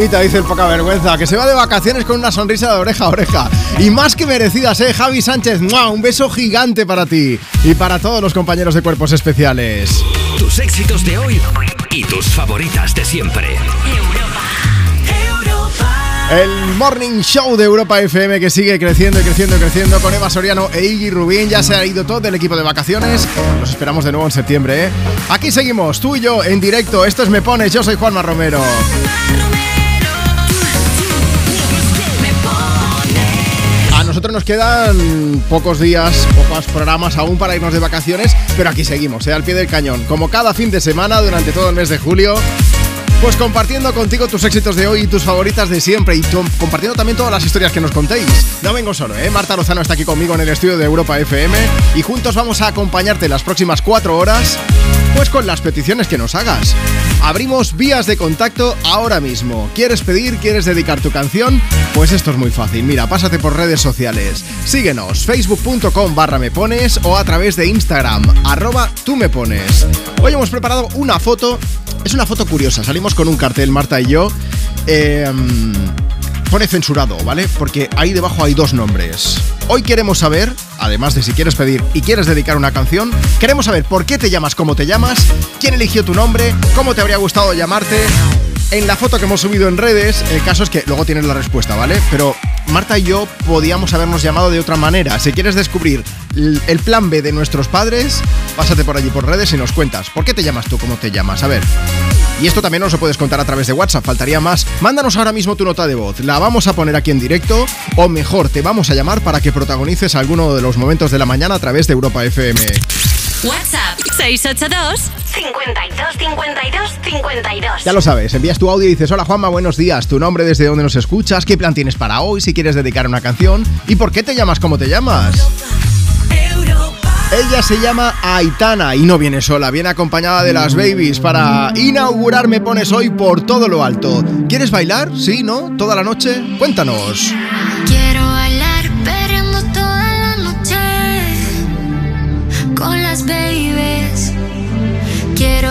Dice el poca vergüenza, que se va de vacaciones con una sonrisa de oreja a oreja. Y más que merecidas, ¿eh? Javi Sánchez, un beso gigante para ti y para todos los compañeros de cuerpos especiales. Tus éxitos de hoy y tus favoritas de siempre. El Morning Show de Europa FM que sigue creciendo y creciendo y creciendo con Eva Soriano e Iggy Rubín. Ya se ha ido todo el equipo de vacaciones. Los esperamos de nuevo en septiembre, ¿eh? Aquí seguimos, tú y yo en directo. Esto es Me Pones, yo soy Juanma Romero. Nosotros nos quedan pocos días, pocos programas aún para irnos de vacaciones, pero aquí seguimos, ¿eh? al pie del cañón, como cada fin de semana durante todo el mes de julio. Pues compartiendo contigo tus éxitos de hoy y tus favoritas de siempre y compartiendo también todas las historias que nos contéis. No vengo solo, ¿eh? Marta Lozano está aquí conmigo en el estudio de Europa FM y juntos vamos a acompañarte las próximas cuatro horas pues con las peticiones que nos hagas. Abrimos vías de contacto ahora mismo. ¿Quieres pedir? ¿Quieres dedicar tu canción? Pues esto es muy fácil. Mira, pásate por redes sociales. Síguenos, facebook.com barra me pones o a través de Instagram, arroba tú me pones. Hoy hemos preparado una foto. Es una foto curiosa. Salimos con un cartel, Marta y yo. Eh, pone censurado, ¿vale? Porque ahí debajo hay dos nombres. Hoy queremos saber, además de si quieres pedir y quieres dedicar una canción, queremos saber por qué te llamas como te llamas, quién eligió tu nombre, cómo te habría gustado llamarte. En la foto que hemos subido en redes, el caso es que luego tienes la respuesta, ¿vale? Pero Marta y yo podíamos habernos llamado de otra manera. Si quieres descubrir el plan B de nuestros padres, pásate por allí por redes y nos cuentas. ¿Por qué te llamas tú como te llamas? A ver. Y esto también nos lo puedes contar a través de WhatsApp, faltaría más. Mándanos ahora mismo tu nota de voz, la vamos a poner aquí en directo o mejor, te vamos a llamar para que protagonices alguno de los momentos de la mañana a través de Europa FM. WhatsApp 682 52 52 52. Ya lo sabes, envías tu audio y dices, hola Juanma, buenos días, tu nombre, desde dónde nos escuchas, qué plan tienes para hoy, si quieres dedicar una canción y por qué te llamas como te llamas. Ella se llama Aitana y no viene sola, viene acompañada de las babies para inaugurar Me Pones Hoy por todo lo alto. ¿Quieres bailar? ¿Sí? ¿No? ¿Toda la noche? Cuéntanos.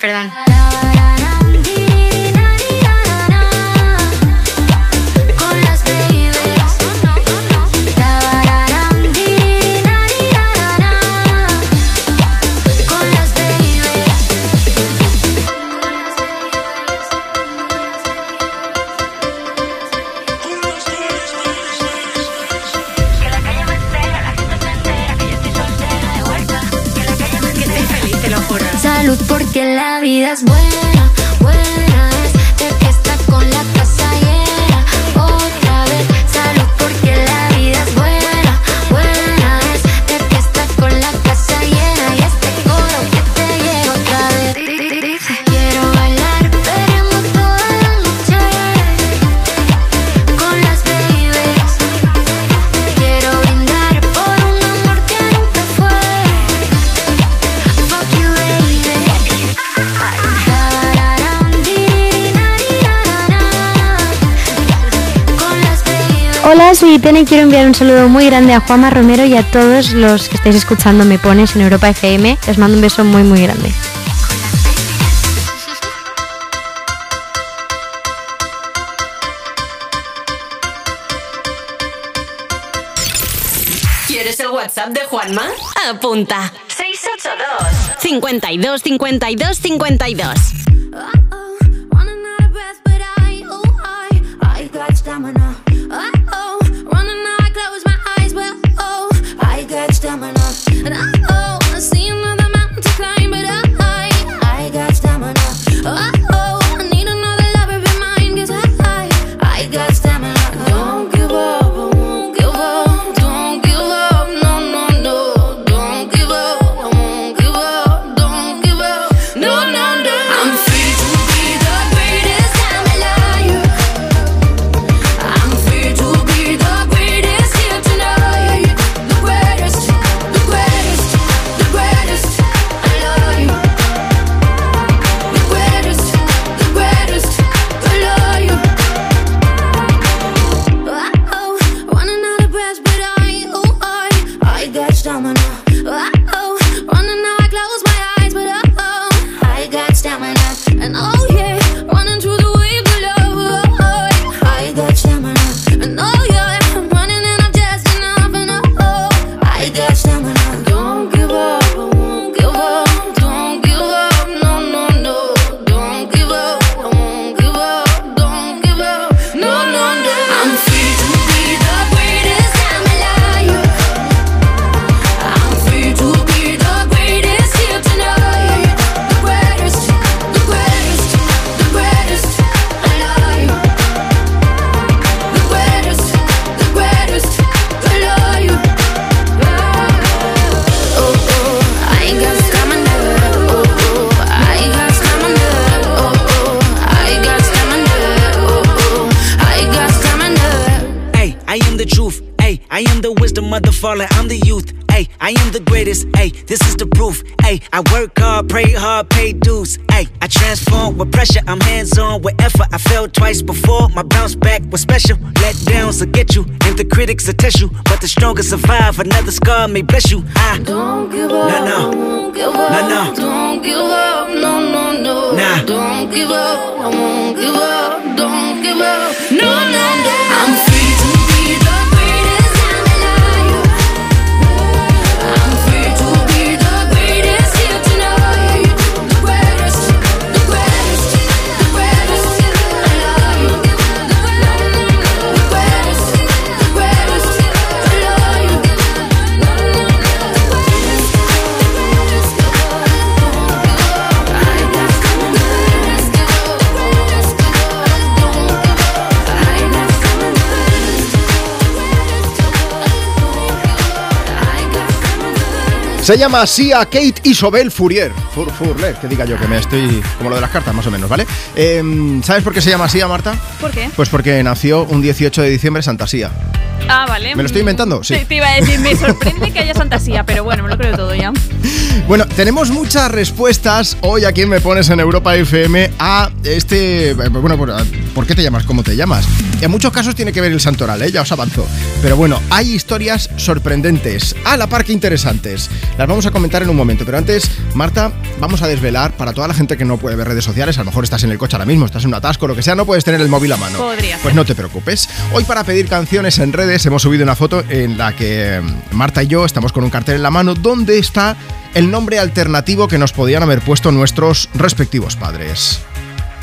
perdón. Hola, soy Itene y quiero enviar un saludo muy grande a Juanma Romero y a todos los que estáis escuchando Me Pones en Europa FM. Os mando un beso muy muy grande. ¿Quieres el WhatsApp de Juanma? Apunta. 682 52 52 52. Special. Let downs will get you, and the critics will test you. But the strongest survive. Another scar may bless you. I Don't give up. No, no. Don't give up. No, no. Don't give up. No, no, no. Nah. Don't give up. I won't give up. Don't give up. No. Se llama Sia Kate Isobel Fourier. Fur, Fourier, que diga yo que me estoy como lo de las cartas, más o menos, ¿vale? Em, ¿Sabes por qué se llama Sia, Marta? ¿Por qué? Pues porque nació un 18 de diciembre Santa Sia. Ah, vale. ¿Me lo estoy inventando? Sí. Te, te iba a decir, me sorprende que haya fantasía, pero bueno, me lo creo todo ya. Bueno, tenemos muchas respuestas hoy aquí Me Pones en Europa FM a este... Bueno, por, ¿por qué te llamas? ¿Cómo te llamas? En muchos casos tiene que ver el santoral, ¿eh? ya os avanzo. Pero bueno, hay historias sorprendentes, a la par que interesantes. Las vamos a comentar en un momento, pero antes, Marta, vamos a desvelar para toda la gente que no puede ver redes sociales, a lo mejor estás en el coche ahora mismo, estás en un atasco, lo que sea, no puedes tener el móvil a mano. Podría Pues no te preocupes. Hoy para pedir canciones en redes hemos subido una foto en la que mm, Marta y yo estamos con un cartel en la mano donde está el nombre alternativo que nos podían haber puesto nuestros respectivos padres.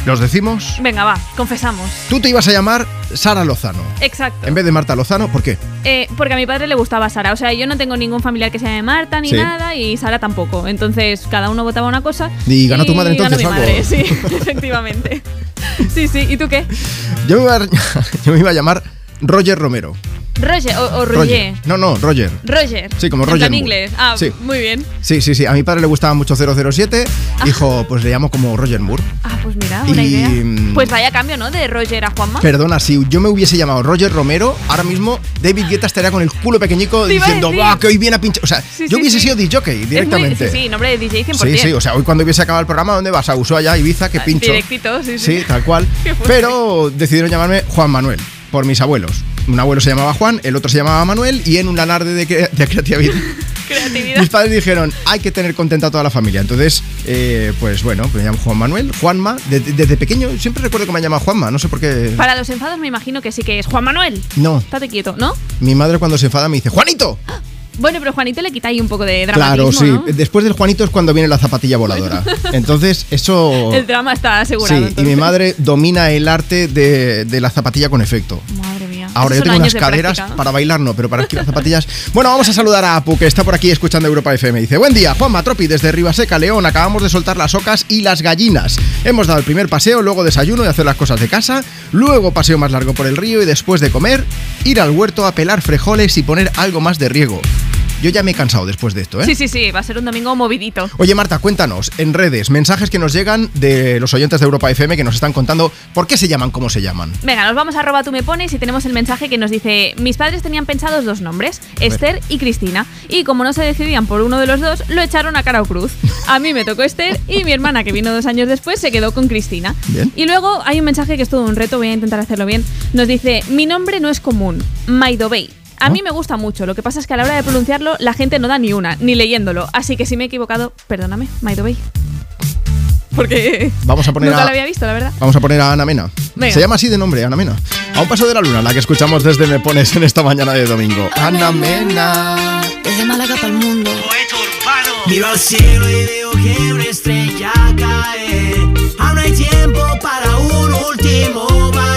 ¿Los decimos? Venga, va, confesamos. Tú te ibas a llamar Sara Lozano. Exacto. En vez de Marta Lozano, ¿por qué? Eh, porque a mi padre le gustaba Sara. O sea, yo no tengo ningún familiar que se llame Marta ni Sí. nada y Sara tampoco. Entonces, cada uno votaba una cosa. Y ganó tu madre entonces, ganó mi madre, sí, efectivamente. Sí, sí. ¿Y tú qué? Yo me iba a, yo me iba a llamar Roger Romero. Roger o, o Roger. No, no, Roger. Roger. Sí, como En Roger Moore. inglés. Ah, Sí. muy bien. Sí, sí, sí. A mi padre le gustaba mucho 007. Dijo, pues le llamo como Roger Moore. Ah, pues mira, buena Y, idea. mm, Pues vaya cambio, ¿no? De Roger a Juanma. Perdona, si yo me hubiese llamado Roger Romero, ahora mismo David Guetta estaría con el culo pequeñico diciendo. ¡guau, que hoy viene a pinchar! O sea, Sí, yo sí, hubiese sido muy- directamente. sí, sí, nombre de DJ 100%. Sí, sí, o sea, hoy cuando hubiese acabado el programa, ¿dónde vas? A Ushuaia, Ibiza, que Ah, pincho. Directito, sí, sí. Sí, tal cual. Pero decidieron llamarme Juan Manuel, por mis abuelos. Un abuelo se llamaba Juan, el otro se llamaba Manuel, y en un alarde de, cre- de creatividad, Creatividad. mis padres dijeron, hay que tener contenta a toda la familia. Entonces, eh, pues bueno, pues me llamo Juan Manuel, Juanma. De- de- desde pequeño siempre recuerdo que me llama Juanma, no sé por qué. Para los enfados me imagino que sí que es Juan Manuel. No, Estate quieto, ¿no? mi madre cuando se enfada me dice, ¡Juanito! Bueno, pero Juanito le quita ahí un poco de Claro, dramatismo, sí. ¿no? Después del Juanito es cuando viene la zapatilla voladora. Entonces, eso... El drama está asegurado. Sí, y mi madre domina el arte de, de la zapatilla con efecto. Madre mía. Ahora Esos yo tengo unas de caderas práctica. para bailar, no, pero para esquivar zapatillas. Bueno, vamos a saludar a Apu, que está por aquí escuchando Europa FM. Dice: Buen día, Juanma Tropi, desde Ribaseca, León. Acabamos de soltar las ocas y las gallinas. Hemos dado el primer paseo, luego desayuno y hacer las cosas de casa. Luego paseo más largo por el río y después de comer, ir al huerto a pelar frijoles y poner algo más de riego. Yo ya me he cansado después de esto, ¿eh? Sí, sí, sí, va a ser un domingo movidito. Oye Marta, cuéntanos en redes, mensajes que nos llegan de los oyentes de Europa FM que nos están contando por qué se llaman como se llaman. Venga, nos vamos a arroba tú me pones y tenemos el mensaje que nos dice: Mis padres tenían pensados dos nombres, Esther y Cristina. Y como no se decidían por uno de los dos, lo echaron a cara o cruz. A mí me tocó Esther y mi hermana, que vino dos años después, se quedó con Cristina. Bien. Y luego hay un mensaje que es todo un reto, voy a intentar hacerlo bien. Nos dice: Mi nombre no es común, Maidobey. A mí me gusta mucho, lo que pasa es que a la hora de pronunciarlo la gente no da ni una, ni leyéndolo. Así que si me he equivocado, perdóname, Maidobey. Porque Vamos a poner nunca a- lo había visto, la verdad. Vamos a poner a Ana Mena. Venga. Se llama así de nombre, Ana Mena. A un paso de la luna, la que escuchamos desde Me Pones en esta mañana de domingo. Ana Mena. Desde Málaga para el mundo. Miro al cielo y veo que una estrella cae. Aún hay tiempo para un último baile.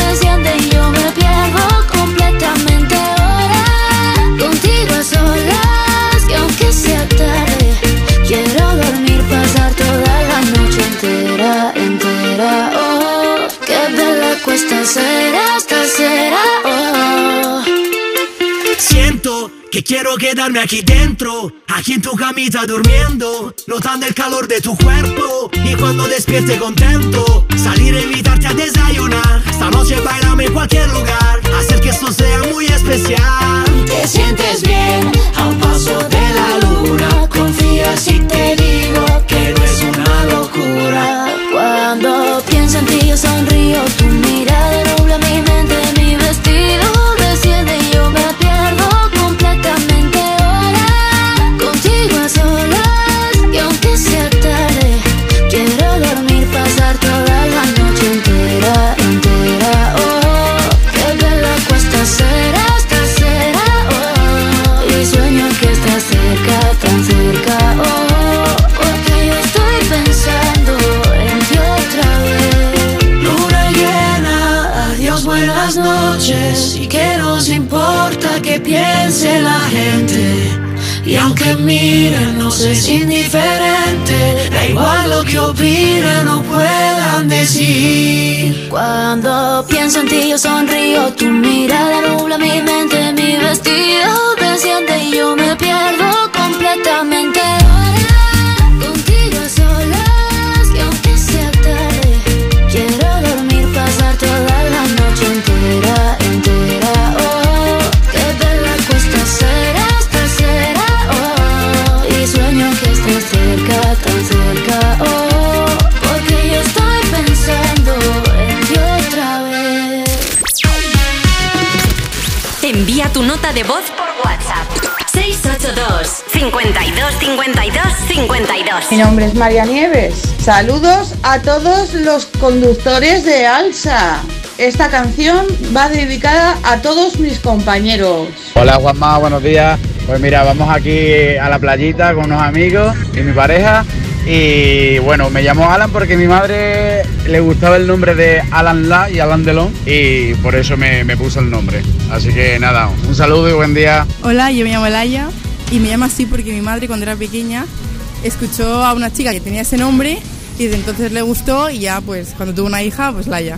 cuesta ser, hasta será. Oh. Siento que quiero quedarme aquí dentro, aquí en tu camita durmiendo, notando el calor de tu cuerpo y cuando despierte contento, salir a invitarte a desayunar. Esta noche bailame en cualquier lugar, hacer que esto sea muy especial. Te sientes bien a un paso de la luna. Confía si te digo que no es una locura. Cuando pienso en ti yo sonrío, tu mirada nubla mi mente, piense la gente. Y aunque miren, no es indiferente. Da igual lo que opinen o puedan decir. Cuando pienso en ti yo sonrío, tu mirada nubla mi mente, mi vestido desciende y yo me pierdo completamente. Nota de voz por WhatsApp. 682 52 52 52 Mi nombre es María Nieves. Saludos a todos los conductores de Alsa. Esta canción va dedicada a todos mis compañeros. Hola Juanma, buenos días. Pues mira, vamos aquí a la playita con unos amigos y mi pareja. Y bueno, me llamo Alan porque mi madre le gustaba el nombre de Alan La y Alan Delon y por eso me, me puso el nombre. Así que nada, un saludo y buen día. Hola, yo me llamo Elaya y me llamo así porque mi madre cuando era pequeña escuchó a una chica que tenía ese nombre y desde entonces le gustó y ya pues cuando tuvo una hija pues Laia.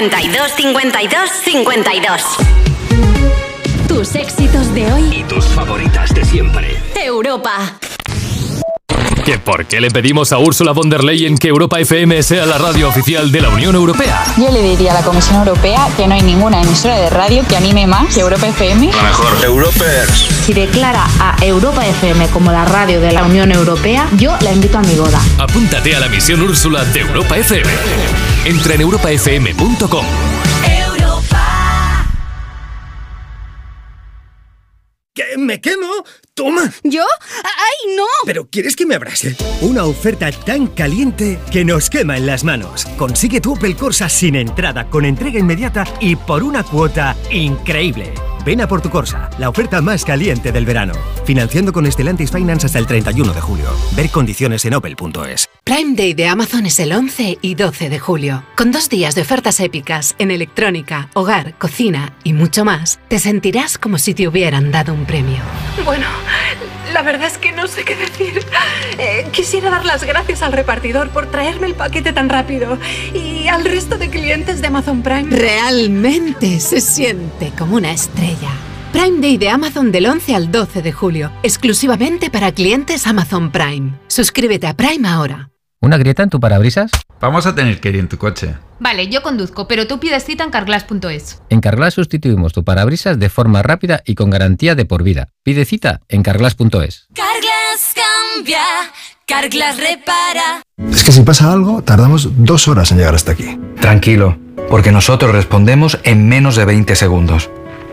52 52 52. Tus éxitos de hoy. Y tus favoritas de siempre. Europa. ¿Que por qué le pedimos a Ursula von der Leyen que Europa FM sea la radio oficial de la Unión Europea? Yo le diría a la Comisión Europea que no hay ninguna emisora de radio que anime más que Europa FM. La mejor. Europers. Si declara a Europa FM como la radio de la Unión Europea, yo la invito a mi boda. Apúntate a la misión Úrsula de Europa FM. Entra en europafm.com. ¿Qué? ¿Me quemo? ¡Toma! ¿Yo? ¡Ay, no! ¿Pero quieres que me abrase? Una oferta tan caliente que nos quema en las manos. Consigue tu Opel Corsa sin entrada, con entrega inmediata y por una cuota increíble. Ven a por tu Corsa, la oferta más caliente del verano. Financiando con Stellantis Finance hasta el 31 de julio. Ver condiciones en opel.es. Prime Day de Amazon es el 11 y 12 de julio. Con dos días de ofertas épicas en electrónica, hogar, cocina y mucho más, te sentirás como si te hubieran dado un premio. Bueno, la verdad es que no sé qué decir. Eh, quisiera dar las gracias al repartidor por traerme el paquete tan rápido y al resto de clientes de Amazon Prime. Realmente se siente como una estrella. Prime Day de Amazon del 11 al 12 de julio, exclusivamente para clientes Amazon Prime. Suscríbete a Prime ahora. ¿Una grieta en tu parabrisas? Vamos a tener que ir en tu coche. Vale, yo conduzco, pero tú pides cita en carglass.es. En Carglass sustituimos tu parabrisas de forma rápida y con garantía de por vida. Pide cita en carglass.es. Carglass cambia, Carglass repara. Es que si pasa algo, tardamos dos horas en llegar hasta aquí. Tranquilo, porque nosotros respondemos en menos de 20 segundos.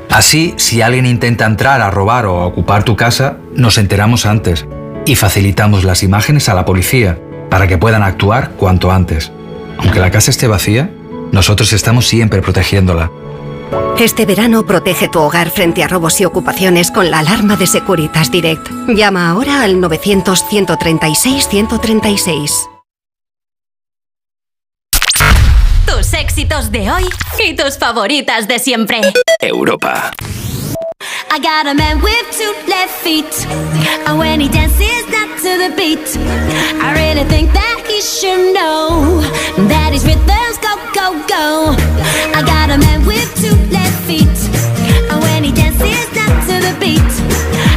Así, si alguien intenta entrar a robar o a ocupar tu casa, nos enteramos antes y facilitamos las imágenes a la policía para que puedan actuar cuanto antes. Aunque la casa esté vacía, nosotros estamos siempre protegiéndola. Este verano protege tu hogar frente a robos y ocupaciones con la alarma de Securitas Direct. Llama ahora al 900-136-136. Tus éxitos de hoy y tus favoritas de siempre. Europa. I got a man with two left feet. And when he dances not to the beat, I really think that he should know that his rhythms go, go, go. I got a man with two left feet. And when he dances not to the beat,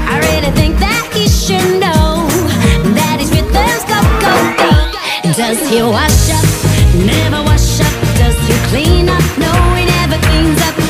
I really think that he should know that his rhythms go, go, go. Does he wash up? Never wash up. Does he clean up? No, he never cleans up.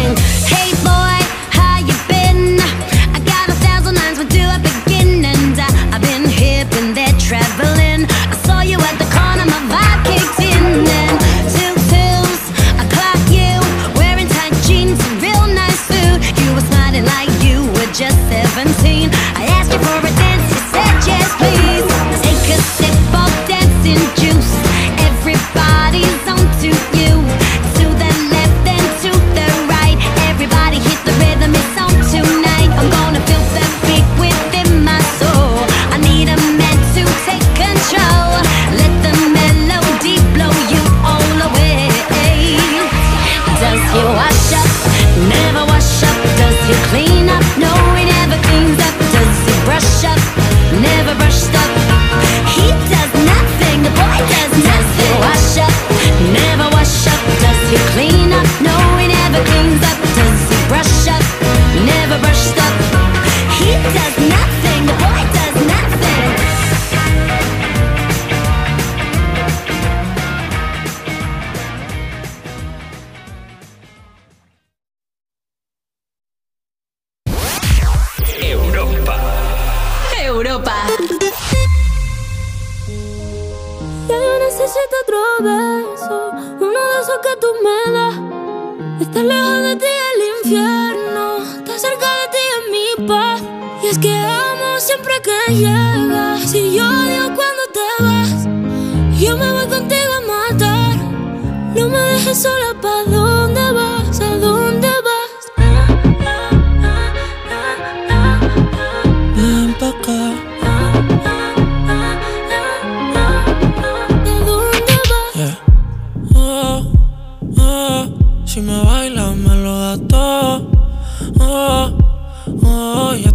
just 17. Que tú me das. Estar lejos de ti el infierno, estar cerca de ti es mi paz. Y es que amo siempre que llegas, si yo odio cuando te vas. Yo me voy contigo a matar, no me dejes sola,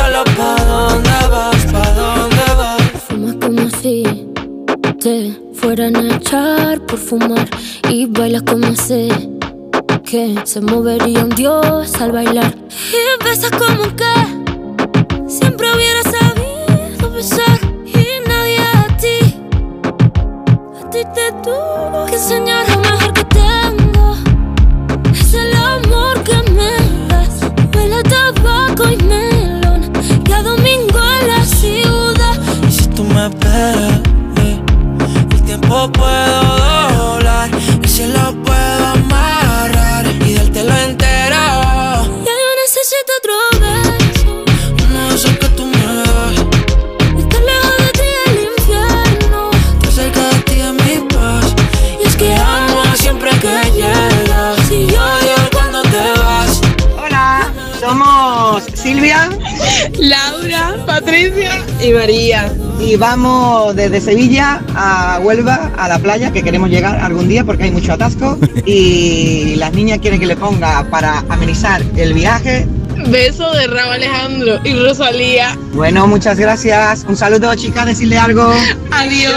solo pa' dónde vas, pa' dónde vas. Fumas como si te fueran a echar por fumar y bailas como sé que se movería un dios al bailar. Y besas como que siempre hubiera sabido besar. Y nadie a ti a ti te tuvo que enseñar lo me el tiempo puedo doblar y si lo Laura, Patricia. y María. Y vamos desde Sevilla a Huelva, a la playa, que queremos llegar algún día porque hay mucho atasco. Y las niñas quieren que le ponga para amenizar el viaje. Beso de Raúl Alejandro y Rosalía. Bueno, muchas gracias. Un saludo, chicas, decirle algo. Adiós.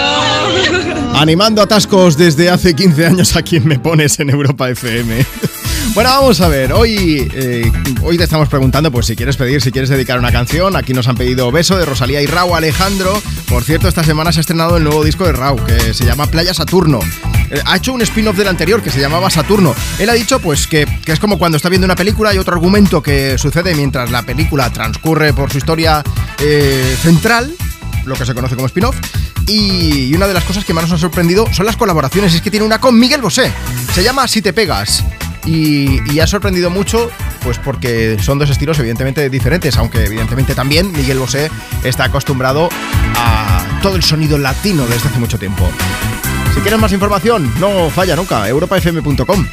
Animando atascos desde hace 15 años a quien me pones en Europa FM. Bueno, vamos a ver, hoy, eh, hoy te estamos preguntando pues si quieres pedir, si quieres dedicar una canción. Aquí nos han pedido Beso de Rosalía y Raúl Alejandro. Por cierto, esta semana se ha estrenado el nuevo disco de Raúl, que se llama Playa Saturno. Eh, ha hecho un spin-off del anterior que se llamaba Saturno. Él ha dicho pues que, que es como cuando está viendo una película y otro argumento que sucede mientras la película transcurre por su historia eh, central, lo que se conoce como spin-off. Y una de las cosas que más nos ha sorprendido son las colaboraciones. Es que tiene una con Miguel Bosé. Se llama Si te pegas. Y, ha sorprendido mucho, pues porque son dos estilos evidentemente diferentes, aunque evidentemente también Miguel Bosé está acostumbrado a todo el sonido latino desde hace mucho tiempo. Si quieres más información, no falla nunca, europafm.com.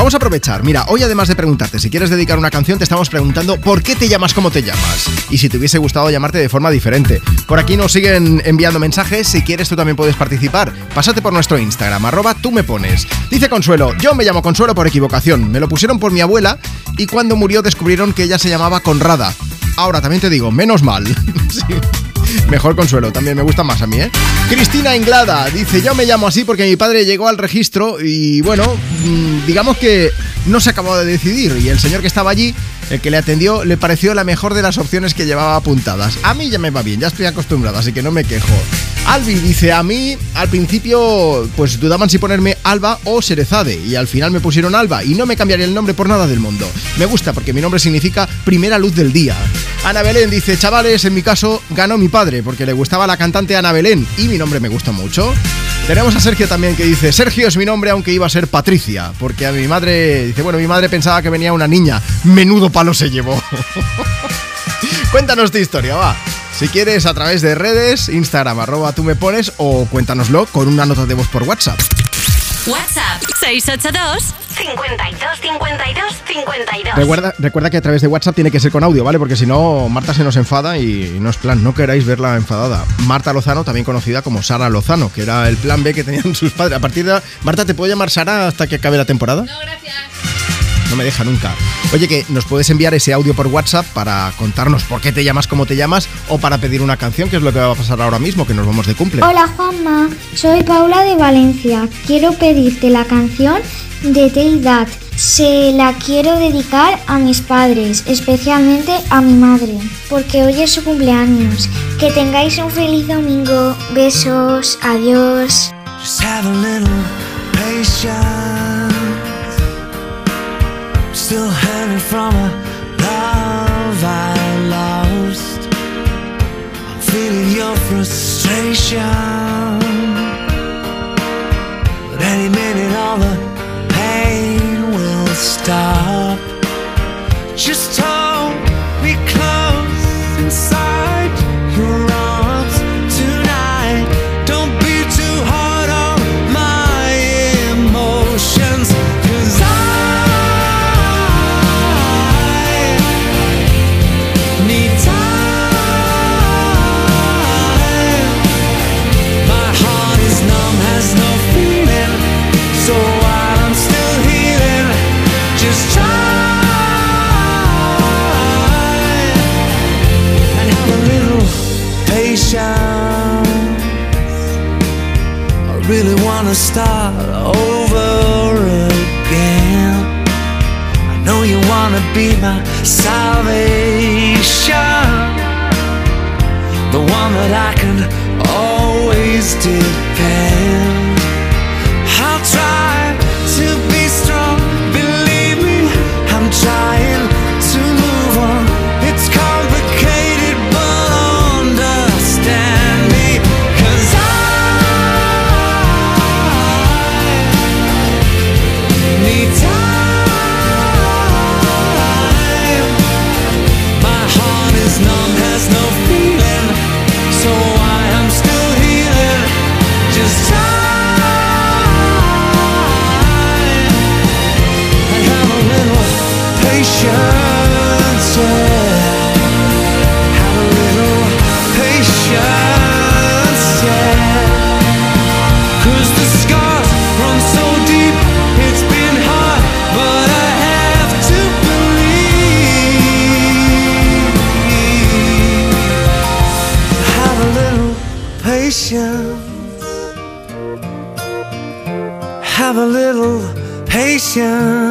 Vamos a aprovechar. Mira, hoy además de preguntarte si quieres dedicar una canción, te estamos preguntando por qué te llamas como te llamas. Y si te hubiese gustado llamarte de forma diferente. Por aquí nos siguen enviando mensajes. Si quieres, tú también puedes participar. Pásate por nuestro Instagram, arroba tú me pones. Dice Consuelo, yo me llamo Consuelo por equivocación. Me lo pusieron por mi abuela y cuando murió descubrieron que ella se llamaba Conrada. Ahora también te digo, menos mal. Sí. Mejor consuelo, también me gusta más a mí, ¿eh? Cristina Inglada dice, yo me llamo así porque mi padre llegó al registro y bueno, mm, digamos que no se acabó de decidir y el señor que estaba allí, el que le atendió, le pareció la mejor de las opciones que llevaba apuntadas. A mí ya me va bien, ya estoy acostumbrado, así que no me quejo. Albi dice, a mí al principio pues dudaban si ponerme Alba o Serezade y al final me pusieron Alba y no me cambiaría el nombre por nada del mundo. Me gusta porque mi nombre significa primera luz del día. Ana Belén dice, chavales, en mi caso ganó mi padre porque le gustaba la cantante Ana Belén y mi nombre me gusta mucho. Tenemos a Sergio también que dice, Sergio es mi nombre aunque iba a ser Patricia, porque a mi madre, dice, bueno, mi madre pensaba que venía una niña, menudo palo se llevó. Cuéntanos tu historia, va. Si quieres a través de redes, Instagram, arroba tú me pones o cuéntanoslo con una nota de voz por WhatsApp. WhatsApp 682 52 52 52. Recuerda, recuerda que a través de WhatsApp tiene que ser con audio, ¿vale? Porque si no, Marta se nos enfada y no es plan, no queráis verla enfadada. Marta Lozano, también conocida como Sara Lozano, que era el plan B que tenían sus padres. A partir de... Marta, ¿te puedo llamar Sara hasta que acabe la temporada? No, gracias. No me deja nunca. Oye, que nos puedes enviar ese audio por WhatsApp para contarnos por qué te llamas como te llamas o para pedir una canción, que es lo que va a pasar ahora mismo, que nos vamos de cumple. Hola Juanma, soy Paula de Valencia. Quiero pedirte la canción de Take That. Se la quiero dedicar a mis padres, especialmente a mi madre, porque hoy es su cumpleaños. Que tengáis un feliz domingo. Besos, adiós. Just have a little patience. Still hanging from a love I lost. I'm feeling your frustration. But any minute, all the pain will stop. Just hold be my salvation, the one that I can always depend. Patience.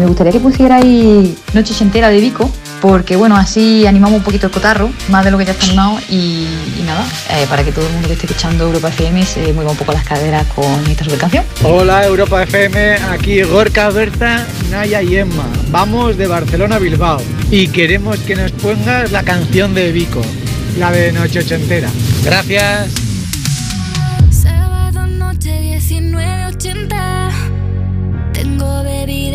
Me gustaría que pusierais Noche entera de Vico, porque bueno, así animamos un poquito el cotarro, más de lo que ya está animado, y, y nada, eh, para que todo el mundo que esté escuchando Europa FM se mueva un poco las caderas con esta super canción. Hola Europa FM, aquí Gorka, Berta, Naya y Emma. Vamos de Barcelona a Bilbao y queremos que nos pongas la canción de Vico, la de Noche Ochentera. Gracias. Sábado noche 1980.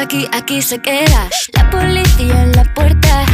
aquí, aquí se queda. La policía en la puerta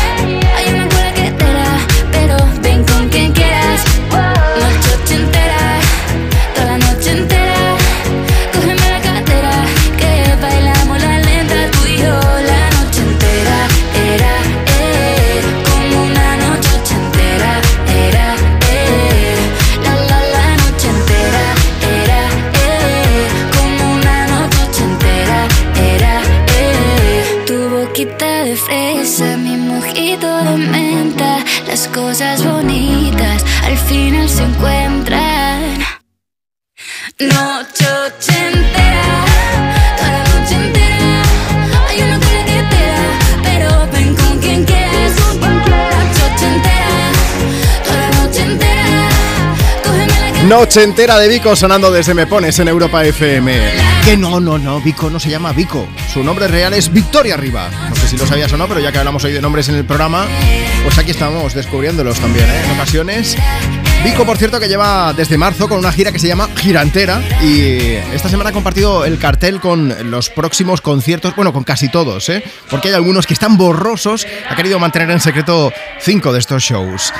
Se encuentran. Noche ochentera, toda la noche entera. Hay una cola que te da, pero ven con quien quieras. Noche ochentera, toda la noche entera. La Noche entera de Vico sonando desde Me Pones en Europa FM. Que no, no, no, Vico no se llama Vico. Su nombre real es Victoria Arriba. No sé si lo sabías o no, pero ya que hablamos hoy de nombres en el programa, pues aquí estamos descubriéndolos también, ¿eh? En ocasiones. Vico, por cierto, que lleva desde marzo con una gira que se llama Girantera y esta semana ha compartido el cartel con los próximos conciertos, bueno, con casi todos, ¿eh? Porque hay algunos que están borrosos, ha querido mantener en secreto cinco de estos shows.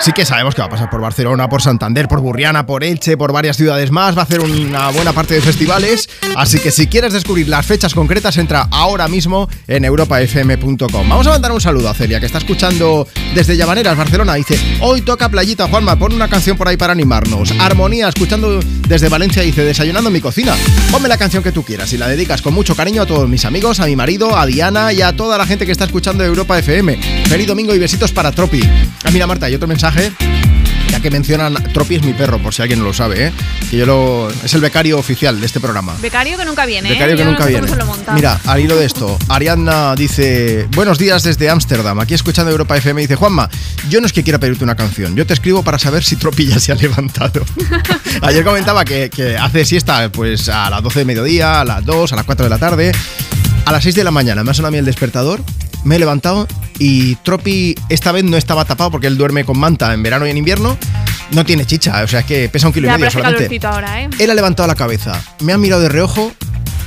Sí que sabemos que va a pasar por Barcelona, por Santander, por Burriana, por Elche, por varias ciudades más, va a hacer una buena parte de festivales, así que si quieres descubrir las fechas concretas, entra ahora mismo en europafm.com. Vamos a mandar un saludo a Celia, que está escuchando desde Llamaneras, Barcelona, dice, hoy toca playita, Juanma, pon una canción por ahí para animarnos. Armonía, escuchando desde Valencia, dice, desayunando en mi cocina. Ponme la canción que tú quieras y la dedicas con mucho cariño a todos mis amigos, a mi marido, a Diana y a toda la gente que está escuchando Europa FM. Feliz domingo y besitos para Tropi. Ah, mira, Marta, hay otro mensaje. Ya que mencionan, Tropi es mi perro, por si alguien no lo sabe, ¿eh? Que yo lo. Es el becario oficial de este programa. Becario que nunca viene, ¿eh? Becario que Yo nunca no sé viene. Mira, al hilo de esto, Ariadna dice: Buenos días desde Ámsterdam. Aquí escuchando Europa FM. Dice: Juanma, yo no es que quiera pedirte una canción. Yo te escribo para saber si Tropi ya se ha levantado. Ayer comentaba que, que hace siesta pues a las 12 de mediodía, a las 2, a las 4 de la tarde. A las 6 de la mañana me ha sonado a mí el despertador. Me he levantado y Tropi esta vez no estaba tapado porque él duerme con manta en verano y en invierno. No tiene chicha, o sea, es que pesa un kilo Ya, y medio solamente. ahora, ¿eh? Él ha levantado la cabeza, me ha mirado de reojo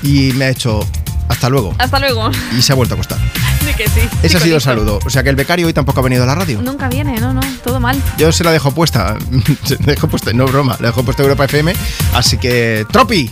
y me ha hecho hasta luego. Hasta luego. Y se ha vuelto a acostar. Di que sí. Ese ha sido el saludo. O sea que el becario hoy tampoco ha venido a la radio. Nunca viene, no, no, todo mal. Yo se la dejo puesta. Se la dejo puesta, no broma, la dejo puesta Europa FM. Así que, Tropi,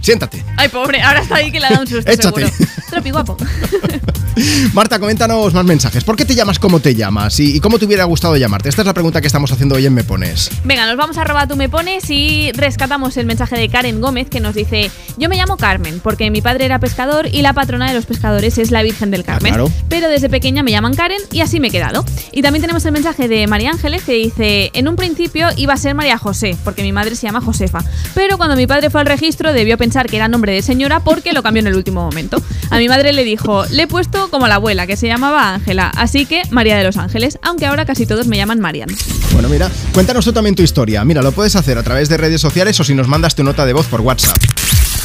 siéntate. Ay, pobre, ahora está ahí que le da un susto, Échate. seguro. Guapo. Marta, coméntanos más mensajes. ¿Por qué te llamas como te llamas? ¿Y, cómo te hubiera gustado llamarte? Esta es la pregunta que estamos haciendo hoy en Me Pones. Venga, nos vamos a robar tú me pones y rescatamos el mensaje de Karen Gómez que nos dice: Yo me llamo Carmen porque mi padre era pescador y la patrona de los pescadores es la Virgen del Carmen. claro. Pero desde pequeña me llaman Karen y así me he quedado. Y también tenemos el mensaje de María Ángeles que dice: En un principio iba a ser María José porque mi madre se llama Josefa. Pero cuando mi padre fue al registro debió pensar que era nombre de señora porque lo cambió en el último momento. A mi madre le dijo: Le he puesto como la abuela que se llamaba Ángela, así que María de los Ángeles, aunque ahora casi todos me llaman Marian. Bueno, mira, cuéntanos tú también tu historia. Mira, lo puedes hacer a través de redes sociales o si nos mandas tu nota de voz por WhatsApp.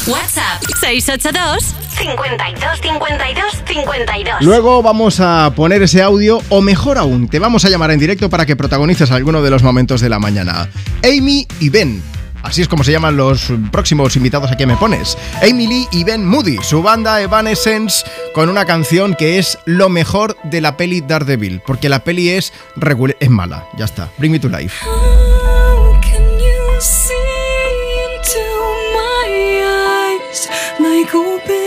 WhatsApp 682 52 52 52. Luego vamos a poner ese audio, o mejor aún, te vamos a llamar en directo para que protagonices alguno de los momentos de la mañana. Amy y Ben. Así es como se llaman los próximos invitados a que me pones. Lee y Ben Moody, su banda Evanescence, con una canción que es lo mejor de la peli Daredevil, porque la peli es, es mala. Ya está. Bring me to life. Like open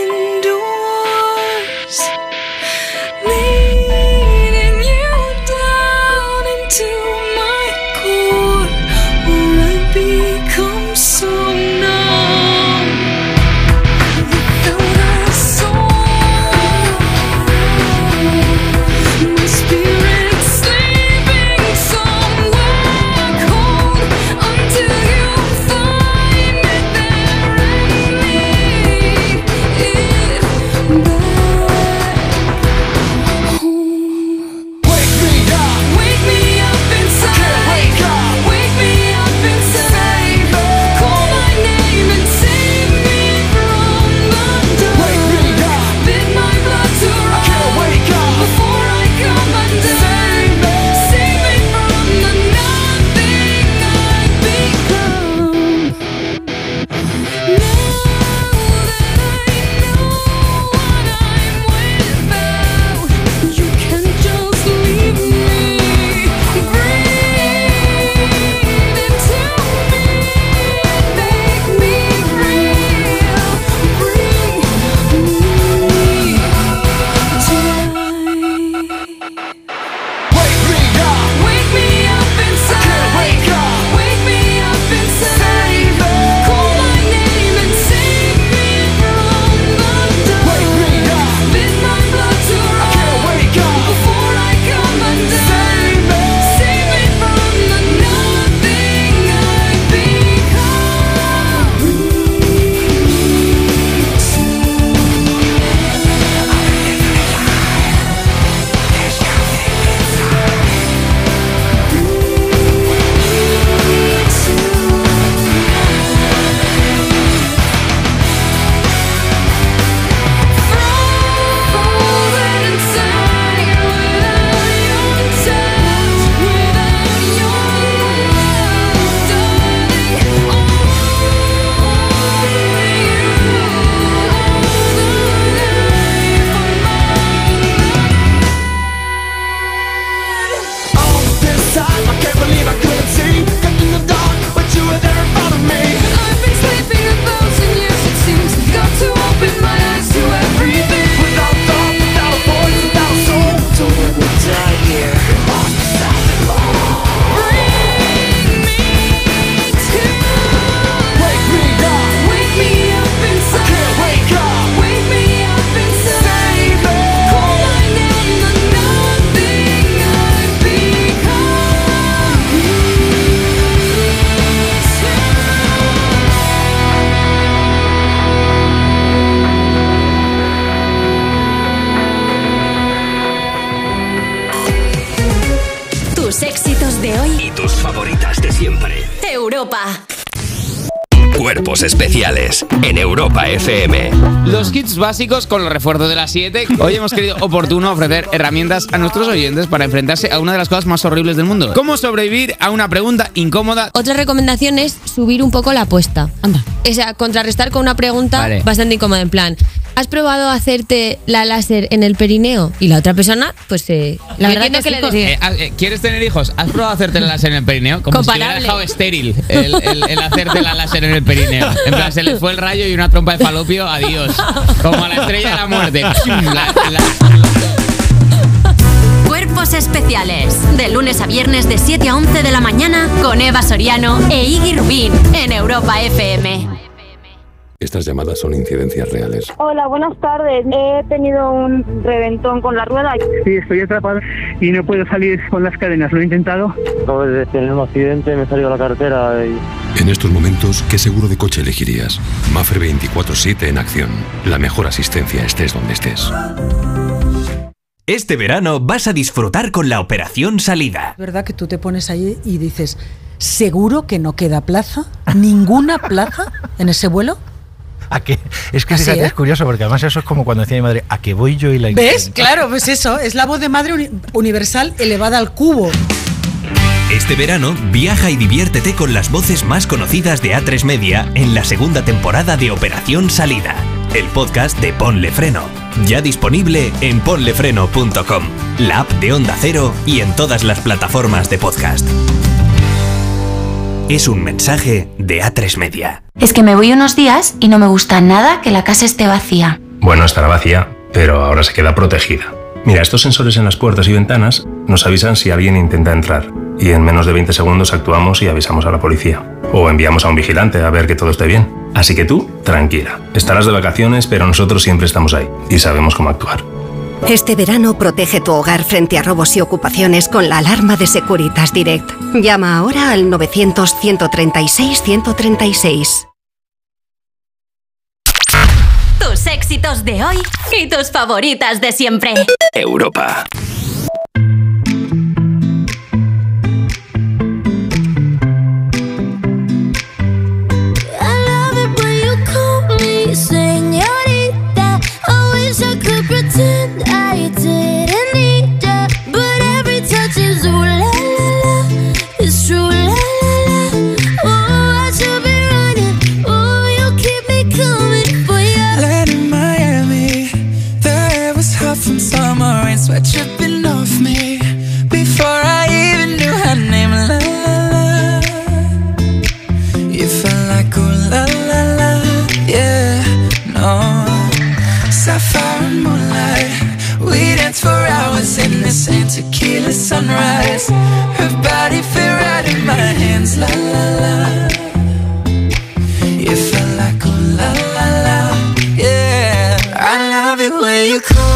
En Europa FM. Los kits básicos con los refuerzos de las 7. Hoy hemos querido oportuno ofrecer herramientas a nuestros oyentes para enfrentarse a una de las cosas más horribles del mundo. ¿Cómo sobrevivir a una pregunta incómoda? Otra recomendación es subir un poco la apuesta. Anda. O sea, contrarrestar con una pregunta Vale. bastante incómoda. En plan, ¿has probado hacerte la láser en el perineo? Y la otra persona, pues, eh, la ¿Y verdad tienes que le. Eh, ah, eh, ¿Quieres tener hijos? ¿Has probado hacerte la láser en el perineo? Como si Comparable. hubiera dejado estéril el, el- el hacerte la láser en el perineo. En plan, se le fue el rayo y una trompa de falopio, adiós. Como a la estrella de la muerte. La- la- Cuerpos especiales. De lunes a viernes de 7 a 11 de la mañana con Eva Soriano e Iggy Rubín en Europa FM. Estas llamadas son incidencias reales. Hola, buenas tardes. He tenido un reventón con la rueda. Sí, estoy atrapado y no puedo salir con las cadenas. Lo he intentado. Acabo de tener un accidente, me he salido a la carretera y... En estos momentos, ¿qué seguro de coche elegirías? Mafre 24-7 en acción. La mejor asistencia estés donde estés. Este verano vas a disfrutar con la Operación Salida. Es verdad que tú te pones ahí y dices, ¿seguro que no queda plaza? ¿Ninguna plaza en ese vuelo? ¿A qué? Es que Así, fíjate, ¿eh? es curioso porque además eso es como cuando decía mi madre, ¿a qué voy yo y la ¿Ves? Claro, pues eso, es la voz de madre uni- universal elevada al cubo. Este verano viaja y diviértete con las voces más conocidas de A3 Media en la segunda temporada de Operación Salida, el podcast de Ponle Freno. Ya disponible en ponlefreno.com, la app de Onda Cero y en todas las plataformas de podcast. Es un mensaje de A3 Media. Es que me voy unos días y no me gusta nada que la casa esté vacía. Bueno, estará vacía, pero ahora se queda protegida. Mira, estos sensores en las puertas y ventanas nos avisan si alguien intenta entrar y en menos de 20 segundos actuamos y avisamos a la policía. O enviamos a un vigilante a ver que todo esté bien. Así que tú, tranquila. Estarás de vacaciones, pero nosotros siempre estamos ahí y sabemos cómo actuar. Este verano protege tu hogar frente a robos y ocupaciones con la alarma de Securitas Direct. Llama ahora al 900-136-136. Tus éxitos de hoy y tus favoritas de siempre. Europa. And I did. Tequila sunrise. Her body fit right in my hands, la la la. You felt like ooh la la la, yeah. I love it when you call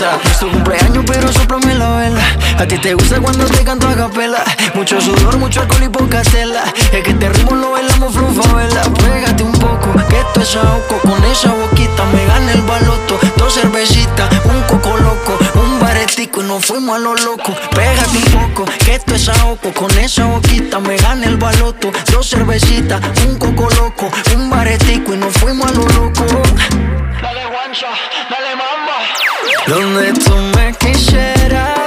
es tu cumpleaños, pero soplame la vela. A ti te gusta cuando te canto a capela. Mucho sudor, mucho alcohol y poca tela. Es que te ritmo lo bailamos vela. Pégate un poco, que esto es ahogo. Con esa boquita me gana el baloto. Dos cervecitas, un coco loco, un baretico y nos fuimos a lo loco. Pégate un poco, que esto es ahogo. Con esa boquita me gana el baloto. Dos cervecitas, un coco loco, un baretico y nos fuimos a lo loco. Dale. Donde tú me quisieras.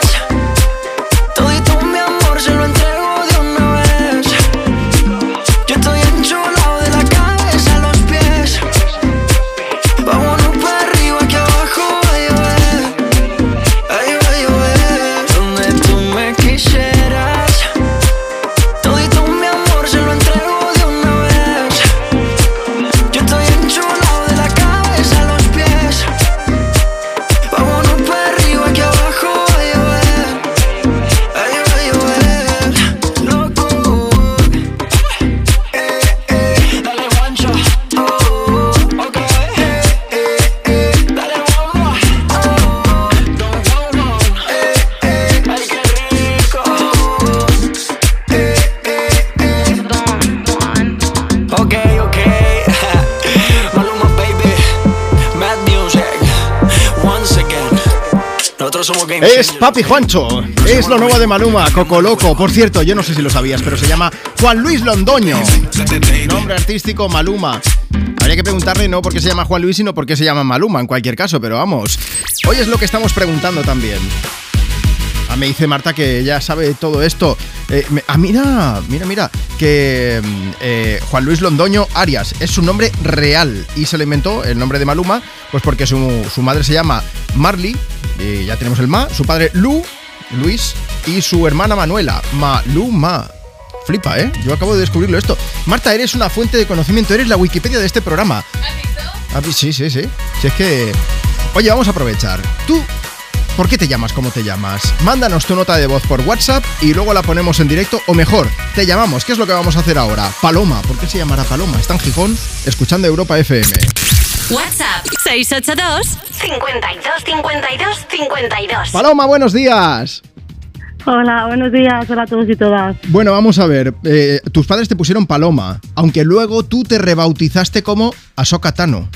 Es Papi Juancho, es lo nuevo de Maluma, Coco Loco. Por cierto, yo no sé si lo sabías, pero se llama Juan Luis Londoño. Nombre artístico Maluma. Habría que preguntarle no por qué se llama Juan Luis, sino por qué se llama Maluma, en cualquier caso, pero vamos. Hoy es lo que estamos preguntando también. Ah, me dice Marta que ella sabe todo esto. Eh, me- ah, mira, mira, mira, que mm, eh, Juan Luis Londoño Arias es su nombre real y se le inventó el nombre de Maluma, pues porque su, su madre se llama Marley, y ya tenemos el Ma, su padre Lu, Luis, y su hermana Manuela, Maluma. Flipa, ¿eh? Yo acabo de descubrirlo esto. Marta, eres una fuente de conocimiento, eres la Wikipedia de este programa. Ah, Sí, sí, sí. Si es que... Oye, vamos a aprovechar. Tú ¿Por qué te llamas como te llamas? Mándanos tu nota de voz por WhatsApp y luego la ponemos en directo o mejor, te llamamos. ¿Qué es lo que vamos a hacer ahora? Paloma. ¿Por qué se llamará Paloma? Está en Gijón escuchando Europa FM. WhatsApp 682 52 52 52. Paloma, buenos días. Hola, buenos días. Hola a todos y todas. Bueno, vamos a ver. eh, tus padres te pusieron Paloma, aunque luego tú te rebautizaste como Ahsoka Tano.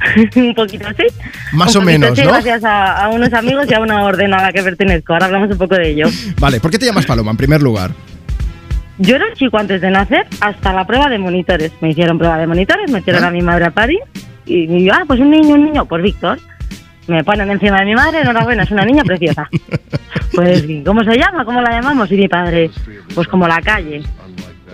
un poquito así. Más Un o menos, ¿no? Gracias a, a unos amigos y a una orden a la que pertenezco. Ahora hablamos un poco de ello. Vale, ¿por qué te llamas Paloma en primer lugar? Yo era chico antes de nacer hasta la prueba de monitores. Me hicieron prueba de monitores, metieron ¿Ah? a mi madre a París y, y yo, ah, pues un niño, un niño, pues Víctor. Me ponen encima de mi madre, enhorabuena, es una niña preciosa. Pues, ¿cómo se llama? ¿Cómo la llamamos? Y mi padre, pues como la calle.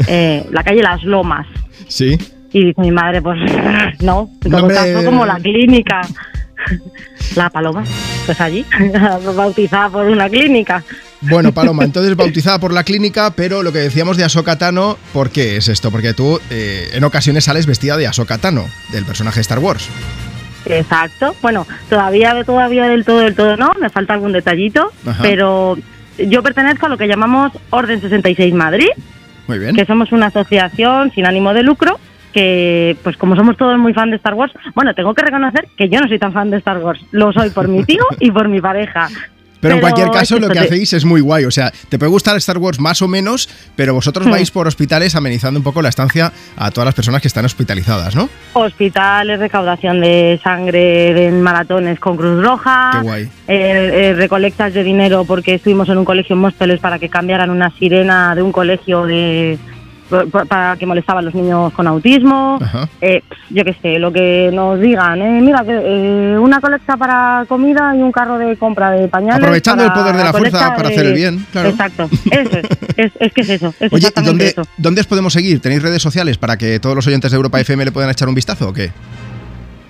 Eh, la calle Las Lomas. Sí. Y dice mi madre, pues no, en todo caso como la clínica. La Paloma, pues allí, bautizada por una clínica. Bueno, Paloma, entonces bautizada por la clínica, pero lo que decíamos de Ahsoka Tano, ¿por qué es esto? Porque tú eh, en ocasiones sales vestida de Ahsoka Tano, del personaje Star Wars. Exacto. Bueno, todavía, todavía del todo, del todo no, me falta algún detallito, Ajá. pero yo pertenezco a lo que llamamos Orden 66 Madrid, Muy bien. que somos una asociación sin ánimo de lucro que, pues como somos todos muy fan de Star Wars, bueno, tengo que reconocer que yo no soy tan fan de Star Wars, lo soy por mi tío y por mi pareja. Pero en cualquier caso, lo que hacéis es muy guay. O sea, te puede gustar Star Wars más o menos, pero vosotros Hmm. vais por hospitales amenizando un poco la estancia a todas las personas que están hospitalizadas, ¿no? Hospitales, recaudación de sangre en maratones con Cruz Roja. Qué guay. eh, eh, recolectas de dinero porque estuvimos en un colegio en Móstoles para que cambiaran una sirena de un colegio de para que molestaban los niños con autismo. Eh, yo qué sé, lo que nos digan. eh, mira, que, eh, una colecta para comida y un carro de compra de pañales. Aprovechando el poder de la fuerza para de- hacer el bien, claro. Exacto, eso es, es, es que es eso. Es Oye, ¿y exactamente dónde, eso. dónde os podemos seguir? ¿Tenéis redes sociales para que todos los oyentes de Europa FM le puedan echar un vistazo o qué?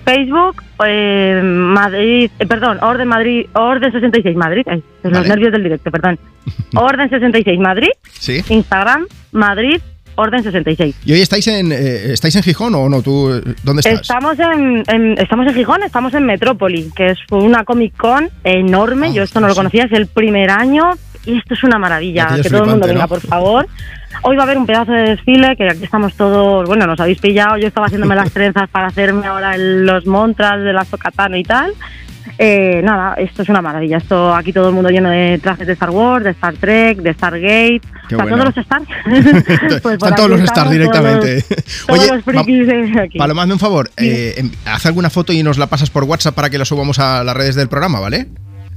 Facebook, eh, Madrid, eh, perdón, Orden Madrid, Orden 66 Madrid, ay, los Vale. nervios del directo, perdón. Orden 66 Madrid, Sí. Instagram, Madrid, Orden 66. ¿Y hoy estáis en, eh, estáis en Gijón o no? ¿Tú, ¿Dónde estás? Estamos en, en- estamos en Gijón, estamos en Metrópoli, que es una Comic Con enorme. Yo esto no lo conocía, es el primer año y esto es una maravilla. Que todo el mundo venga, ¿no? por favor. Hoy va a haber un pedazo de desfile, que aquí estamos todos, bueno, nos habéis pillado, yo estaba haciéndome las trenzas para hacerme ahora el- los montras de la socatano y tal. Eh, nada, esto es una maravilla. Esto aquí todo el mundo lleno de trajes de Star Wars, de Star Trek, de Stargate, Qué o sea, bueno. todos los Stars. Pues Están todos los stars directamente. Todos, Oye, todos los frikis de aquí. Paloma, hazme un favor. eh, em- haz alguna foto y nos la pasas por WhatsApp para que lo subamos a las redes del programa, ¿vale?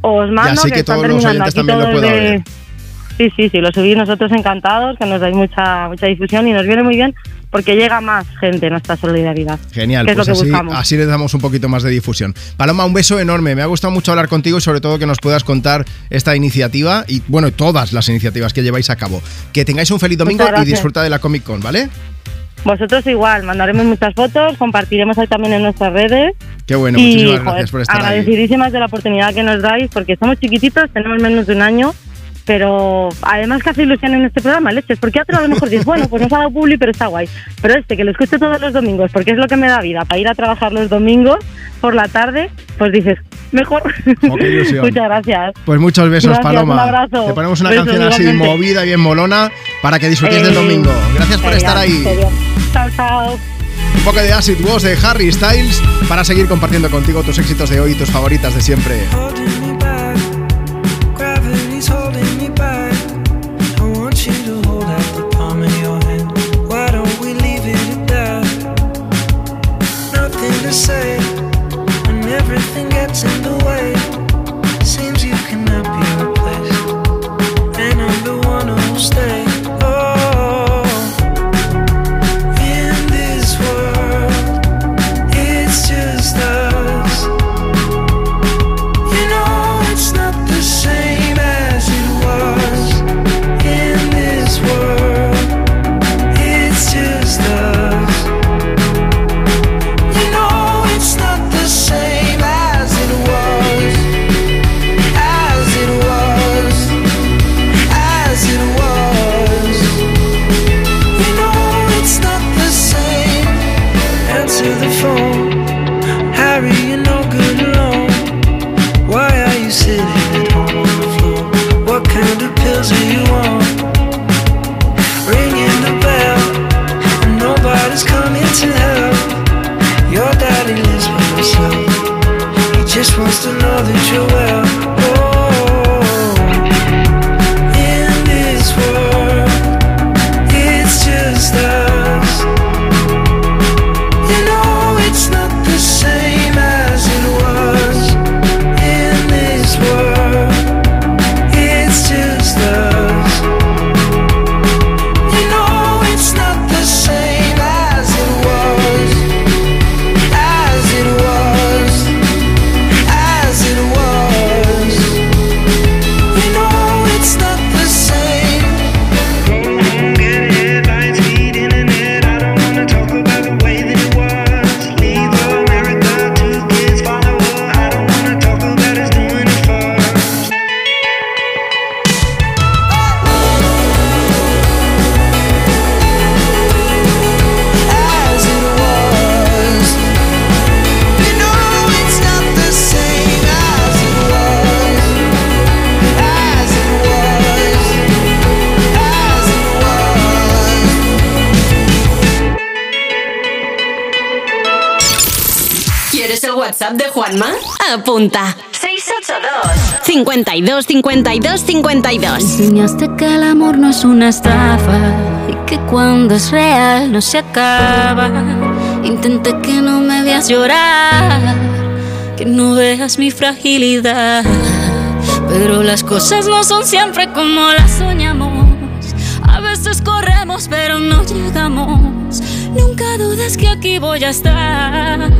Os mando Y así que, que todos los oyentes también lo puedan ver. Sí, sí, sí, lo subís nosotros encantados, que nos dais mucha mucha difusión y nos viene muy bien porque llega más gente en nuestra solidaridad. Genial, que es pues lo que así, buscamos. así le damos un poquito más de difusión. Paloma, un beso enorme. Me ha gustado mucho hablar contigo y sobre todo que nos puedas contar esta iniciativa y, bueno, todas las iniciativas que lleváis a cabo. Que tengáis un feliz domingo y disfruta de la Comic Con, ¿vale? Vosotros igual, mandaremos muchas fotos, compartiremos ahí también en nuestras redes. Qué bueno, y, muchísimas joder, gracias por estar ahí. agradecidísimas de la oportunidad que nos dais, porque somos chiquititos, tenemos menos de un año, pero además que hace ilusión en este programa, leches, porque otro a lo mejor dices, bueno, pues nos ha dado publi, pero está guay. Pero este, que lo escucho todos los domingos, porque es lo que me da vida, para ir a trabajar los domingos por la tarde, pues dices, mejor. Oh. Muchas gracias. Pues muchos besos, Gracias, Paloma. un abrazo. Te ponemos una Besos, canción así igualmente. movida, bien molona, para que disfrutéis del Eh, domingo. Gracias por estar ahí. Chao, chao. Un poco de Acid Was de Harry Styles para seguir compartiendo contigo tus éxitos de hoy y tus favoritas de siempre. Apunta. 682 52 52 52. Enseñaste que el amor no es una estafa y que cuando es real no se acaba. Intenté que no me veas llorar, que no veas mi fragilidad. Pero las cosas no son siempre como las soñamos. A veces corremos pero no llegamos. Nunca dudes que aquí voy a estar.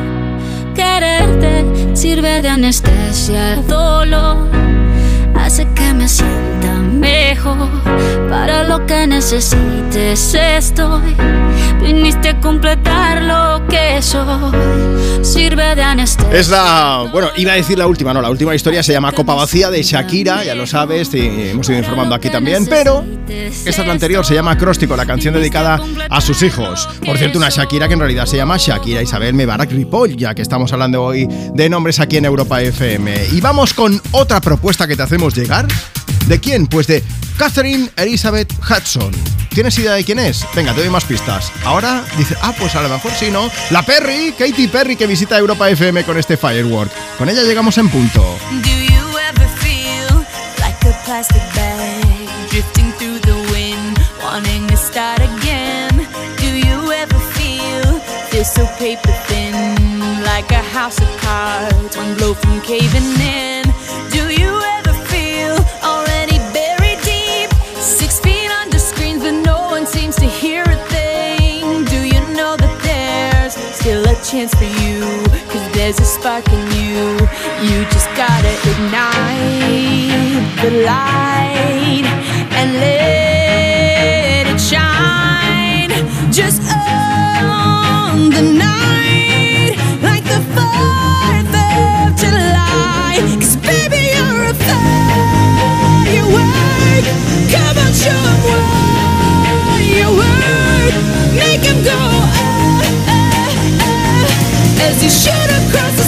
Sirve de anestesia al dolor, hace que me sienta mejor. Para lo que necesites estoy. Viniste a completar lo que soy. Sirve de anestesia. Es la. Bueno, iba a decir la última, no. La última historia se llama Copa Vacía de Shakira, ya lo sabes, te hemos ido informando aquí también. Pero esta es la anterior, se llama Acróstico, la canción dedicada a sus hijos. Por cierto, una Shakira que en realidad se llama Shakira Isabel Mebarak Ripoll, ya que estamos hablando hoy de nombres aquí en Europa FM. Y vamos con otra propuesta que te hacemos llegar. ¿De quién? Pues de Catherine Elizabeth Hudson. ¿Tienes idea de quién es? Venga, te doy más pistas. Ahora dice, ah, pues a lo mejor sí, ¿no? La Perry, Katy Perry, que visita Europa FM con este Firework. Con ella llegamos en punto. Do you ever feel like a plastic bag drifting through the wind, wanting to start again? Do you ever feel this so paper thin, like a house of cards, one blow from caving in? There's a spark in you. You just gotta ignite the light and let it shine. Just on the night, like the 4th of July. Cause baby, you're a firework. Come on, show as shoot across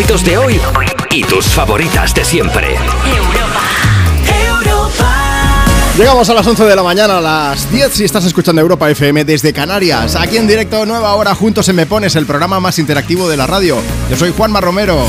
éxitos de hoy y tus favoritas de siempre. Llegamos a las 11 de la mañana, a las 10 si estás escuchando Europa FM desde Canarias. Aquí en directo, nueva hora, juntos en Me Pones, el programa más interactivo de la radio. Yo soy Juanma Romero.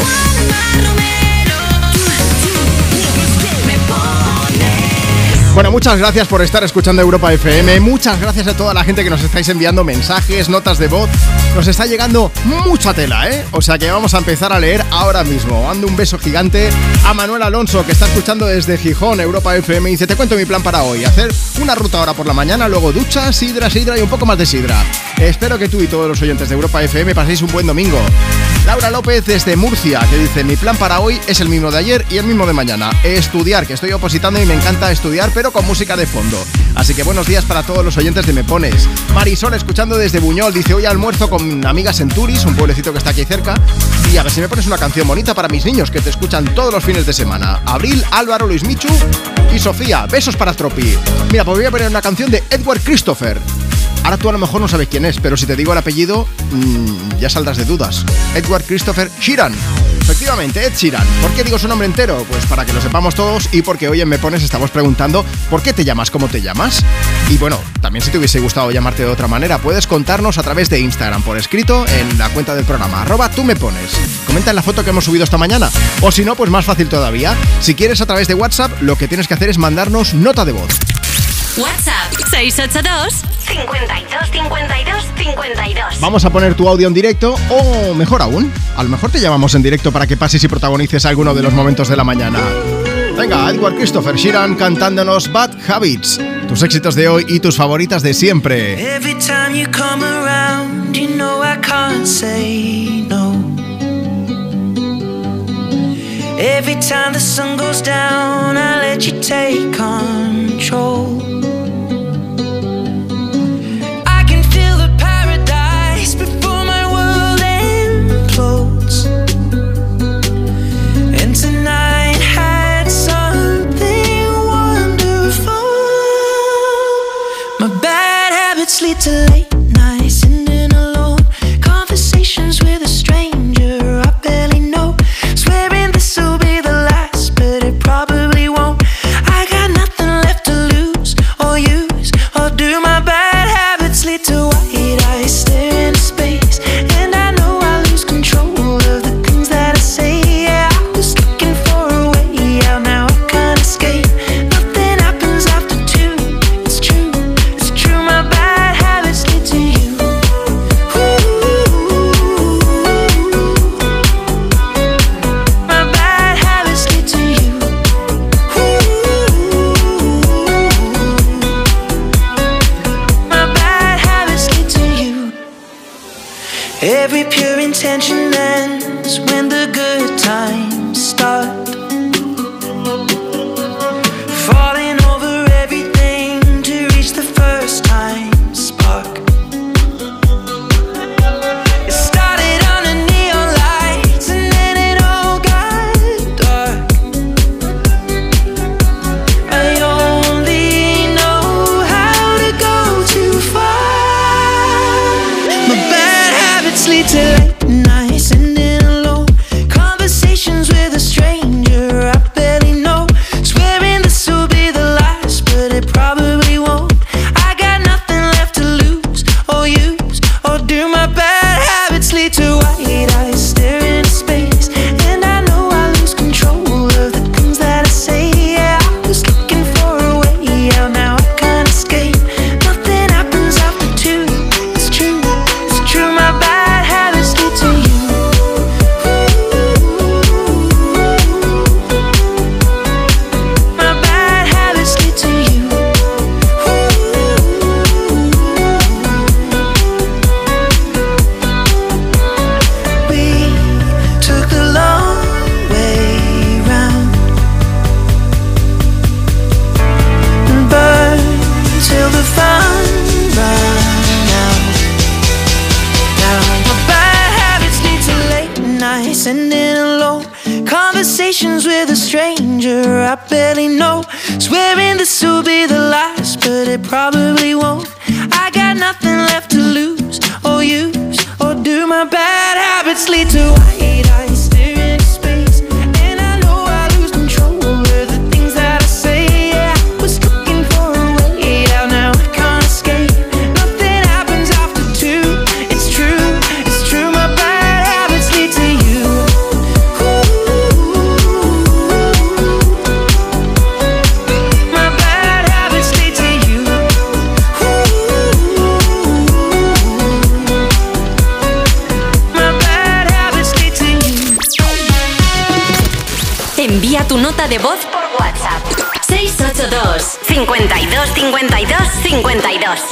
Bueno, muchas gracias por estar escuchando Europa FM. Muchas gracias a toda la gente que nos estáis enviando mensajes, notas de voz. Nos está llegando mucha tela, ¿eh? O sea que vamos a empezar a leer ahora mismo. Mando un beso gigante a Manuel Alonso, que está escuchando desde Gijón, Europa FM. Y dice: Te cuento mi plan para hoy. Hacer una ruta ahora por la mañana, luego ducha, sidra, sidra y un poco más de sidra. Espero que tú y todos los oyentes de Europa FM paséis un buen domingo. Laura López desde Murcia, que dice, mi plan para hoy es el mismo de ayer y el mismo de mañana. Estudiar, que estoy opositando y me encanta estudiar, pero con música de fondo. Así que buenos días para todos los oyentes de Me Pones. Marisol, escuchando desde Buñol, dice, hoy almuerzo con amigas en Turis, un pueblecito que está aquí cerca, y a ver si me pones una canción bonita para mis niños, que te escuchan todos los fines de semana. Abril, Álvaro, Luis Michu y Sofía. Besos para Tropi. Mira, pues voy a poner una canción de Edward Christopher. Ahora tú a lo mejor no sabes quién es, pero si te digo el apellido, mmm, ya saldrás de dudas. Edward Christopher Sheeran. Efectivamente, Ed Sheeran. ¿Por qué digo su nombre entero? Pues para que lo sepamos todos y porque hoy en Me Pones estamos preguntando ¿por qué te llamas como te llamas? Y bueno, también si te hubiese gustado llamarte de otra manera, puedes contarnos a través de Instagram por escrito en la cuenta del programa, arroba tú me pones. Comenta en la foto que hemos subido esta mañana. O si no, pues más fácil todavía. Si quieres a través de WhatsApp, lo que tienes que hacer es mandarnos nota de voz. WhatsApp 682 52 52 52. Vamos a poner tu audio en directo o mejor aún, a lo mejor te llamamos en directo para que pases y protagonices alguno de los momentos de la mañana. Venga, Edward Christopher Sheeran cantándonos Bad Habits, tus éxitos de hoy y tus favoritas de siempre. Every time you come around, you know I can't say no. Every time the sun goes down, I let you take control.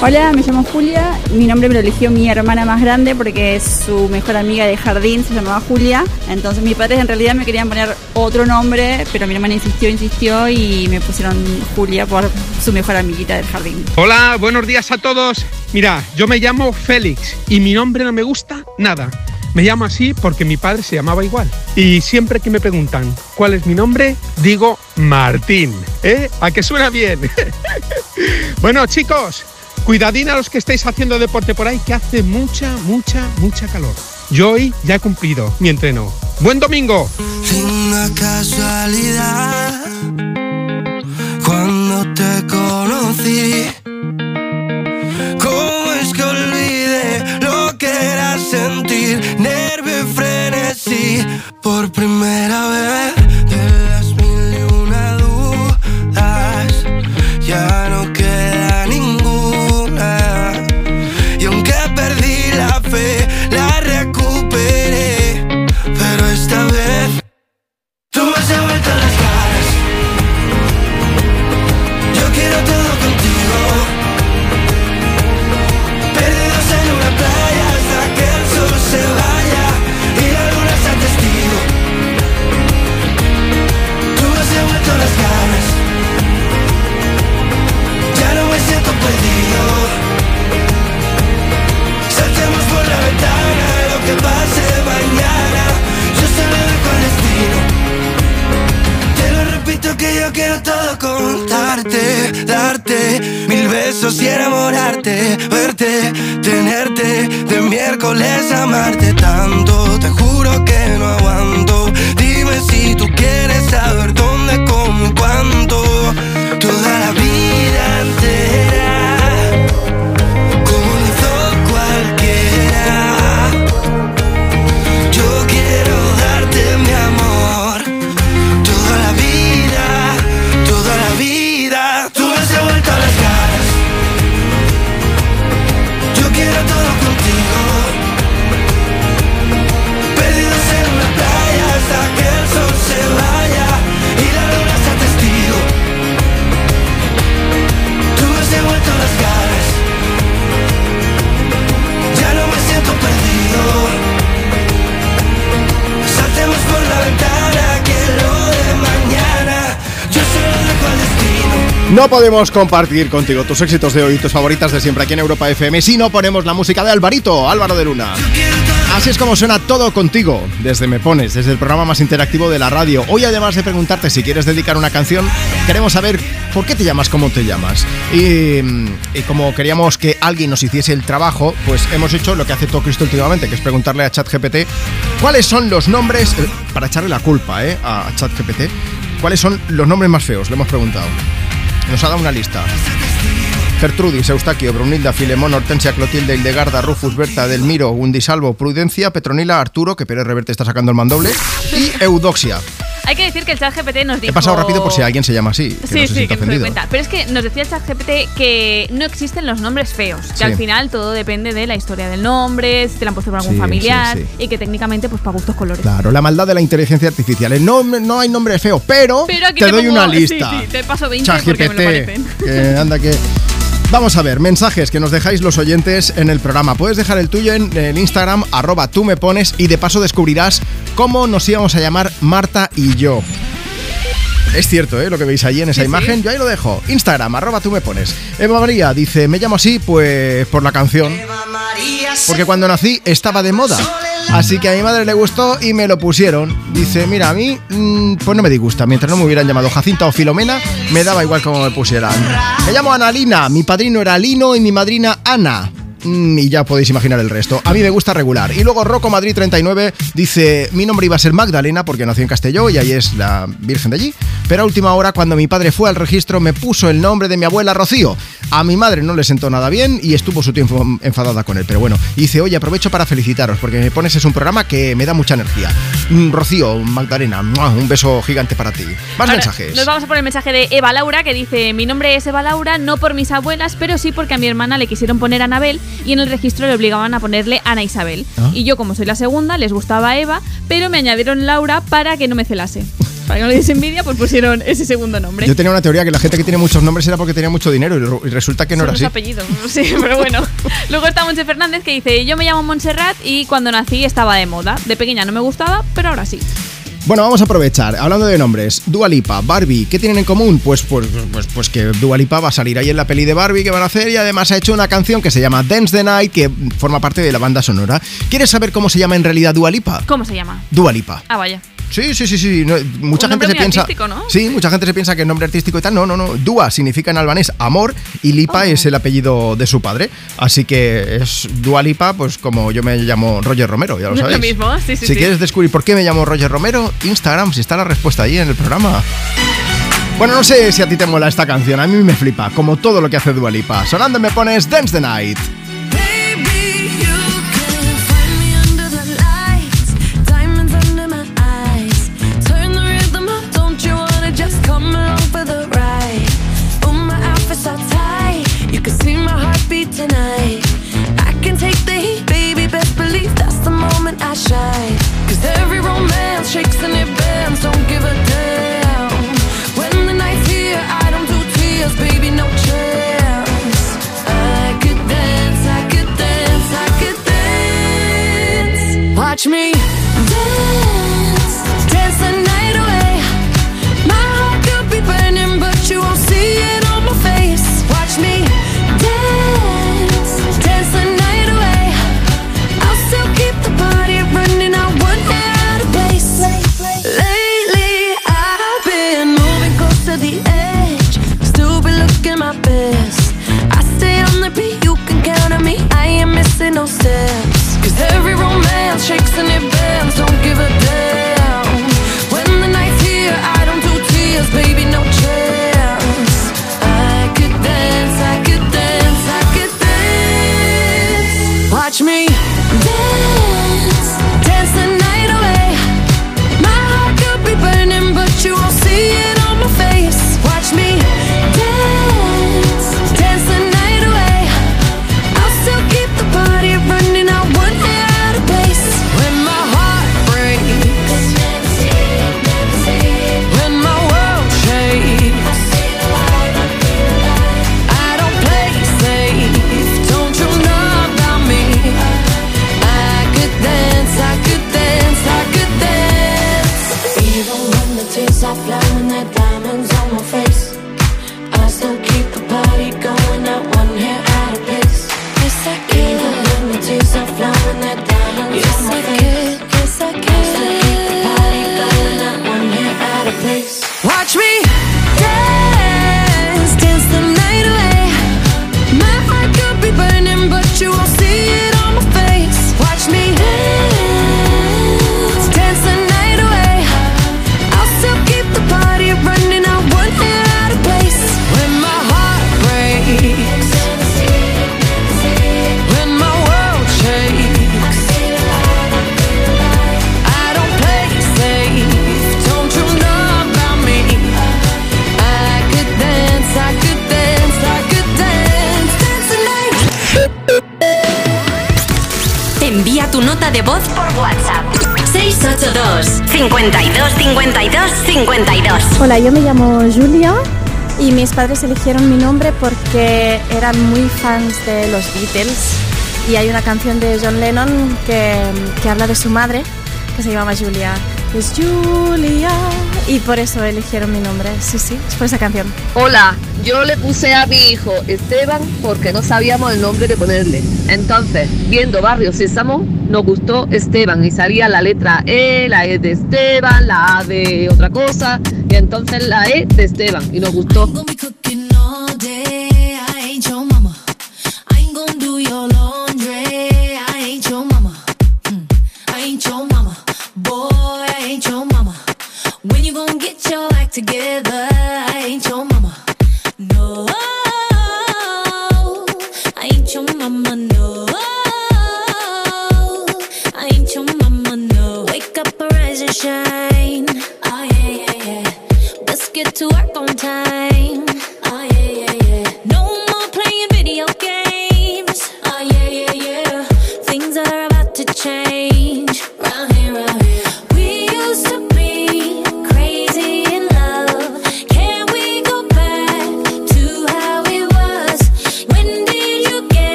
Hola, me llamo Julia. Mi nombre me lo eligió mi hermana más grande porque su mejor amiga de jardín, se llamaba Julia. Entonces mis padres en realidad me querían poner otro nombre, pero mi hermana insistió, insistió y me pusieron Julia por su mejor amiguita del jardín. Hola, buenos días a todos. Mira, yo me llamo Félix y mi nombre no me gusta nada. Me llamo así porque mi padre se llamaba igual. Y siempre que me preguntan cuál es mi nombre, digo Martín. ¿Eh? ¿A que suena bien? bueno, chicos, cuidadín a los que estáis haciendo deporte por ahí, que hace mucha, mucha, mucha calor. Yo hoy ya he cumplido mi entreno. ¡Buen domingo! Una casualidad cuando te conocí. Contarte, darte mil besos y enamorarte, verte, tenerte, de miércoles amarte tanto, te juro que no aguanto. Dime si tú quieres saber dónde, No podemos compartir contigo tus éxitos de hoy y tus favoritas de siempre aquí en Europa FM si no ponemos la música de Alvarito, Álvaro de Luna. Así es como suena todo contigo, desde Me Pones, desde el programa más interactivo de la radio. Hoy además de preguntarte si quieres dedicar una canción, queremos saber por qué te llamas como te llamas. Y, y como queríamos que alguien nos hiciese el trabajo, pues hemos hecho lo que hace todo Cristo últimamente, que es preguntarle a ChatGPT cuáles son los nombres, eh, para echarle la culpa eh, a ChatGPT, cuáles son los nombres más feos, le hemos preguntado. Nos ha dado una lista. Gertrudis, Eustaquio, Brunilda, Filemón, Hortensia, Clotilde, Hildegarda, Rufus, Berta, Delmiro, Undisalvo, Prudencia, Petronila, Arturo, que Pérez Reverte está sacando el mandoble, y Eudoxia. Hay que decir que el chat GPT nos dijo... He pasado rápido por si alguien se llama así, que Sí, no se sí, que ofendido. cuenta. Pero es que nos decía el chat GPT que no existen los nombres feos. Que Sí. al final todo depende de la historia del nombre, si te lo han puesto por algún Sí, familiar sí, y que técnicamente pues para gustos colores. Claro, la maldad de la inteligencia artificial. El nombre- no hay nombre feo, pero, te, te doy pongo- una sí, lista. sí, te paso 20 porque me lo parecen. que anda que... Vamos a ver, mensajes que nos dejáis los oyentes en el programa. Puedes dejar el tuyo en el Instagram, arroba tú me pones, y de paso descubrirás cómo nos íbamos a llamar Marta y yo. Es cierto, ¿eh? Lo que veis ahí en esa Sí, sí. imagen. Yo ahí lo dejo. Instagram, arroba tú me pones. Eva María dice, me llamo así pues por la canción. Porque cuando nací estaba de moda. Así que a mi madre le gustó y me lo pusieron. Dice, mira, a mí mm, pues no me disgusta. Mientras no me hubieran llamado Jacinta o Filomena, me daba igual como me pusieran. Me llamo Analina, mi padrino era Lino y mi madrina Ana. Mm, Y ya podéis imaginar el resto. A mí me gusta regular. Y luego Rocco Madrid 39 dice, mi nombre iba a ser Magdalena porque nació en Castelló y ahí es la Virgen de allí. Pero a última hora, cuando mi padre fue al registro, me puso el nombre de mi abuela Rocío. A mi madre no le sentó nada bien y estuvo su tiempo enfadada con él. Pero bueno, dice, oye, aprovecho para felicitaros porque me pones es un programa que me da mucha energía. Mm, Rocío, Magdalena, un beso gigante para ti. Más Ahora, mensajes. Nos vamos a poner el mensaje de Eva Laura que dice: Mi nombre es Eva Laura, no por mis abuelas, pero sí porque a mi hermana le quisieron poner Anabel y en el registro le obligaban a ponerle Ana Isabel. Ah. Y yo, como soy la segunda, les gustaba Eva, pero me añadieron Laura para que no me celase. Para que no le diese envidia, pues pusieron ese segundo nombre. Yo tenía una teoría que la gente que tiene muchos nombres era porque tenía mucho dinero y re- y resulta que no Son era así. apellidos, sí, pero bueno. Luego está Monse Fernández que dice, yo me llamo Montserrat y cuando nací estaba de moda. De pequeña no me gustaba, pero ahora sí. Bueno, vamos a aprovechar. Hablando de nombres, Dua Lipa, Barbie, ¿qué tienen en común? Pues, pues, pues, pues que Dua Lipa va a salir ahí en la peli de Barbie que van a hacer y además ha hecho una canción que se llama Dance the Night que forma parte de la banda sonora. ¿Quieres saber cómo se llama en realidad Dua Lipa? ¿Cómo se llama? Dua Lipa. Ah, vaya. Sí, sí, sí, sí. no, mucha Un gente se muy piensa. artístico, ¿no? Sí, mucha gente se piensa que es nombre artístico y tal. No, no, no. Dua significa en albanés amor y Lipa Oh. es el apellido de su padre. Así que es Dua Lipa, pues como yo me llamo Roger Romero, ya lo Lo sabéis. mismo, sí, sí, si sí. quieres descubrir por qué me llamo Roger Romero, Instagram, si está la respuesta ahí en el programa. Bueno, no sé si a ti te mola esta canción, a mí me flipa, como todo lo que hace Dua Lipa. Sonando me pones Dance the Night. Shine. And it 682 52 52 52 Hola, yo me llamo Julia y mis padres eligieron mi nombre porque eran muy fans de los Beatles. Y hay una canción de John Lennon que, que habla de su madre que se llama Julia. Es Julia y por eso eligieron mi nombre. Sí, sí, es por esa canción. Hola, yo le puse a mi hijo Esteban porque no sabíamos el nombre de ponerle. Entonces, viendo Barrio Sésamo, nos gustó Esteban y salía la letra E, la E de Esteban, la A de otra cosa, y entonces la E de Esteban, y nos gustó.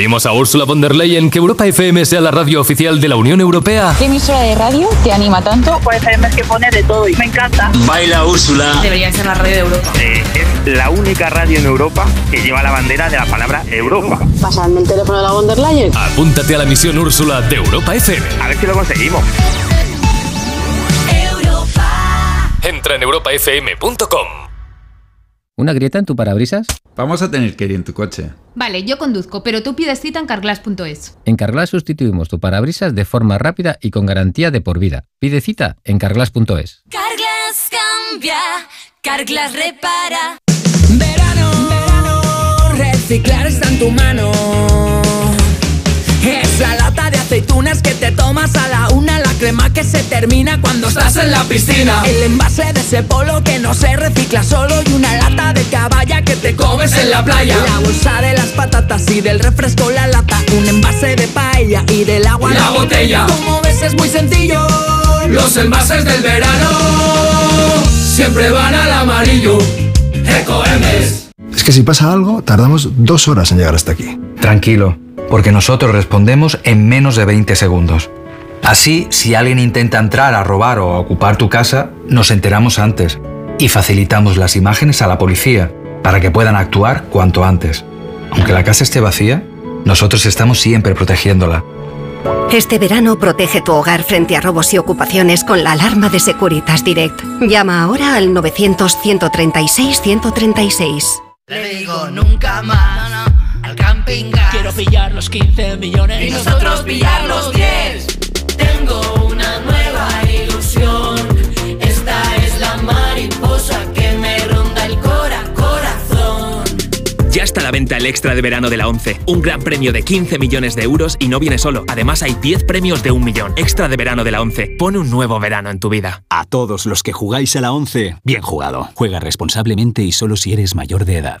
Pedimos a Ursula von der Leyen que Europa FM sea la radio oficial de la Unión Europea? ¿Qué emisora de radio te anima tanto? Pues FM que pone de todo y me encanta. Baila Úrsula. Debería ser la radio de Europa. Eh, es la única radio en Europa que lleva la bandera de la palabra Europa. Pasarme el teléfono de la von der Leyen. Apúntate a la misión Úrsula de Europa FM. A ver si lo conseguimos. Entra en europafm.com. ¿Una grieta en tu parabrisas? Vamos a tener que ir en tu coche. Vale, yo conduzco, pero tú pides cita en carglass.es. En Carglass sustituimos tu parabrisas de forma rápida y con garantía de por vida. Pide cita en carglass.es. Carglass cambia, Carglass repara. Reciclar está en tu mano. Aceitunas que te tomas a la una, la crema que se termina cuando estás en la piscina. El envase de ese polo que no se recicla solo y una lata de caballa que te comes en la playa. La bolsa de las patatas y del refresco la lata, un envase de paella y del agua La botella. Como ves es muy sencillo. Los envases del verano siempre van al amarillo. Ecoembes. Es que si pasa algo, tardamos dos horas en llegar hasta aquí. Tranquilo, porque nosotros respondemos en menos de 20 segundos. Así, si alguien intenta entrar a robar o a ocupar tu casa, nos enteramos antes y facilitamos las imágenes a la policía para que puedan actuar cuanto antes. Aunque la casa esté vacía, nosotros estamos siempre protegiéndola. Este verano protege tu hogar frente a robos y ocupaciones con la alarma de Securitas Direct. Llama ahora al 900-136-136. Le digo nunca más Quiero pillar los 15 millones Y nosotros pillar los 10. Tengo una nueva ilusión. Esta es la mariposa que me ronda el cora corazón. Ya está a la venta el extra de verano de la 11. Un gran premio de 15 millones de euros y no viene solo. Además hay 10 premios de un millón. Extra de verano de la 11. Pone un nuevo verano en tu vida. A todos los que jugáis a la 11, bien jugado. Juega responsablemente y solo si eres mayor de edad.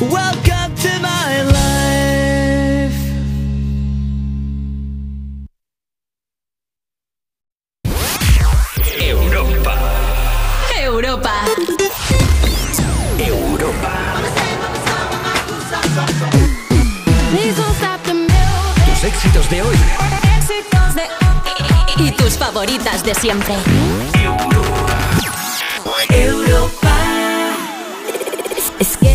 Welcome to my life. Europa. Europa. Europa. Tus éxitos de hoy. Éxitos de hoy. Y tus favoritas de siempre. Europa. Europa. Es que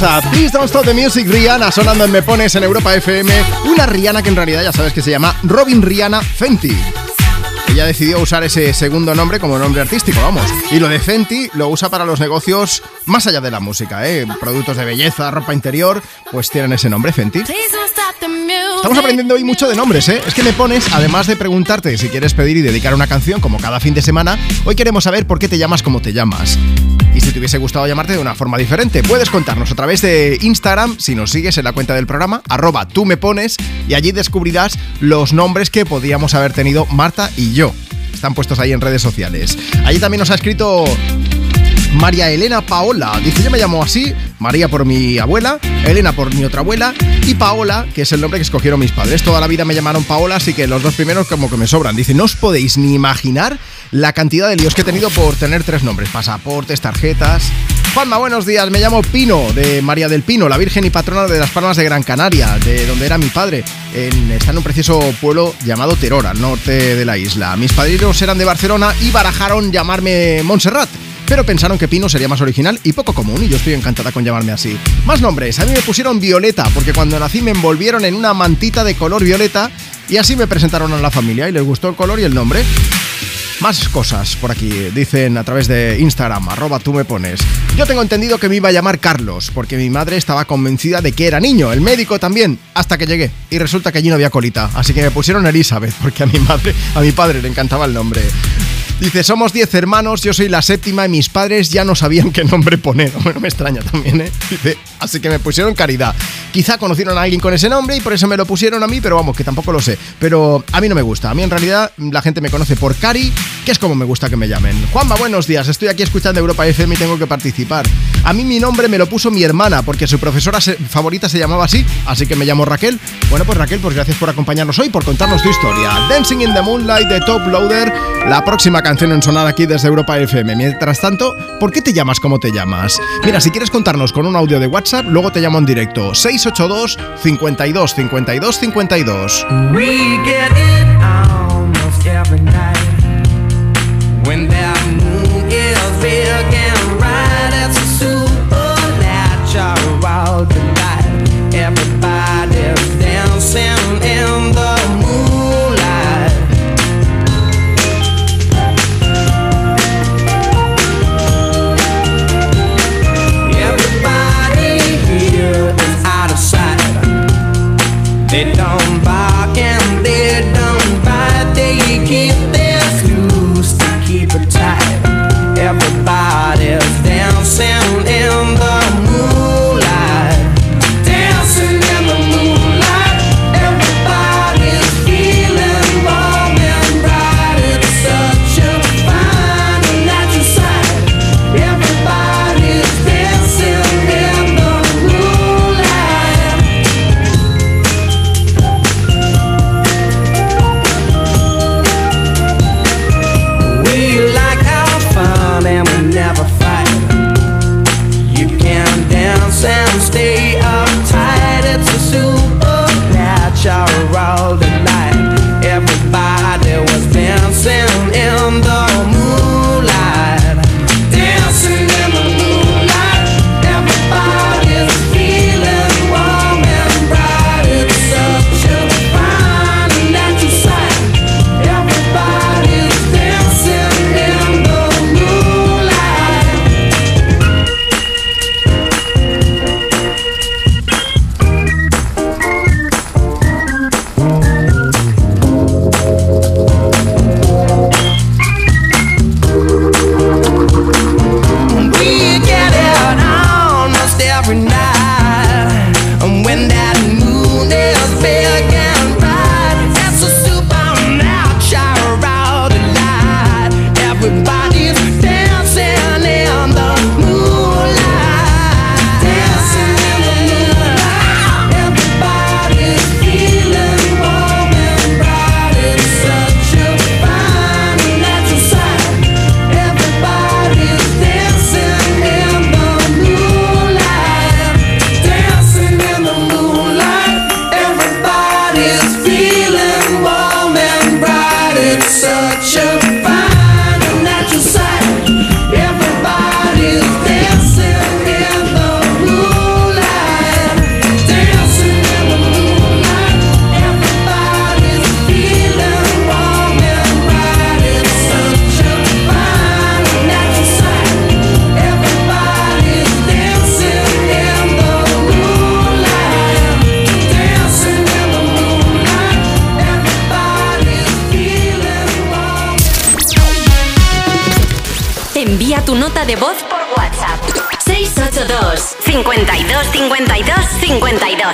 Mamakusa. Please don't stop the music, Rihanna, sonando en Me Pones en Europa FM. Una Rihanna que en realidad ya sabes que se llama Robin Rihanna Fenty. Ella decidió usar ese segundo nombre como nombre artístico, vamos. Y lo de Fenty lo usa para los negocios más allá de la música, ¿eh? Productos de belleza, ropa interior, pues tienen ese nombre, Fenty. Estamos aprendiendo hoy mucho de nombres, ¿eh? Es que me pones, además de preguntarte si quieres pedir y dedicar una canción como cada fin de semana, hoy queremos saber por qué te llamas como te llamas. Si te hubiese gustado llamarte de una forma diferente, puedes contarnos a través de Instagram, si nos sigues en la cuenta del programa, arroba tú me pones, y allí descubrirás los nombres que podíamos haber tenido Marta y yo. Están puestos ahí en redes sociales. Allí también nos ha escrito María Elena Paola. Dice, yo me llamo así, María por mi abuela, Elena por mi otra abuela y Paola, que es el nombre que escogieron mis padres. Toda la vida me llamaron Paola, así que los dos primeros como que me sobran. Dice, no os podéis ni imaginar la cantidad de líos que he tenido por tener tres nombres, pasaportes, tarjetas. Juanma, buenos días, me llamo Pino, de María del Pino, la Virgen y patrona de las Palmas de Gran Canaria, de donde era mi padre. En- está en un precioso pueblo llamado Terora, norte de la isla. Mis padrinos eran de Barcelona y barajaron llamarme Montserrat pero pensaron que Pino sería más original y poco común, y yo estoy encantada con llamarme así. Más nombres, a mí me pusieron Violeta, porque cuando nací me envolvieron en una mantita de color violeta y así me presentaron a la familia y les gustó el color y el nombre. Más cosas por aquí, dicen a través de Instagram, arroba tú me pones. Yo tengo entendido que me iba a llamar Carlos, porque mi madre estaba convencida de que era niño, el médico también, hasta que llegué. Y resulta que allí no había colita, así que me pusieron Elizabeth, porque a mi madre, a mi padre le encantaba el nombre. Dice, somos 10 hermanos, yo soy la séptima y mis padres ya no sabían qué nombre poner. Bueno, me extraña también, ¿eh? Dice, así que me pusieron Caridad. Quizá conocieron a alguien con ese nombre y por eso me lo pusieron a mí, pero vamos, que tampoco lo sé. Pero a mí no me gusta. A mí en realidad la gente me conoce por Cari, que es como me gusta que me llamen. Juanma, buenos días. Estoy aquí escuchando Europa FM y tengo que participar. A mí mi nombre me lo puso mi hermana, porque su profesora favorita se llamaba así, así que me llamo Raquel. Bueno, pues Raquel, pues gracias por acompañarnos hoy, por contarnos tu historia. Dancing in the Moonlight de Top Loader, la próxima canción en sonar aquí desde Europa FM. Mientras tanto, ¿por qué te llamas como te llamas? Mira, si quieres contarnos con un audio de WhatsApp, luego te llamo en directo. 682 52 52 52. We get it almost every night. Envía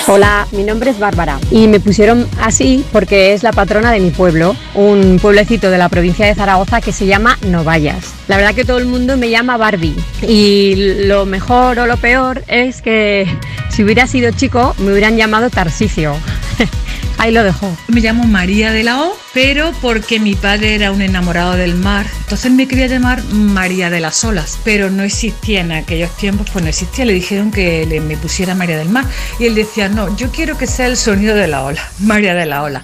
Hola, mi nombre es Bárbara y me pusieron así porque es la patrona de mi pueblo, un pueblecito de la provincia de Zaragoza que se llama Novallas. La verdad que todo el mundo me llama Barbie y lo mejor o lo peor es que si hubiera sido chico me hubieran llamado Tarsicio. Ahí lo dejo. Me llamo María de la O, pero porque mi padre era un enamorado del mar, entonces me quería llamar María de las Olas, pero no existía en aquellos tiempos, pues no existía. Le dijeron que le, me pusiera María del Mar y él decía, no, yo quiero que sea el sonido de la ola, María de la Ola.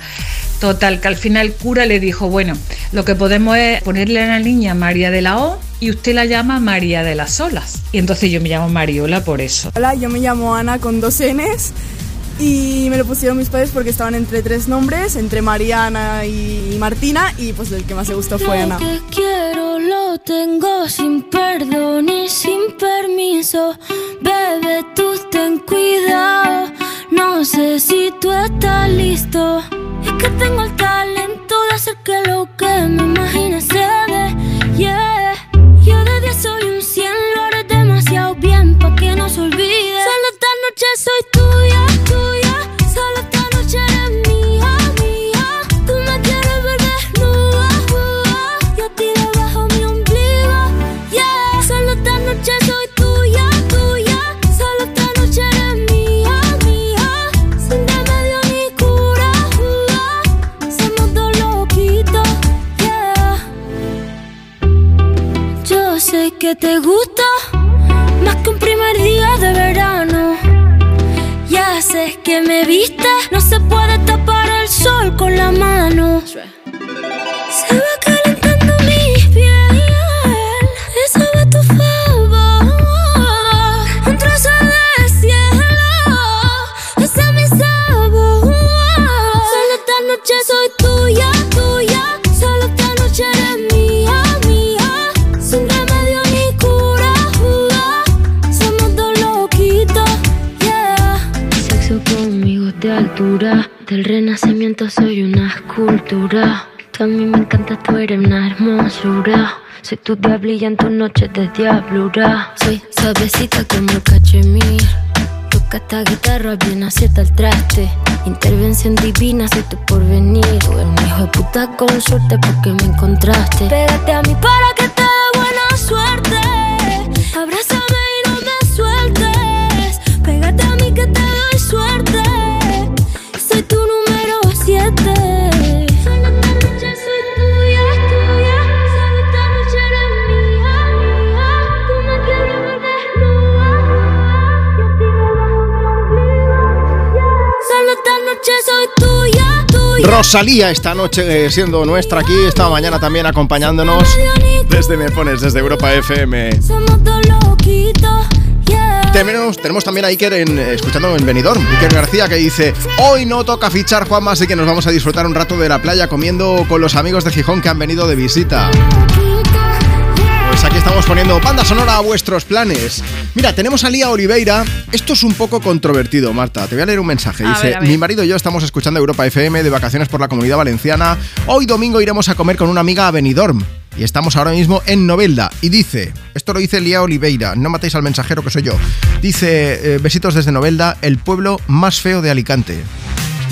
Total, que al final el cura le dijo, bueno, lo que podemos es ponerle a la niña María de la O y usted la llama María de las Olas. Y entonces yo me llamo Mariola por eso. Hola, yo me llamo Ana con dos Ns y me lo pusieron mis padres porque estaban entre tres nombres, entre Mariana y Martina y pues el que más me gustó fue Ana. Lo que quiero lo tengo sin perdón y sin permiso. Bebé, tú ten cuidado. No sé si tú estás listo. Es que tengo el talento de hacer que lo que me imagine se dé. Yeah. Yo de 10 soy un 100, lo haré demasiado bien pa' que no se olvide. Noche soy tuya, tuya. Solo esta noche eres mía, mía. Tú me quieres ver desnuda, uh, y a ti debajo mi ombligo. Yeah. Solo esta noche soy tuya, tuya. Solo esta noche eres mía, mía. Sin remedio ni cura, uh, somos dos loquitos, yeah. Yo sé que te gusta que me viste, no se puede tapar el sol con la mano. Del renacimiento soy una escultura. Tú a mí me encanta, tú eres una hermosura. Soy tu diablilla en tus noches de diablura. Soy suavecita como el cachemir. Toca esta guitarra bien acierta el traste. Intervención divina, soy tu porvenir. Tú eres un hijo de puta con suerte porque me encontraste. Pégate a mí para que te dé buena suerte. Rosalía esta noche eh, siendo nuestra aquí, esta mañana también acompañándonos desde Me Pones, desde Europa FM. Tenemos, tenemos también a Iker en, eh, escuchando en Benidorm, Iker García que dice Hoy no toca fichar Juanma, así que nos vamos a disfrutar un rato de la playa comiendo con los amigos de Gijón que han venido de visita. Estamos poniendo banda sonora a vuestros planes. Mira, tenemos a Lía Oliveira. Esto es un poco controvertido, Marta. Te voy a leer un mensaje. A Dice, ver, a ver. mi marido y yo estamos escuchando Europa FM de vacaciones por la Comunidad Valenciana. Hoy domingo iremos a comer con una amiga a Benidorm. Y estamos ahora mismo en Novelda. Y dice, esto lo dice Lía Oliveira, no matéis al mensajero que soy yo. Dice, eh, besitos desde Novelda, el pueblo más feo de Alicante.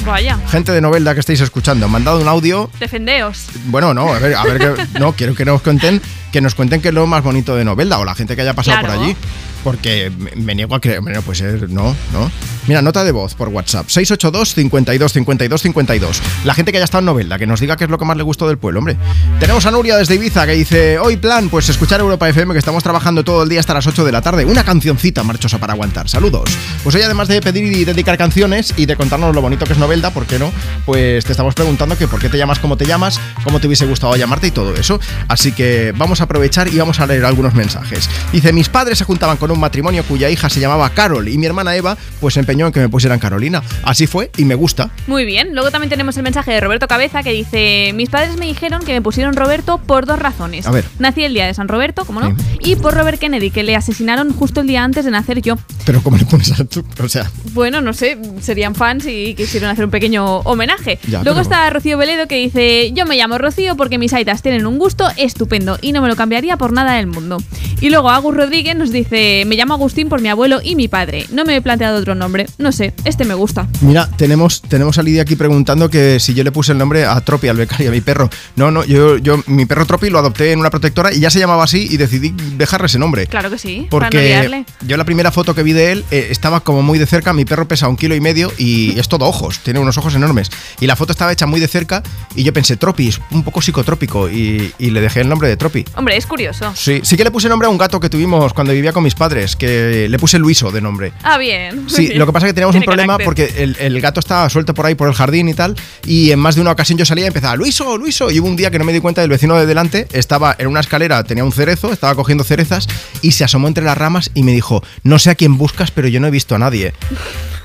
Vaya, Gente de Novelda que estáis escuchando, mandado un audio defendeos. bueno, no, a ver, a ver, que, no, quiero que nos cuenten, que nos cuenten qué es lo más bonito de Novelda o la gente que haya pasado Claro. por allí. Porque me, me niego a creer, bueno, pues no, no. Mira, nota de voz por WhatsApp, 682 52 52 52. La gente que haya estado en Novelda, que nos diga qué es lo que más le gustó del pueblo, hombre. Tenemos a Nuria desde Ibiza que dice, hoy plan, pues escuchar Europa FM, que estamos trabajando todo el día hasta las 8 de la tarde. Una cancioncita marchosa para aguantar. Saludos. Pues hoy además de pedir y dedicar canciones y de contarnos lo bonito que es Novelda, ¿por qué no? Pues te estamos preguntando que por qué te llamas como te llamas, cómo te hubiese gustado llamarte y todo eso. Así que vamos a aprovechar y vamos a leer algunos mensajes. Dice, mis padres se juntaban con un matrimonio cuya hija se llamaba Carol y mi hermana Eva pues se empeñó en que me pusieran Carolina. Así fue y me gusta. Muy bien, luego también tenemos el mensaje de Roberto Cabeza que dice, mis padres me dijeron que me pusieron Roberto por dos razones. A ver. Nací el día de San Roberto, como no, y por Robert Kennedy, que le asesinaron justo el día antes de nacer yo. Pero ¿cómo le pones a tu? O sea, Bueno, no sé, serían fans y quisieron hacer un pequeño homenaje. Ya, Luego pero- está Rocío Veledo que dice, yo me llamo Rocío porque mis aitas tienen un gusto estupendo y no me lo cambiaría por nada del mundo. Y luego Agus Rodríguez nos dice, me llamo Agustín por mi abuelo y mi padre. No me he planteado otro nombre. No sé, este me gusta. Mira, tenemos, tenemos a Lidia aquí preguntando que si yo le puse el nombre a Tropi, al becario, a mi perro. No, no, yo, yo mi perro Tropi lo adopté en una protectora y ya se llamaba así y decidí dejarle ese nombre. Claro que sí, para no Porque liarle. yo la primera foto que vi de él eh, estaba como muy de cerca, mi perro pesa un kilo y medio y es todo ojos, tiene unos ojos enormes. Y la foto estaba hecha muy de cerca y yo pensé, Tropi, es un poco psicotrópico y, y le dejé el nombre de Tropi. Hombre, es curioso. Sí, sí que le puse nombre a un gato que tuvimos cuando vivía con mis padres, que le puse Luiso de nombre. Ah, bien. Sí, bien. lo que pasa es que teníamos un problema carácter. porque el, el gato estaba suelto por ahí por el jardín y tal, y en más de una ocasión yo salía y empezaba, Luiso, Luiso, y hubo un día que no me di cuenta del vecino de delante, estaba en una escalera, tenía un cerezo, estaba cogiendo cerezas, y se asomó entre las ramas y me dijo, no sé a quién buscas, pero yo no he visto a nadie.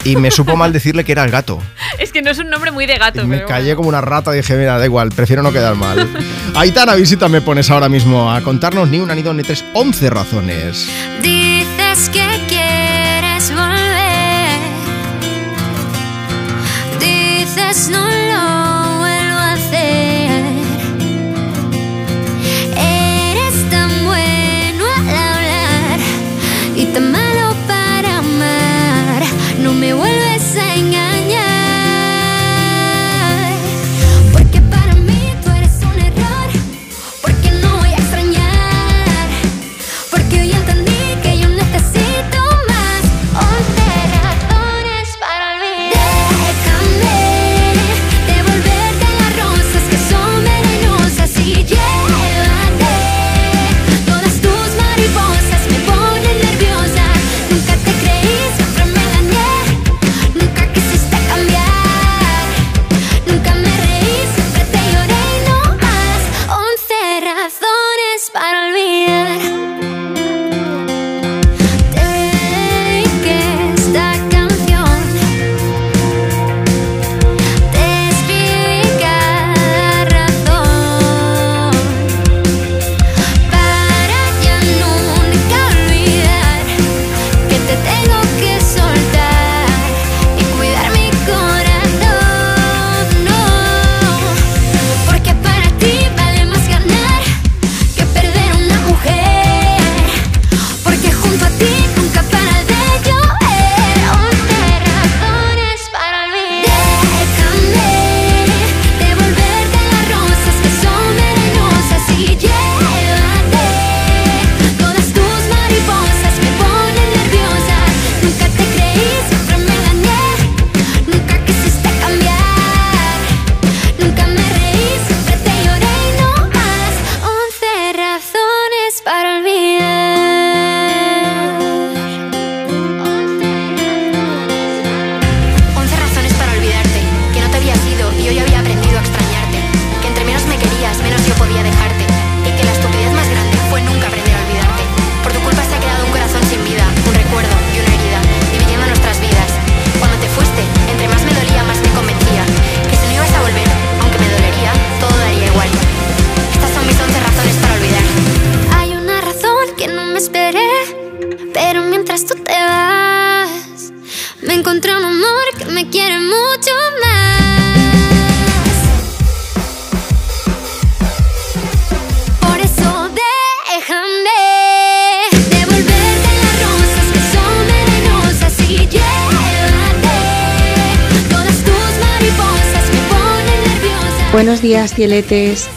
Y me supo mal decirle que era el gato. Es que no es un nombre muy de gato, Y me pero callé como una rata y dije, mira, da igual, prefiero no quedar mal. Aitana, visita me pones ahora mismo a contarnos ni una, ni dos, ni tres, 11 razones. Dices que quieres volver. Dices no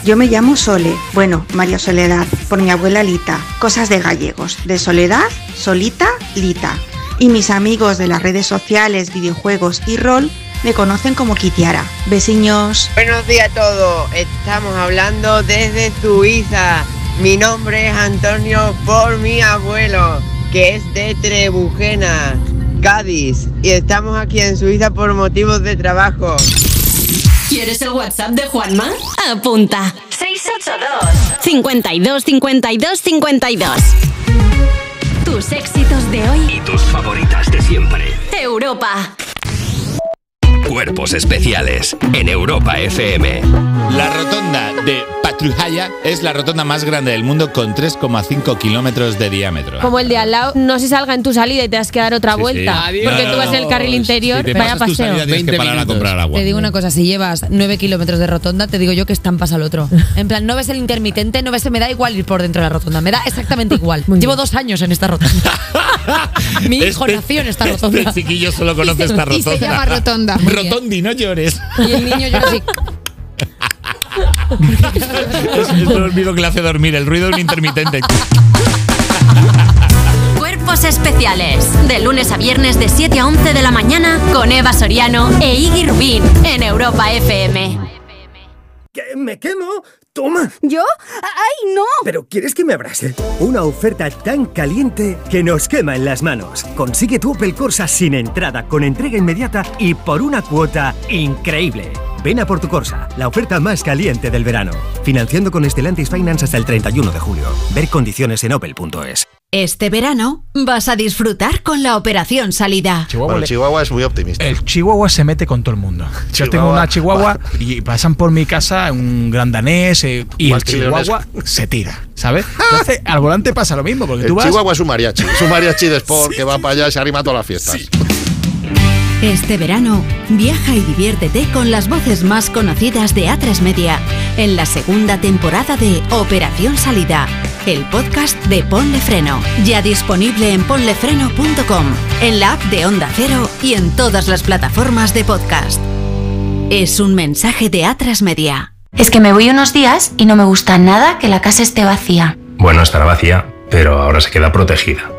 Yo me llamo Sole, bueno, María Soledad, por mi abuela Lita. Cosas de gallegos. De Soledad, Solita, Lita. Y mis amigos de las redes sociales, videojuegos y rol me conocen como Kitiara. Besiños. Buenos días a todos, estamos hablando desde Suiza. Mi nombre es Antonio por mi abuelo, que es de Trebujena, Cádiz. Y estamos aquí en Suiza por motivos de trabajo. ¿Quieres el WhatsApp de Juanma? Apunta. 682 52 52 52. Tus éxitos de hoy. Y tus favoritas de siempre. Europa. Cuerpos Especiales en Europa FM. La rotonda de Patrujaya es la rotonda más grande del mundo con 3,5 kilómetros de diámetro. Como el de al lado, no se salga en tu salida y te has que dar otra Sí, sí. vuelta. Adiós. Porque tú vas en el carril interior, Si te vaya pasas tu paseo. salida, tienes que parar a comprar agua. Te digo una cosa, si llevas 9 kilómetros de rotonda, te digo yo que estampas al otro. En plan, no ves el intermitente, no ves, me da igual ir por dentro de la rotonda, me da exactamente igual. Llevo dos años en esta rotonda. Mi hijo Este- nació en esta rotonda. Este chiquillo solo conoce esta Y se rotonda. llama rotonda. Rotondi, no llores. Y el niño llora así. Es, es lo mismo que le hace dormir, el ruido de un intermitente. Cuerpos especiales. De lunes a viernes de 7 a 11 de la mañana con Eva Soriano e Iggy Rubín en Europa FM. ¿Que me quemo? Toma. ¿Yo? ¡Ay, no! ¿Pero quieres que me abrase? Una oferta tan caliente que nos quema en las manos. Consigue tu Opel Corsa sin entrada, con entrega inmediata y por una cuota increíble. Ven a por tu Corsa, la oferta más caliente del verano. Financiando con Stellantis Finance hasta el 31 de julio. Ver condiciones en opel.es. Este verano vas a disfrutar con la operación salida. Bueno, Chihuahua es muy optimista. El chihuahua se mete con todo el mundo. Yo tengo una chihuahua y pasan por mi casa un gran danés eh, y el chihuahua se tira, ¿sabes? Entonces al volante pasa lo mismo porque El tú vas Chihuahua es un mariachi. Es un mariachi de sport que va para allá y se arrima a todas las fiestas. Este verano, viaja y diviértete con las voces más conocidas de A3 Media en la segunda temporada de Operación Salida, el podcast de Ponle Freno, ya disponible en ponlefreno.com, en la app de Onda Cero y en todas las plataformas de podcast. Es un mensaje de A3 Media. Es que me voy unos días y no me gusta nada que la casa esté vacía. Bueno, estará vacía, pero ahora se queda protegida.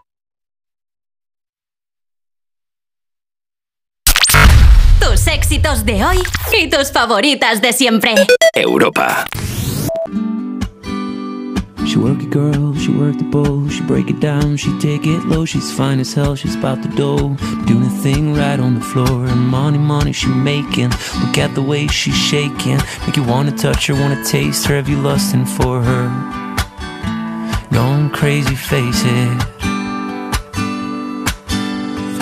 Éxitos de hoy y tus favoritas de siempre. Europa. She work it, girl, she work the bowl, she break it down, she take it low, she's fine as hell, she's about the dough, doing a thing right on the floor, and money, money she making, look at the way she's shaking, make you wanna touch her, wanna taste her, have you lusting for her, going crazy, face it.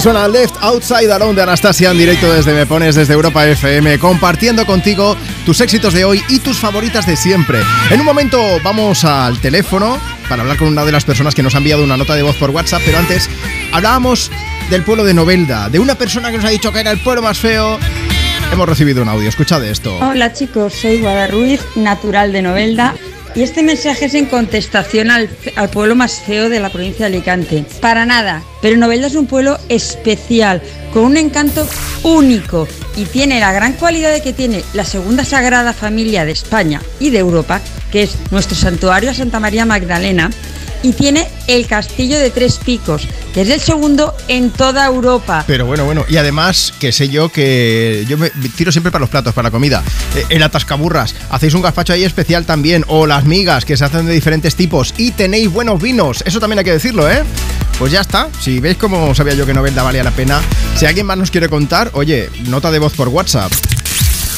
Suena Left Outside Alone de Anastasia en directo desde Me Pones desde Europa FM, compartiendo contigo tus éxitos de hoy y tus favoritas de siempre. En un momento vamos al teléfono para hablar con una de las personas que nos ha enviado una nota de voz por WhatsApp, pero antes hablábamos del pueblo de Novelda, de una persona que nos ha dicho que era el pueblo más feo. Hemos recibido un audio, escuchad esto. Hola chicos, soy Guada Ruiz, natural de Novelda. Y este mensaje es en contestación al pueblo más feo de la provincia de Alicante. Para nada, pero Novelda es un pueblo especial, con un encanto único y tiene la gran cualidad de que tiene la segunda sagrada familia de España y de Europa, que es nuestro santuario a Santa María Magdalena, y tiene el castillo de tres picos, que es el segundo en toda Europa. Pero bueno, bueno, y además que sé yo que yo me tiro siempre para los platos, para la comida. Eh, el atascaburras, hacéis un gazpacho ahí especial también, o las migas que se hacen de diferentes tipos, y tenéis buenos vinos, eso también hay que decirlo, ¿eh? Pues ya está, si veis cómo sabía yo que Novelda valía la pena, si alguien más nos quiere contar, oye, nota de voz por WhatsApp.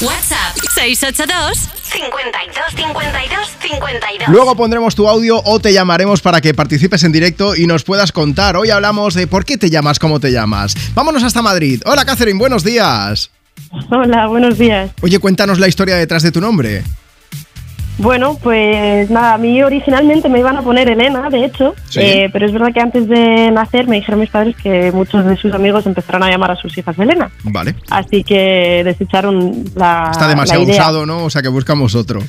WhatsApp 682 52 52 52. Luego pondremos tu audio o te llamaremos para que participes en directo y nos puedas contar. Hoy hablamos de por qué te llamas, cómo te llamas. Vámonos hasta Madrid. Hola Catherine, buenos días. Hola, buenos días. Oye, cuéntanos la historia detrás de tu nombre. Bueno, pues nada, a mí originalmente me iban a poner Elena, de hecho, Sí. eh, pero es verdad que antes de nacer me dijeron mis padres que muchos de sus amigos empezaron a llamar a sus hijas Elena, Vale. así que desecharon la Está demasiado la idea. usado, ¿no? O sea que buscamos otro.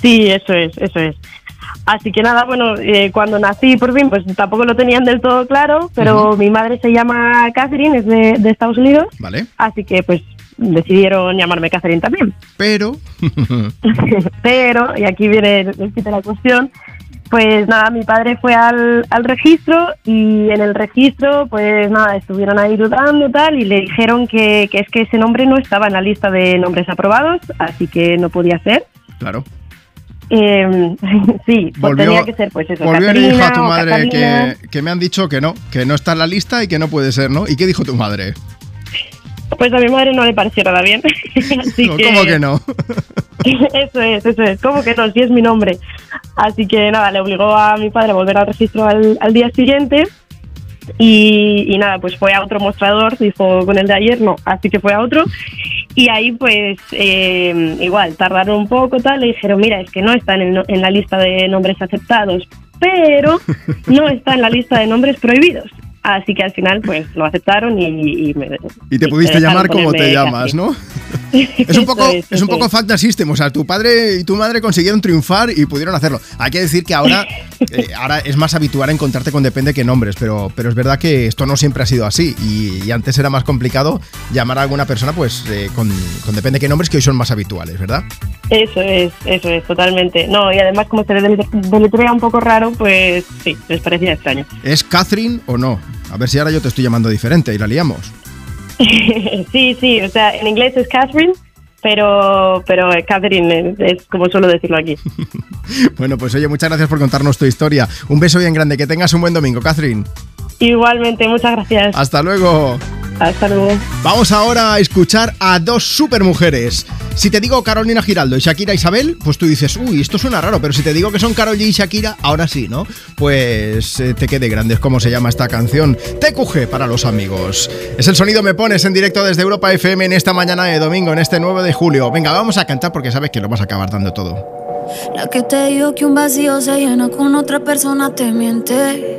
Sí, eso es, eso es. Así que nada, bueno, eh, cuando nací por fin, pues tampoco lo tenían del todo claro, pero mi madre se llama Catherine, es de, de Estados Unidos, Vale. así que pues decidieron llamarme Catherine también. Pero. Pero, y aquí viene el, de la cuestión, pues nada, mi padre fue al, al registro y en el registro, pues nada, estuvieron ahí dudando tal y le dijeron que, que es que ese nombre no estaba en la lista de nombres aprobados, así que no podía ser. Claro. Eh, sí, pues Volvió- tenía que ser pues eso, Volvió y le dijo a tu madre que me han dicho que no, que no está en la lista y que no puede ser, ¿no? ¿Y qué dijo tu madre? Pues a mi madre no le pareció nada bien. Así No, que- ¿Cómo que no? Eso es, eso es. ¿Cómo que no? Si es mi nombre. Así que nada, le obligó a mi padre a volver al registro al, al día siguiente. Y, y nada, pues fue a otro mostrador, dijo con el de ayer, no, así que fue a otro. Y ahí pues eh, igual, tardaron un poco tal, le dijeron, mira, es que no está en, el no- en la lista de nombres aceptados, pero no está en la lista de nombres prohibidos. Así que al final pues lo aceptaron y, y me- Y te y pudiste llamar como te llamas. ¿no? Es un poco, es, es un poco. Facta System, o sea, tu padre y tu madre consiguieron triunfar y pudieron hacerlo. Hay que decir que ahora, eh, ahora es más habitual encontrarte con depende que nombres, pero, pero es verdad que esto no siempre ha sido así y, y antes era más complicado llamar a alguna persona pues eh, con, con depende que nombres que hoy son más habituales, ¿verdad? Eso es, eso es, totalmente. No, y además como se dele- deletrea un poco raro, pues sí, les parecía extraño. ¿Es Catherine o no? A ver si ahora yo te estoy llamando diferente y la liamos. sí, sí, o sea, en inglés es Catherine, pero, pero Catherine es, es como suelo decirlo aquí. Bueno, pues oye, muchas gracias por contarnos tu historia. Un beso bien grande, que tengas un buen domingo, Catherine. Igualmente, muchas gracias. Hasta luego. Hasta luego. Vamos ahora a escuchar a dos supermujeres. Si te digo Carolina Giraldo y Shakira Isabel, pues tú dices, uy, esto suena raro, pero si te digo que son Karol G y Shakira, ahora sí, ¿no? Pues eh, te quede grande, es como se llama esta canción. TQG para los amigos. Es el sonido Me Pones en directo desde Europa FM en esta mañana de domingo, en este 9 de julio. Venga, vamos a cantar porque sabes que lo vas a acabar dando todo. La que te dijo que un vacío se llena con otra persona te miente.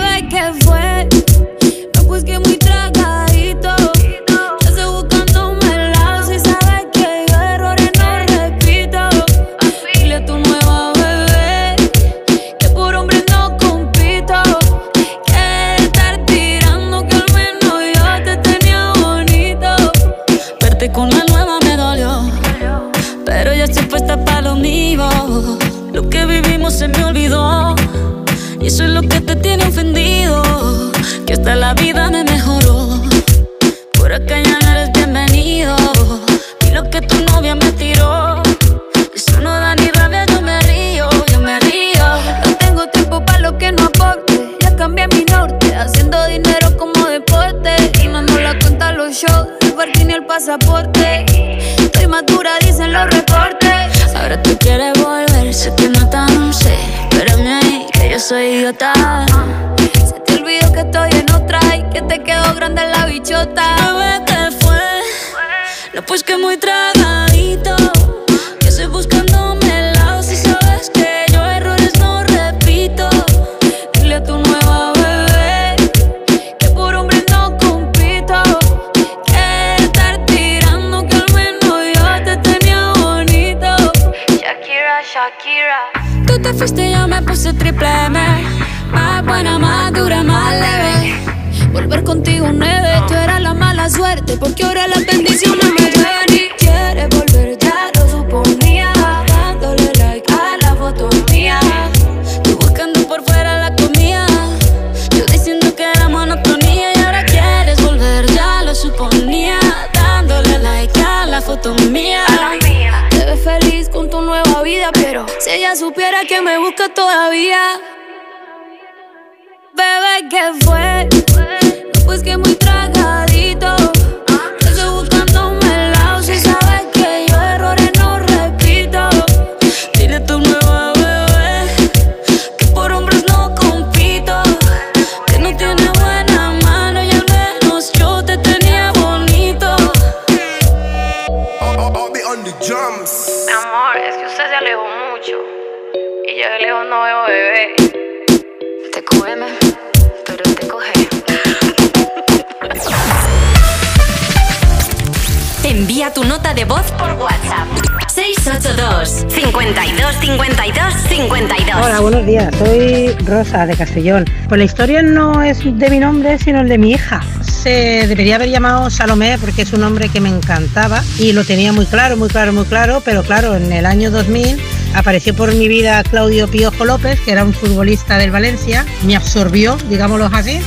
Rosa de Castellón. Pues la historia no es de mi nombre, sino el de mi hija. Se debería haber llamado Salomé porque es un nombre que me encantaba y lo tenía muy claro, muy claro, muy claro. Pero claro, en el año 2000 apareció por mi vida Claudio Piojo López, que era un futbolista del Valencia. Me absorbió, digámoslo así.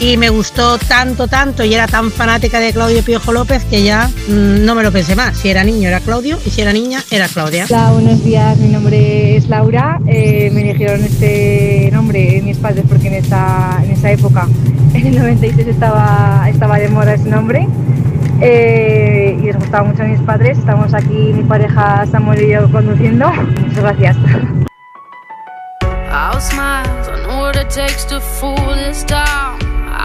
Y me gustó tanto, tanto y era tan fanática de Claudio Piojo López que ya mm, no me lo pensé más. Si era niño era Claudio y si era niña era Claudia. Hola, buenos días. Mi nombre es Laura. Eh, me eligieron este nombre mis padres porque en esa, en esa época, en el 96, estaba, estaba de moda ese nombre. eh, y les gustaba mucho a mis padres. Estamos aquí, mi pareja Samuel y yo conduciendo. Muchas gracias. I'll smile, I know what it takes to fool this town.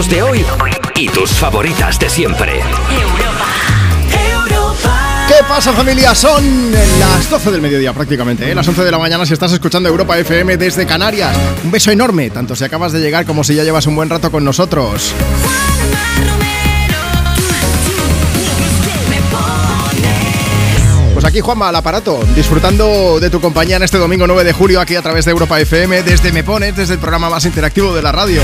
éxitos de hoy y tus favoritas de siempre. ¿Qué pasa familia? Son las 12 del mediodía prácticamente, ¿eh? las 11 de la mañana si estás escuchando Europa FM desde Canarias. Un beso enorme, tanto si acabas de llegar como si ya llevas un buen rato con nosotros. Pues aquí Juanma al aparato, disfrutando de tu compañía en este domingo 9 de julio aquí a través de Europa FM, desde Me Pones, desde el programa más interactivo de la radio.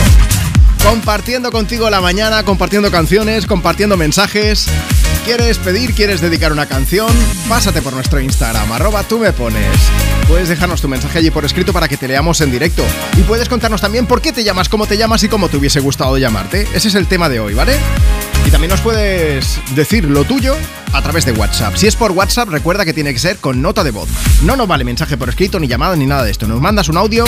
Compartiendo contigo la mañana, compartiendo canciones, compartiendo mensajes. ¿Quieres pedir, quieres dedicar una canción? Pásate por nuestro Instagram, arroba tú me pones. Puedes dejarnos tu mensaje allí por escrito para que te leamos en directo. Y puedes contarnos también por qué te llamas, cómo te llamas y cómo te hubiese gustado llamarte. Ese es el tema de hoy, ¿vale? Y también nos puedes decir lo tuyo a través de WhatsApp. Si es por WhatsApp, recuerda que tiene que ser con nota de voz. No nos vale mensaje por escrito, ni llamada, ni nada de esto. Nos mandas un audio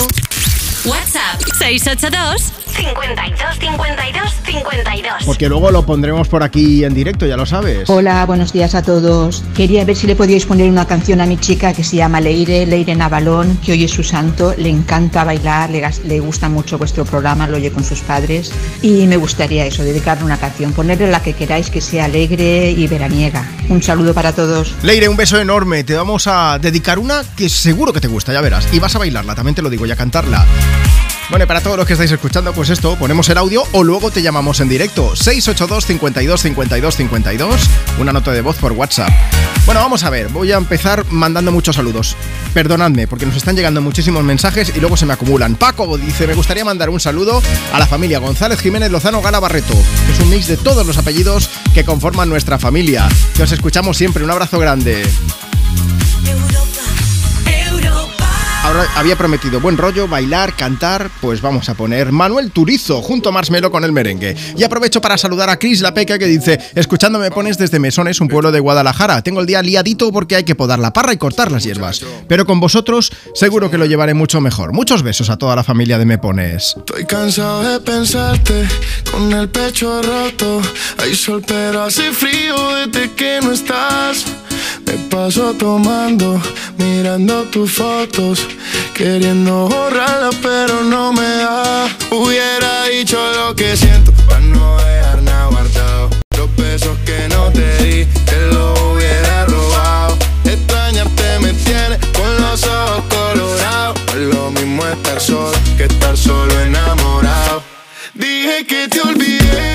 WhatsApp 682 52 52 52. Porque luego lo pondremos por aquí en directo, ya lo sabes. Hola, buenos días a todos. Quería ver si le podíais poner una canción a mi chica que se llama Leire, Leire Navalón, que hoy es su santo, le encanta bailar, le, le gusta mucho vuestro programa, lo oye con sus padres y me gustaría eso, dedicarle una canción, ponerle la que queráis que sea alegre y veraniega. Un saludo para todos. Leire, un beso enorme. Te vamos a dedicar una que seguro que te gusta, ya verás. Y vas a bailarla, también te lo digo, y a cantarla. Bueno, para todos los que estáis escuchando, pues esto, ponemos el audio o luego te llamamos en directo. 682 52 52 52, una nota de voz por WhatsApp. Bueno, vamos a ver, voy a empezar mandando muchos saludos. Perdonadme, porque nos están llegando muchísimos mensajes y luego se me acumulan. Paco dice, me gustaría mandar un saludo a la familia González Jiménez Lozano Gala Barreto, que es un mix de todos los apellidos que conforman nuestra familia. Que os escuchamos siempre, un abrazo grande. Ahora había prometido buen rollo, bailar, cantar, pues vamos a poner Manuel Turizo junto a Marshmello con el merengue. Y aprovecho para saludar a Cris La Peca que dice, escuchando me pones desde Mesones, un pueblo de Guadalajara. Tengo el día liadito porque hay que podar la parra y cortar las hierbas. Pero con vosotros seguro que lo llevaré mucho mejor. Muchos besos a toda la familia de Me Pones. Estoy cansado de pensarte con el pecho roto. Hay sol, pero hace frío desde que no estás. Me paso tomando, mirando tus fotos, queriendo borrarlas, pero no me da. Hubiera dicho lo que siento para no dejar nada guardado. Los besos que no te di, te los hubiera robado. Extrañarte me tiene con los ojos colorados. Es lo mismo estar solo que estar solo enamorado. Dije que te olvidé,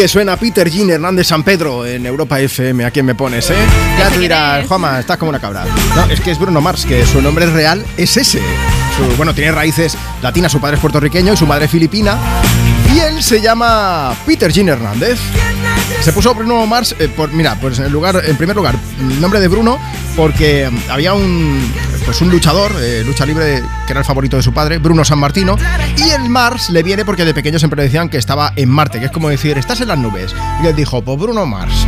que suena Peter Jean Hernández San Pedro en Europa FM. ¿A quién me pones, eh? Ya te dirás, Juanma, estás como una cabra. No, es que es Bruno Mars, que su nombre real es ese. Su- bueno, tiene raíces latinas, su padre es puertorriqueño y su madre filipina. Y él se llama Peter Jean Hernández. Se puso Bruno Mars, eh, por, mira, pues en, lugar, en primer lugar, el nombre de Bruno, porque había un, pues un luchador, eh, lucha libre, que era el favorito de su padre, Bruno San Martino, y el Mars le viene porque de pequeño siempre decían que estaba en Marte, que es como decir, estás en las nubes. Y él dijo, pues Bruno Mars.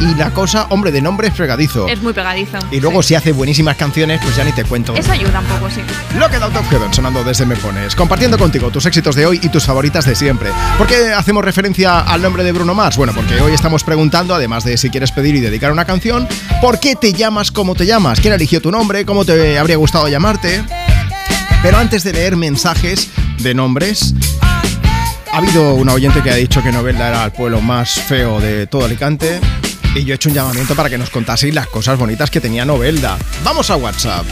Y la cosa, hombre, de nombre es fregadizo. Es muy pegadizo. Y luego si hace buenísimas canciones, pues ya ni te cuento. Eso ayuda un poco, sí. Lo que Out of Heaven sonando desde Me Pones, compartiendo contigo tus éxitos de hoy y tus favoritas de siempre. ¿Por qué hacemos referencia al nombre de Bruno Mars? Bueno, porque hoy estamos preguntando, además de si quieres pedir y dedicar una canción, ¿por qué te llamas como te llamas? ¿Quién eligió tu nombre? ¿Cómo te habría gustado llamarte? Pero antes de leer mensajes de nombres, ha habido una oyente que ha dicho que Novelda era el pueblo más feo de todo Alicante. Y yo he hecho un llamamiento para que nos contaseis las cosas bonitas que tenía Novelda. Vamos a WhatsApp.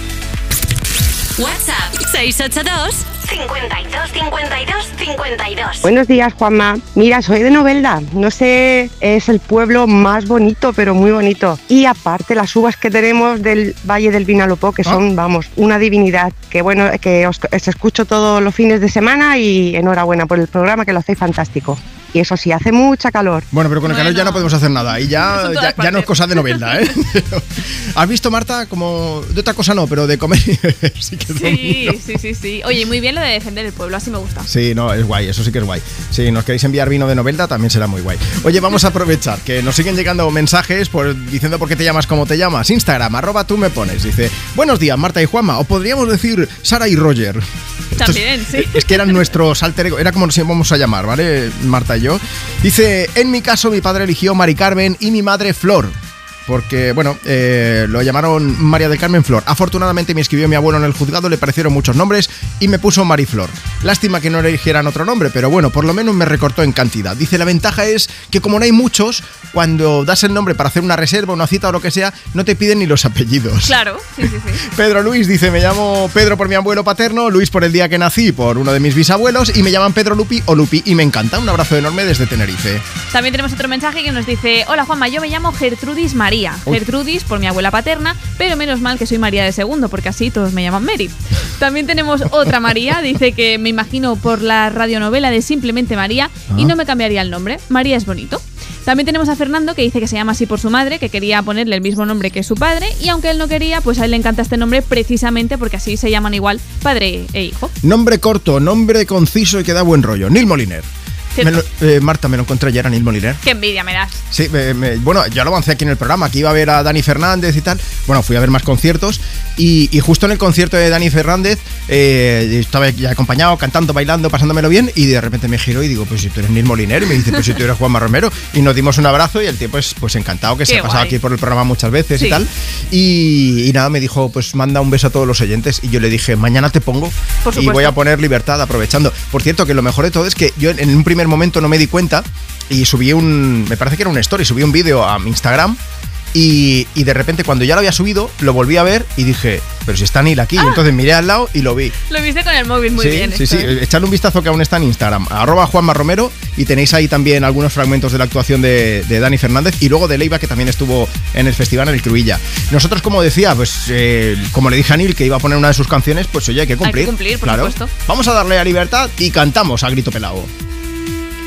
WhatsApp 682 52 52 52. Buenos días, Juanma. Mira, soy de Novelda. No sé, es el pueblo más bonito, pero muy bonito. Y aparte, las uvas que tenemos del Valle del Vinalopó, que son, vamos, una divinidad. Que bueno, que os, os escucho todos los fines de semana y enhorabuena por el programa, que lo hacéis fantástico. Y eso sí, hace mucha calor. Bueno, pero con el calor ya no podemos hacer nada. Y ya, ya, no es cosa de Novelda, ¿eh? ¿Has visto, Marta? Como de otra cosa no, pero de comer sí que es Sí, sí, sí, sí. Oye, muy bien lo de defender el pueblo, así me gusta. Sí, no, es guay, eso sí que es guay. Si nos queréis enviar vino de Novelda, también será muy guay. Oye, vamos a aprovechar que nos siguen llegando mensajes por, diciendo por qué te llamas como te llamas. Instagram, arroba tú me pones. Dice, buenos días, Marta y Juanma. O podríamos decir Sara y Roger. También, sí. Es que eran nuestros alter ego, era como nos íbamos a llamar, ¿vale? Marta y yo. Dice, en mi caso mi padre eligió Mari Carmen y mi madre Flor. Porque, bueno, eh, lo llamaron María del Carmen Flor. Afortunadamente me escribió mi abuelo en el juzgado, le parecieron muchos nombres y me puso Mariflor. Lástima que no le eligieran otro nombre, pero bueno, por lo menos me recortó en cantidad. Dice, la ventaja es que como no hay muchos, cuando das el nombre para hacer una reserva, una cita o lo que sea, no te piden ni los apellidos. Claro, sí, sí, sí. Pedro Luis dice, me llamo Pedro por mi abuelo paterno, Luis por el día que nací por uno de mis bisabuelos y me llaman Pedro Lupi o Lupi y me encanta. Un abrazo enorme desde Tenerife. También tenemos otro mensaje que nos dice, hola Juanma, yo me llamo Gertrudis María. Uy. Gertrudis por mi abuela paterna, pero menos mal que soy María de segundo, porque así todos me llaman Mary. También tenemos otra María, dice que me imagino por la radionovela de Simplemente María y Ah. no me cambiaría el nombre. María es bonito. También tenemos a Fernando que dice que se llama así por su madre, que quería ponerle el mismo nombre que su padre y aunque él no quería, pues a él le encanta este nombre precisamente porque así se llaman igual padre e hijo. Nombre corto, nombre conciso y que da buen rollo. Neil Moliner. Me lo- eh, Marta, me lo encontré ayer a Neil Moliner. Qué envidia me das. Sí, me- me- bueno, ya lo avancé aquí en el programa, que iba a ver a Dani Fernández y tal. Bueno, fui a ver más conciertos y, y justo en el concierto de Dani Fernández eh, estaba ya acompañado, cantando, bailando, pasándomelo bien y de repente me giro y digo, pues si tú eres Neil Moliner y me dice, pues si tú eres Juanma Romero y nos dimos un abrazo y el tío pues, pues encantado que se Qué ha pasado guay. aquí por el programa muchas veces Sí. y tal. Y, y nada, me dijo, pues manda un beso a todos los oyentes y yo le dije, mañana te pongo y voy a poner libertad aprovechando. Por cierto, que lo mejor de todo es que yo en un primer momento no me di cuenta y subí un, me parece que era un story, subí un vídeo a mi Instagram y, y de repente cuando ya lo había subido, lo volví a ver y dije, pero si está Neil aquí, entonces miré al lado y lo vi. Lo viste con el móvil muy sí, bien. sí, esto, sí, echadle un vistazo que aún está en Instagram, arroba Juanma Romero y tenéis ahí también algunos fragmentos de la actuación de, de Dani Fernández y luego de Leiva que también estuvo en el festival en el Cruilla. Nosotros, como decía, pues eh, como le dije a Neil que iba a poner una de sus canciones, pues oye, hay que cumplir. cumplir, por claro. supuesto. Vamos a darle a libertad y cantamos a grito pelado.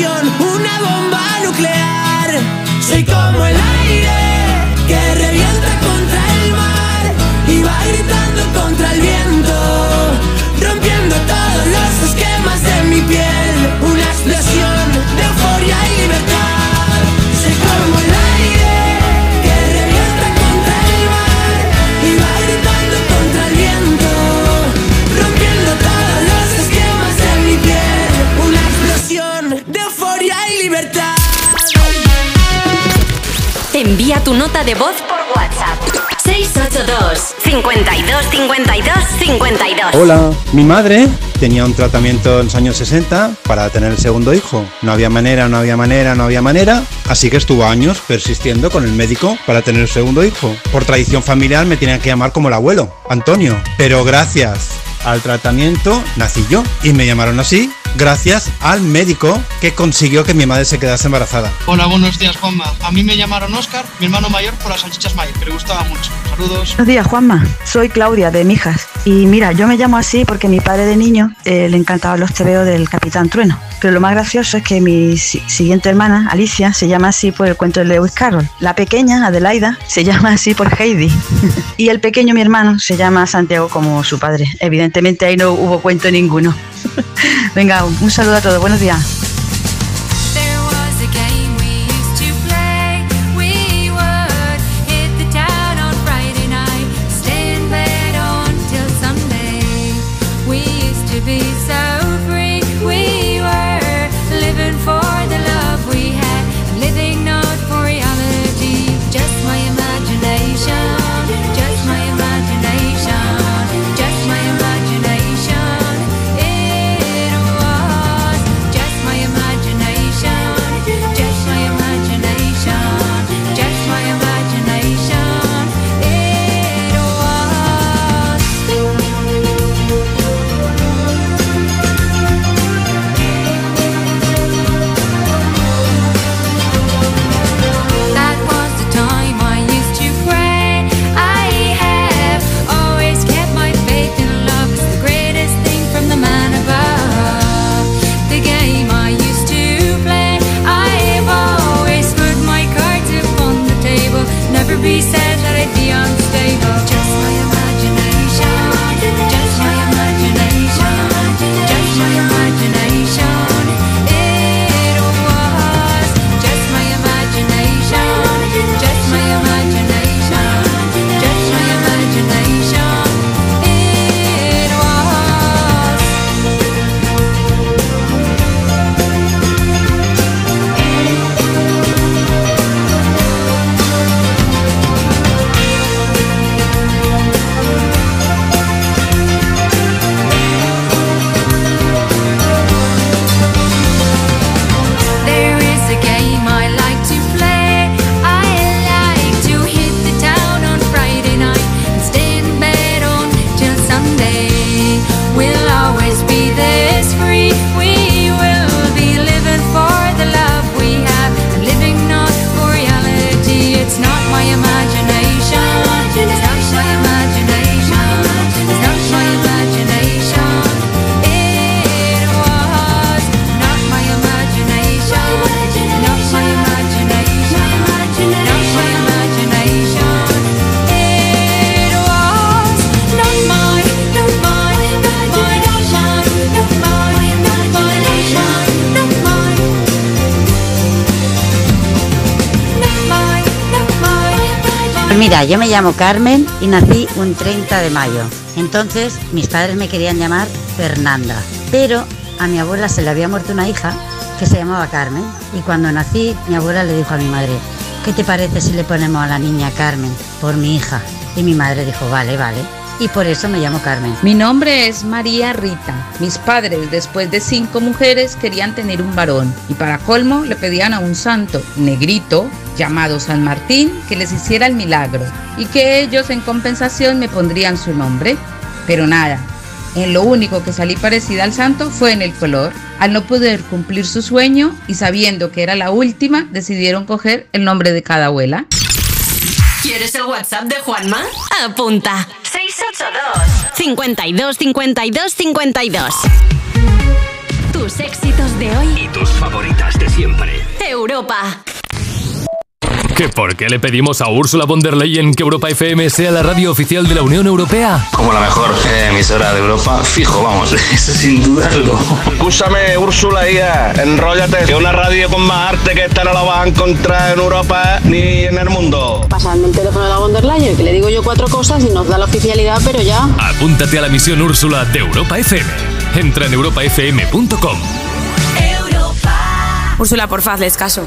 Una bomba nuclear. Nota de voz por WhatsApp. 682 52 52 52 Hola, mi madre tenía un tratamiento en los años 60 para tener el segundo hijo. No había manera, no había manera, no había manera, así que estuvo años persistiendo con el médico para tener el segundo hijo. Por tradición familiar me tenían que llamar como el abuelo, Antonio. Pero gracias al tratamiento nací yo y me llamaron así gracias al médico que consiguió que mi madre se quedase embarazada. Hola, buenos días, Juanma. A mí me llamaron Oscar, mi hermano mayor, por las salchichas May, que le gustaba mucho. Saludos. Buenos días, Juanma. Soy Claudia de Mijas. Y mira, yo me llamo así porque mi padre de niño eh, le encantaban los tebeos del Capitán Trueno. Pero lo más gracioso es que mi si- siguiente hermana, Alicia, se llama así por el cuento de Lewis Carroll. La pequeña, Adelaida, se llama así por Heidi. y el pequeño, mi hermano, se llama Santiago como su padre. Evidentemente ahí no hubo cuento ninguno. Venga, un saludo a todos. Buenos días. Llamo Carmen y nací un 30 de mayo. Entonces mis padres me querían llamar Fernanda. Pero a mi abuela se le había muerto una hija que se llamaba Carmen. Y cuando nací, mi abuela le dijo a mi madre, ¿qué te parece si le ponemos a la niña Carmen por mi hija? Y mi madre dijo, vale, vale. Y por eso me llamo Carmen. Mi nombre es María Rita. Mis padres, después de cinco mujeres, querían tener un varón y para colmo le pedían a un santo negrito llamado San Martín que les hiciera el milagro y que ellos en compensación me pondrían su nombre. Pero nada, en lo único que salí parecida al santo fue en el color. Al no poder cumplir su sueño y sabiendo que era la última, decidieron coger el nombre de cada abuela. ¿Quieres el WhatsApp de Juanma? Apunta. 682 52 52 52. Tus éxitos de hoy. Y tus favoritas de siempre. Europa. ¿Que por qué le pedimos a Úrsula von der Leyen que Europa FM sea la radio oficial de la Unión Europea? Como la mejor eh, emisora de Europa, fijo, vamos, eso sin dudarlo. Escúchame, Úrsula, hija, enróllate. Que una radio con más arte que esta no la vas a encontrar en Europa ni en el mundo. Pasadme el teléfono de la von der Leyen, que le digo yo cuatro cosas y nos da la oficialidad, pero ya. Apúntate a la misión Úrsula de Europa FM. Entra en europafm.com. Úrsula, porfa, hazles caso.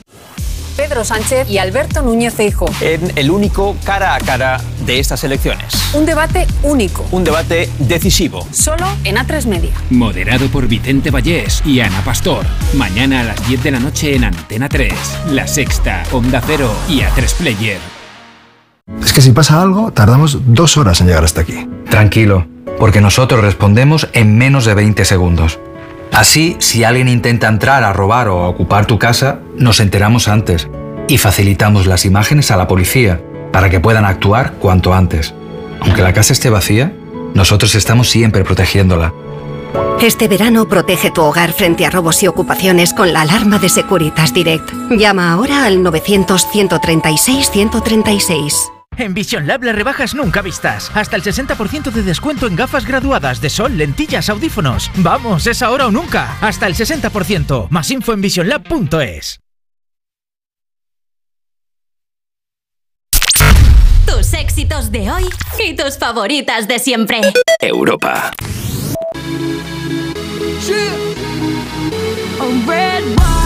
Pedro Sánchez y Alberto Núñez Feijóo. en el único cara a cara de estas elecciones. Un debate único, Un debate decisivo. solo en A3 Media. Moderado por Vicente Vallés y Ana Pastor. Mañana a las 10 de la noche en Antena 3, La Sexta, Onda Cero y A3 Player. Es que si pasa algo, tardamos dos horas en llegar hasta aquí. Tranquilo, porque nosotros respondemos en menos de 20 segundos. Así, si alguien intenta entrar a robar o a ocupar tu casa, nos enteramos antes y facilitamos las imágenes a la policía para que puedan actuar cuanto antes. Aunque la casa esté vacía, nosotros estamos siempre protegiéndola. Este verano protege tu hogar frente a robos y ocupaciones con la alarma de Securitas Direct. Llama ahora al 900-136-136. En Vision Lab las rebajas nunca vistas. Hasta el 60% de descuento en gafas graduadas de sol, lentillas, audífonos. Vamos, es ahora o nunca. Hasta el 60%. Más info en visionlab.es. Tus éxitos de hoy y tus favoritas de siempre. Europa. A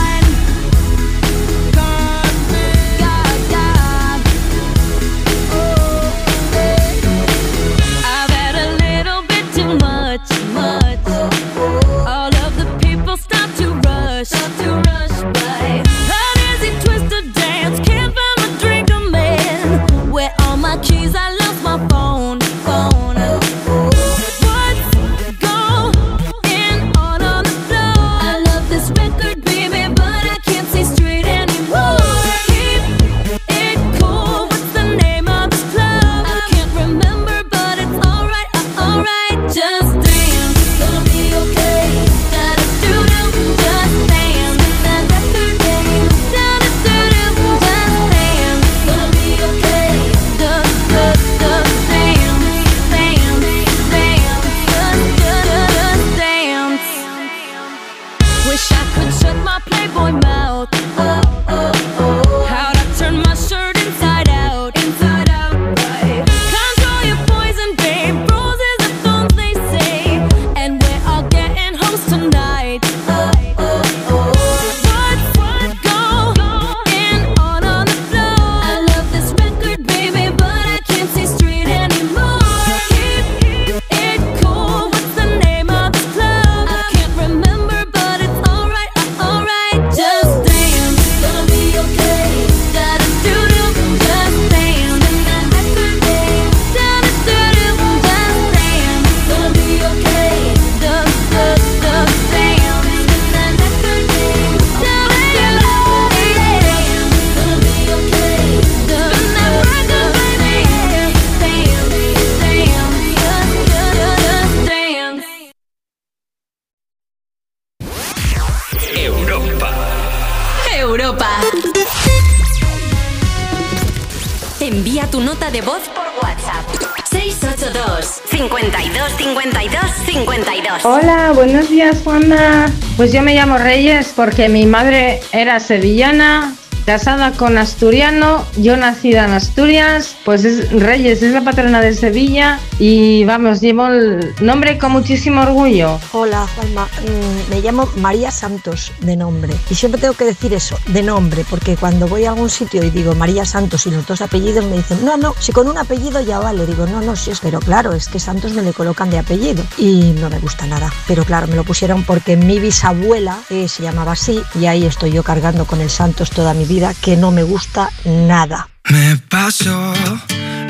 Pues yo me llamo Reyes porque mi madre era sevillana, casada con asturiano, yo nacida en Asturias, pues es Reyes, es la patrona de Sevilla y vamos, llevo el nombre con muchísimo orgullo. Hola, Juanma. Mm, me llamo María Santos de nombre. Y siempre tengo que decir eso, de nombre, porque cuando voy a algún sitio y digo María Santos y los dos apellidos me dicen, no, no, si con un apellido ya vale. Digo, no, no, sí, es, pero claro, es que Santos me le colocan de apellido. Y no me gusta nada. Pero claro, me lo pusieron porque mi bisabuela eh, se llamaba así y ahí estoy yo cargando con el Santos toda mi vida, que no me gusta nada. Me paso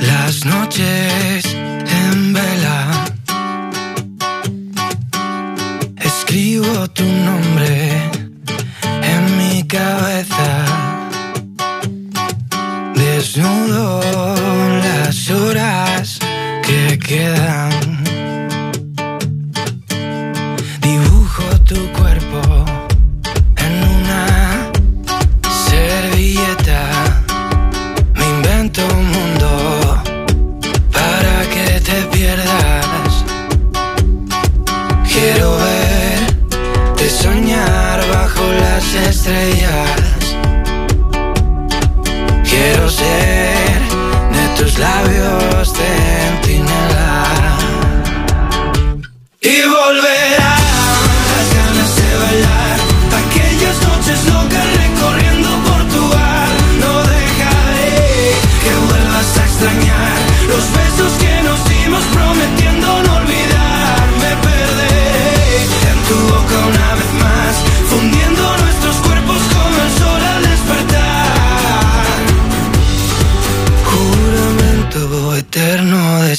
las noches en vela. Escribo tu nombre en mi cabeza. Desnudo las horas que quedan. Las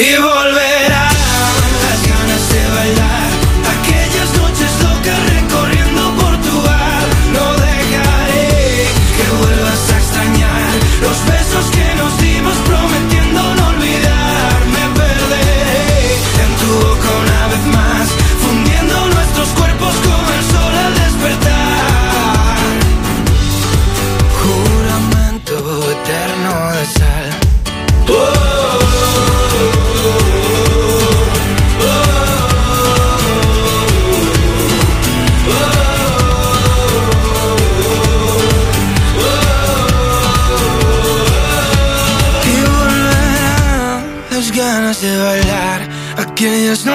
Y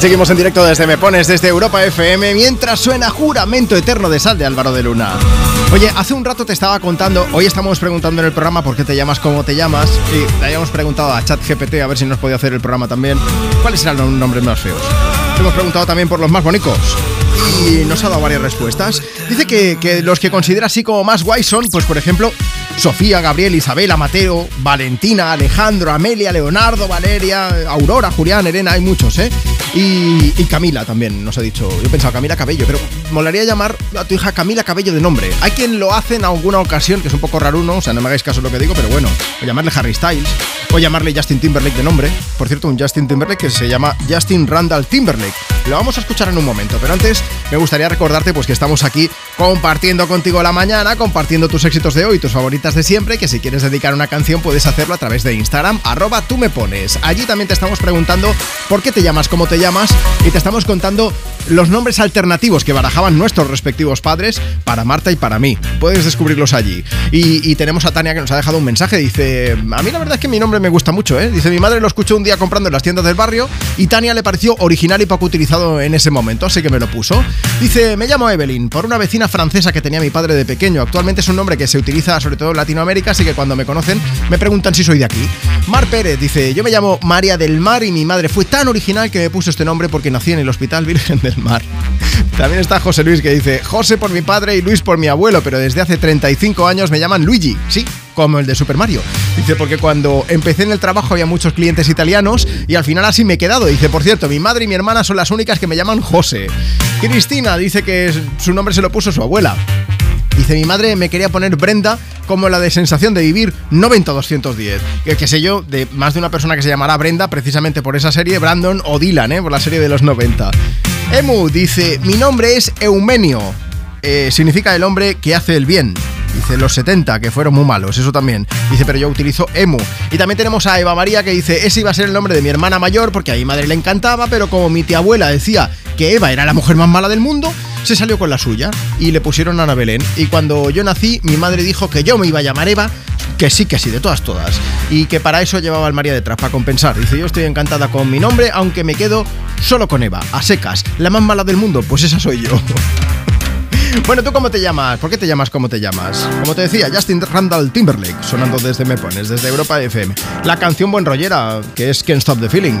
seguimos en directo desde Me Pones, desde Europa FM, mientras suena Juramento Eterno de Sal de Álvaro de Luna. Oye, hace un rato te estaba contando, hoy estamos preguntando en el programa por qué te llamas como te llamas, y le habíamos preguntado a ChatGPT a ver si nos podía hacer el programa también, cuáles eran los nombres más feos. Hemos preguntado también por los más bonitos. Y nos ha dado varias respuestas. Dice que, los que considera así como más guays son, pues por ejemplo, Sofía, Gabriel, Isabela, Mateo, Valentina, Alejandro, Amelia, Leonardo, Valeria, Aurora, Julián, Elena, hay muchos, ¿eh? Y, Camila también nos ha dicho. Yo he pensado Camila Cabello, pero molaría llamar a tu hija Camila Cabello de nombre. Hay quien lo hace en alguna ocasión, que es un poco raro, ¿no? O sea, no me hagáis caso de lo que digo, pero bueno. O llamarle Harry Styles, o llamarle Justin Timberlake de nombre. Por cierto, un Justin Timberlake que se llama Justin Randall Timberlake. Lo vamos a escuchar en un momento, pero antes me gustaría recordarte pues que estamos aquí compartiendo contigo la mañana, compartiendo tus éxitos de hoy, tus favoritas de siempre, que si quieres dedicar una canción puedes hacerlo a través de Instagram, arroba tú me pones. Allí también te estamos preguntando por qué te llamas como te llamas y te estamos contando los nombres alternativos que barajaban nuestros respectivos padres para Marta y para mí. Puedes descubrirlos allí. Y, y tenemos a Tania que nos ha dejado un mensaje. Dice, a mí la verdad es que mi nombre me gusta mucho, ¿eh? Dice, mi madre lo escuchó un día comprando en las tiendas del barrio y Tania le pareció original y poco utilizado en ese momento, así que me lo puso. Dice, me llamo Evelyn, por una vecina francesa que tenía mi padre de pequeño. Actualmente es un nombre que se utiliza sobre todo en Latinoamérica, así que cuando me conocen me preguntan si soy de aquí. Mar Pérez dice, yo me llamo María del Mar y mi madre fue tan original que me puso este nombre porque nací en el Hospital Virgen del Mar. También está José Luis que dice, José por mi padre y Luis por mi abuelo, pero desde hace 35 años me llaman Luigi, sí, como el de Super Mario. Dice, porque cuando empecé en el trabajo había muchos clientes italianos y al final así me he quedado. Dice, por cierto, mi madre y mi hermana son las únicas que me llaman José. Cristina dice que su nombre se lo puso su abuela. Dice, mi madre me quería poner Brenda como la de sensación de vivir 90-210. Que, que sé yo, de más de una persona que se llamará Brenda precisamente por esa serie, Brandon o Dylan, ¿eh? por la serie de los 90. Emu dice, mi nombre es Eumenio. Eh, significa el hombre que hace el bien. Dice los 70, que fueron muy malos, eso también. Dice, pero yo utilizo emu. Y también tenemos a Eva María que dice, ese iba a ser el nombre de mi hermana mayor porque a mi madre le encantaba, pero como mi tía abuela decía que Eva era la mujer más mala del mundo, se salió con la suya y le pusieron Ana Belén. Y cuando yo nací, mi madre dijo que yo me iba a llamar Eva, que sí, que sí, de todas, todas. Y que para eso llevaba al María detrás, para compensar. Dice, yo estoy encantada con mi nombre, aunque me quedo solo con Eva, a secas. La más mala del mundo, pues esa soy yo. Bueno, ¿tú cómo te llamas? ¿Por qué te llamas como te llamas? Como te decía, Justin Randall Timberlake, sonando desde Me Pones, desde Europa FM. La canción buen rollera, que es Can't Stop the Feeling.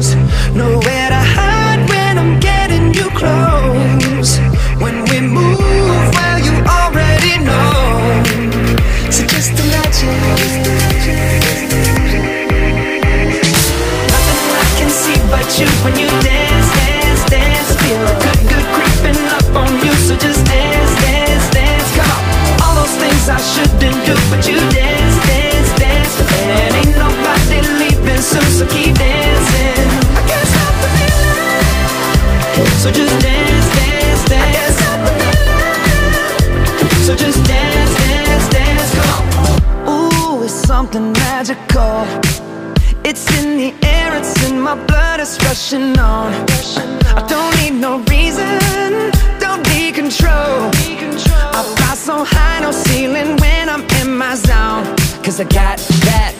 goes, nowhere to hide when I'm getting you close. When we move, well, you already know. So just imagine. Nothing I can see but you when you dance, dance, dance. Feel a good, good creeping up on you. So just dance, dance, dance. Come on. All those things I shouldn't do, but you dance, dance, dance. And ain't nobody leaving soon, so keep dancing. So just dance, dance, dance. So just dance, dance, dance. Ooh, it's something magical. It's in the air, it's in my blood, it's rushing on. I don't need no reason, don't need control. I fly so high, no ceiling when I'm in my zone. Cause I got that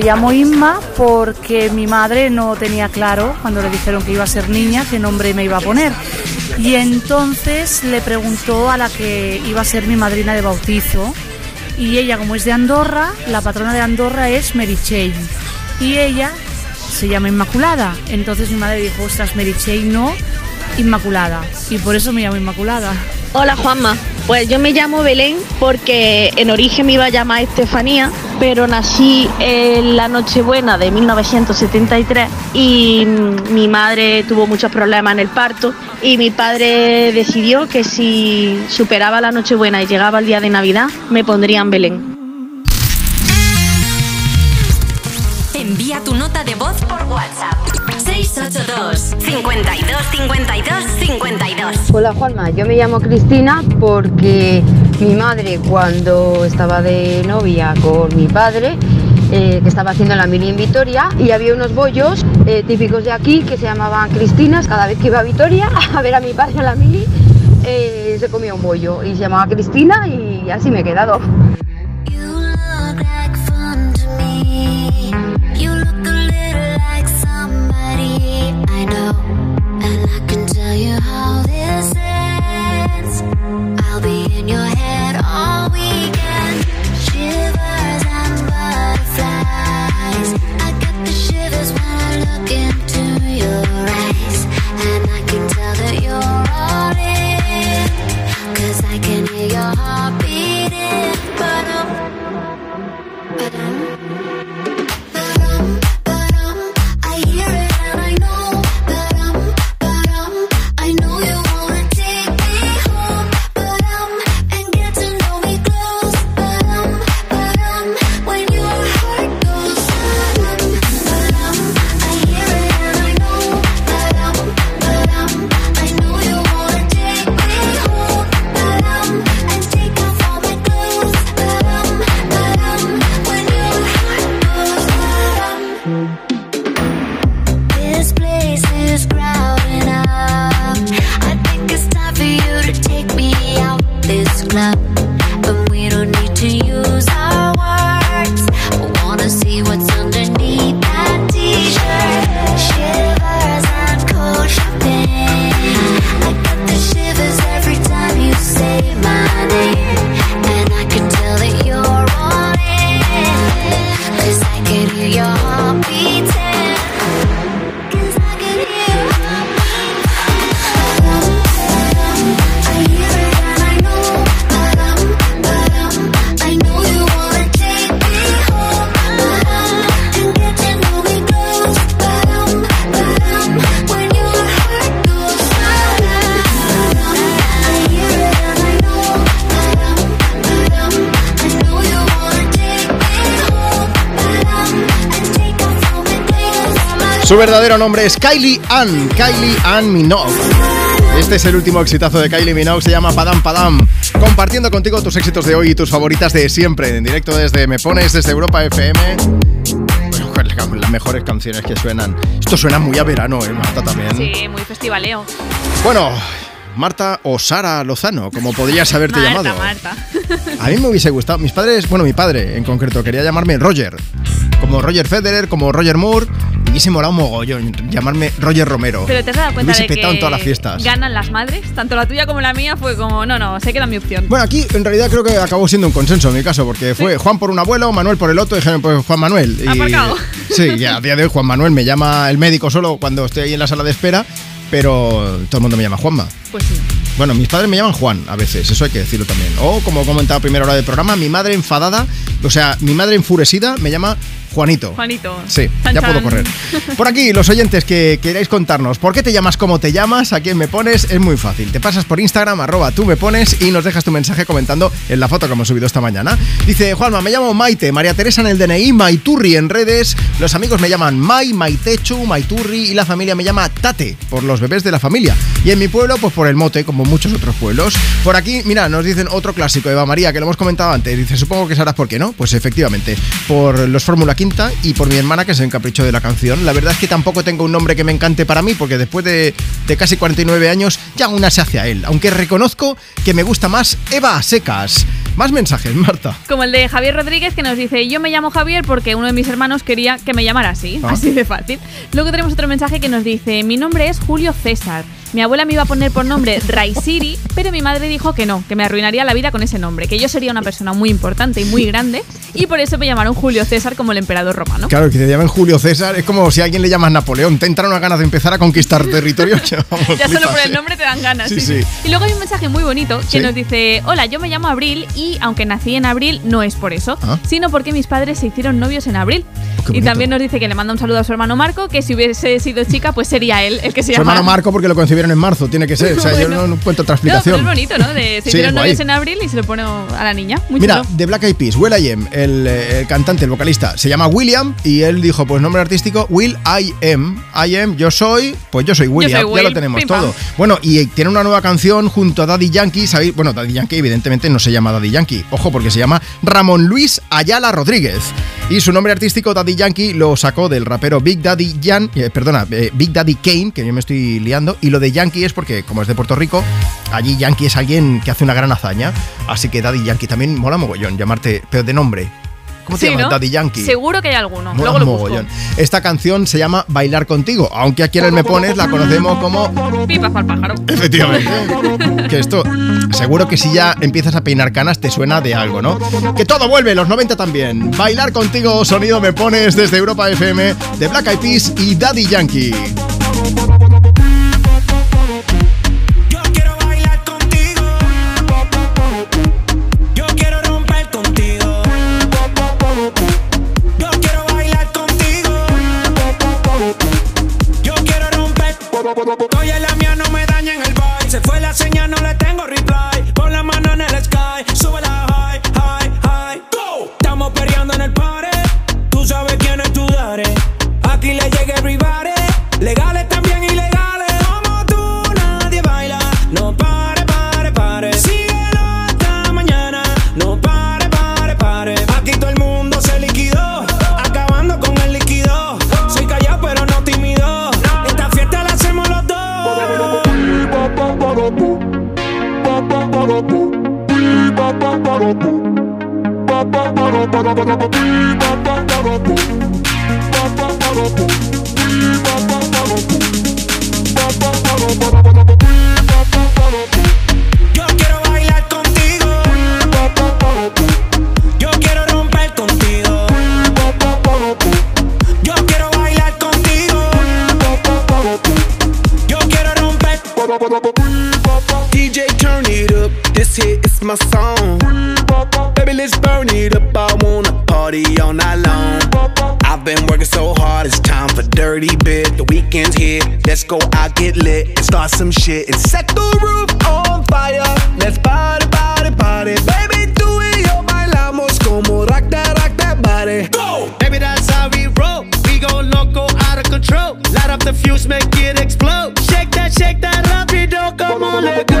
Me llamo Inma porque mi madre no tenía claro cuando le dijeron que iba a ser niña qué nombre me iba a poner. Y entonces le preguntó a la que iba a ser mi madrina de bautizo. Y ella, como es de Andorra, la patrona de Andorra es Jane. Y ella se llama Inmaculada. Entonces mi madre dijo, ostras, Jane no. Inmaculada. Y por eso me llamo Inmaculada. Hola Juanma, pues yo me llamo Belén porque en origen me iba a llamar Estefanía, pero nací en la Nochebuena de 1973 y mm, mi madre tuvo muchos problemas en el parto y mi padre decidió que si superaba la Nochebuena y llegaba el día de Navidad me pondrían Belén. Envía tu nota de voz por WhatsApp. 682 52 52 52 Hola Juanma, yo me llamo Cristina porque mi madre cuando estaba de novia con mi padre, eh, que estaba haciendo la mili en Vitoria, y había unos bollos eh, típicos de aquí que se llamaban Cristinas, cada vez que iba a Vitoria a ver a mi padre en la mili, eh, se comía un bollo y se llamaba Cristina y así me he quedado. Verdadero nombre es Kylie Ann, Kylie Ann Minogue. Este es el último exitazo de Kylie Minogue, se llama Padam Padam. Compartiendo contigo tus éxitos de hoy y tus favoritas de siempre, en directo desde Me Pones, desde Europa FM. Bueno, las mejores canciones que suenan. Esto suena muy a verano, ¿eh, Marta, también? Sí, muy festivaleo. Bueno, Marta o Sara Lozano, como podrías haberte Marta, llamado. Marta. A mí me hubiese gustado. Mis padres, bueno, mi padre en concreto, quería llamarme Roger. Como Roger Federer, como Roger Moore. Hubiese molado un mogollón llamarme Roger Romero. Pero te has dado cuenta de que en todas las fiestas. ganan las madres, tanto la tuya como la mía fue como, no, no, se queda mi opción. Bueno, aquí en realidad creo que acabó siendo un consenso en mi caso, porque fue Juan por un abuelo, Manuel por el otro, y dijeron, pues Juan Manuel. Y, Aparcado. Sí, y a día de hoy Juan Manuel me llama el médico solo cuando estoy ahí en la sala de espera, pero todo el mundo me llama Juanma. Pues sí. Bueno, mis padres me llaman Juan a veces, eso hay que decirlo también. O, como he comentado a primera hora del programa, mi madre enfadada, o sea, mi madre enfurecida me llama Juanito. Juanito. Sí, Chan, ya chan. puedo correr. Por aquí, los oyentes que queráis contarnos por qué te llamas como te llamas, a quién me pones, es muy fácil. Te pasas por Instagram, arroba tú me pones y nos dejas tu mensaje comentando en la foto que hemos subido esta mañana. Dice Juanma, me llamo Maite, María Teresa en el DNI, Maiturri en redes, los amigos me llaman Mai, Maitechu, Maiturri y la familia me llama Tate, por los bebés de la familia. Y en mi pueblo, pues por el mote, como muchos otros pueblos. Por aquí, mira, nos dicen otro clásico, Eva María, que lo hemos comentado antes. Dice, supongo que sabrás por qué, ¿no? Pues efectivamente, por los Fórmula Quinta y por mi hermana, que es el capricho de la canción. La verdad es que tampoco tengo un nombre que me encante para mí, porque después de, de casi 49 años, ya una se hace a él. Aunque reconozco que me gusta más Eva secas. Más mensajes, Marta. Como el de Javier Rodríguez que nos dice, yo me llamo Javier porque uno de mis hermanos quería que me llamara así, Ah. así de fácil. Luego tenemos otro mensaje que nos dice, mi nombre es Julio César. Mi abuela me iba a poner por nombre Raisiri, pero mi madre dijo que no, que me arruinaría la vida con ese nombre, que yo sería una persona muy importante y muy grande, y por eso me llamaron Julio César como el emperador romano. Claro, que te llamen Julio César es como si a alguien le llamas Napoleón. Te entran unas ganas de empezar a conquistar territorios. Ya solo flipas, por el nombre te dan ganas. Sí, sí, sí. Y luego hay un mensaje muy bonito que ¿Sí? nos dice, hola, yo me llamo Abril y aunque nací en abril no es por eso, Ah. sino porque mis padres se hicieron novios en abril. qué y también nos dice que le manda un saludo a su hermano Marco, que si hubiese sido chica pues sería él el que se Su llama. hermano Marco porque lo en marzo, tiene que ser. O sea, yo no, no encuentro otra No, pero explicación. es bonito, ¿no? De, se hicieron novios en abril y se lo pone a la niña. Muy Mira, chulo. de Black Eyed Peas, Will I Am, el, eh, el cantante, el vocalista, se llama William y él dijo, pues nombre artístico, Will I Am. I Am, yo soy, pues yo soy William, soy ya lo tenemos todo. Bueno, y tiene una nueva canción junto a Daddy Yankee, ¿sabéis? Bueno, Daddy Yankee evidentemente no se llama Daddy Yankee, ojo, porque se llama Ramón Luis Ayala Rodríguez. Y su nombre artístico, Daddy Yankee, lo sacó del rapero Big Daddy Yan, eh, perdona, eh, Big Daddy Kane, que yo me estoy liando, y lo de Yankee es porque, como es de Puerto Rico, allí Yankee es alguien que hace una gran hazaña, así que Daddy Yankee también mola mogollón llamarte, pero de nombre. ¿Cómo te Sí? ¿no? Daddy Yankee. Seguro que hay alguno. Mola Luego lo busco. mogollón. Esta canción se llama Bailar contigo, aunque aquí en el Me Pones la conocemos como Pipa para el pájaro. Efectivamente. Que esto, seguro que si ya empiezas a peinar canas te suena de algo, ¿no? Que todo vuelve, los 90 también. Bailar contigo, sonido me pones desde Europa FM, de Black Eyed Peas y Daddy Yankee. Oye, la mía no me daña en el boy. Se fue la señal, no le DJ, turn it up. This hit is my song. Baby, let's burn it up. I wanna party all night long. I've been working so hard, it's time for dirty bit. The weekend's here, let's go out, get lit, and start some shit and set the roof on fire. Let's party, party, party. Baby, tú y yo bailamos como rock that, rock that body. Go! Baby, that's how we roll. Go loco, out of control. Light up the fuse, make it explode. Shake that, shake that, rapido, come on, let go.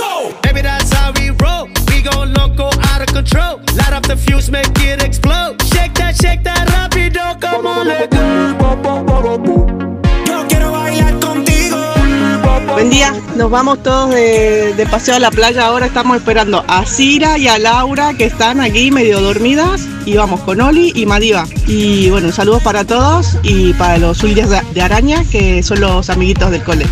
Control. Light up the fuse, make it explode. Shake that, shake that, rapido, come on, let go. Yo quiero bailar contigo. Buen día, nos vamos todos de, de paseo a la playa. Ahora estamos esperando a Cira y a Laura que están aquí medio dormidas. Y vamos con Oli y Madiva. Y bueno, saludos para todos y para los Uldias de, de Araña que son los amiguitos del cole.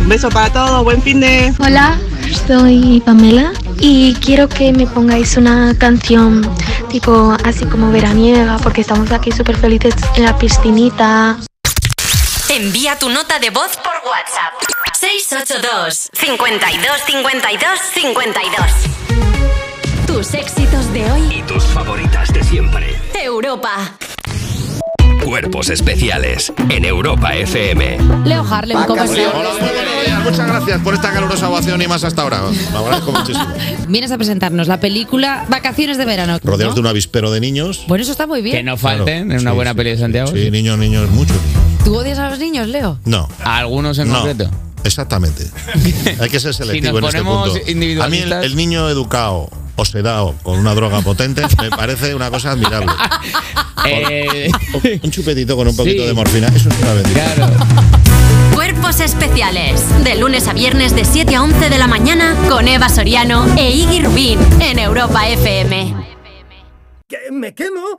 Un beso para todos, buen fin de. Hola, soy Pamela y quiero que me pongáis una canción tipo así como veraniega porque estamos aquí súper felices en la piscinita. Envía tu nota de voz por WhatsApp. 682 52 52 52. Tus éxitos de hoy. Y tus favoritas de siempre. Europa. Cuerpos especiales en Europa FM. Leo Harlem, ¿cómo Hola, estás? muy buenos días. Muchas gracias por esta calurosa ovación y más hasta ahora. Me agradezco muchísimo. Vienes a presentarnos la película Vacaciones de verano. Rodeados ¿no? de un avispero de niños. Bueno, eso está muy bien. Que no falten en una buena peli de Santiago. Sí, niños, niños, muchos niños. ¿Tú odias a los niños, Leo? No. ¿A algunos en No. concreto? Exactamente. Hay que ser selectivo nos en este punto. A mí el niño educado o sedado con una droga potente me parece una cosa admirable. Eh, Un chupetito con un poquito Sí. de morfina, eso es una bendición. Cuerpos especiales. De lunes a viernes de 7 a 11 de la mañana con Eva Soriano e Iggy Rubín en Europa FM. ¿Qué? ¿Me quemo?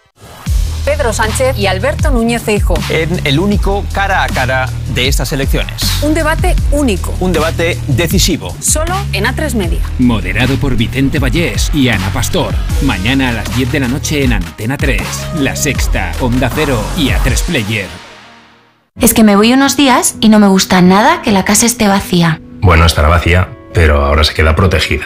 Pedro Sánchez y Alberto Núñez Feijóo. en el único cara a cara de estas elecciones. Un debate único, Un debate decisivo. solo en A3 Media. Moderado por Vicente Vallés y Ana Pastor. Mañana a las 10 de la noche en Antena 3, La Sexta, Onda Cero y A3 Player. Es que me voy unos días y no me gusta nada que la casa esté vacía. Bueno, estará vacía, pero ahora se queda protegida.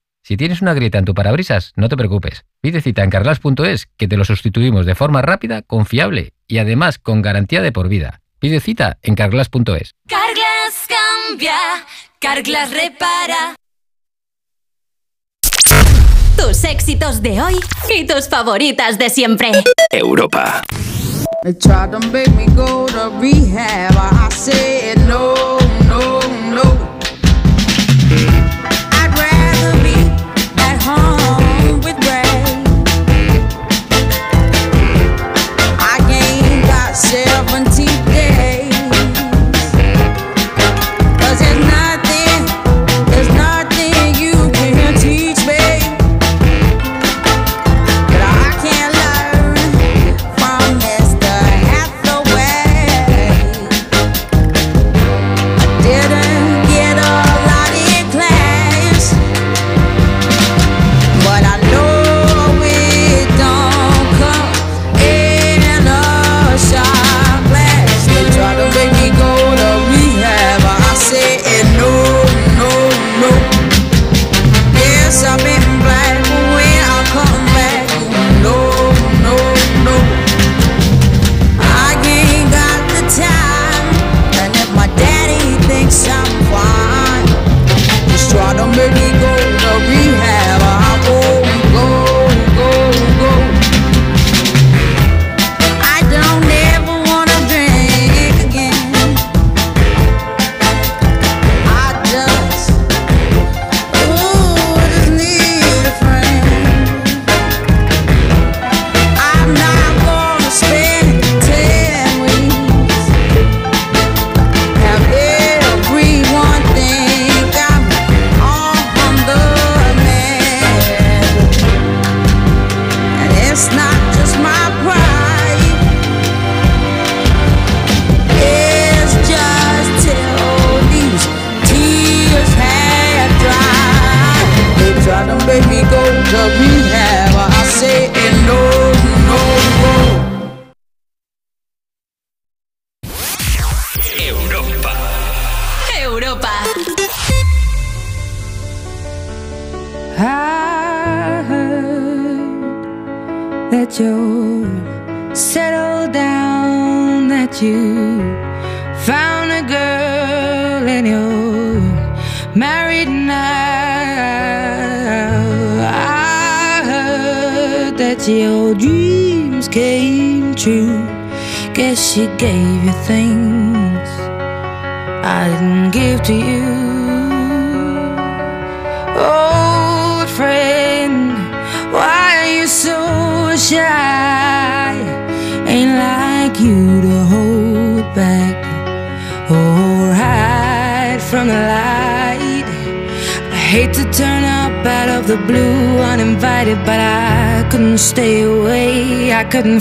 Si tienes una grieta en tu parabrisas, no te preocupes. Pide cita en carglass.es que te lo sustituimos de forma rápida, confiable y además con garantía de por vida. Pide cita en carglass.es. Carglass cambia, Carglass repara. Tus éxitos de hoy y tus favoritas de siempre. Europa. They tried to make me go to rehab. I said no, no,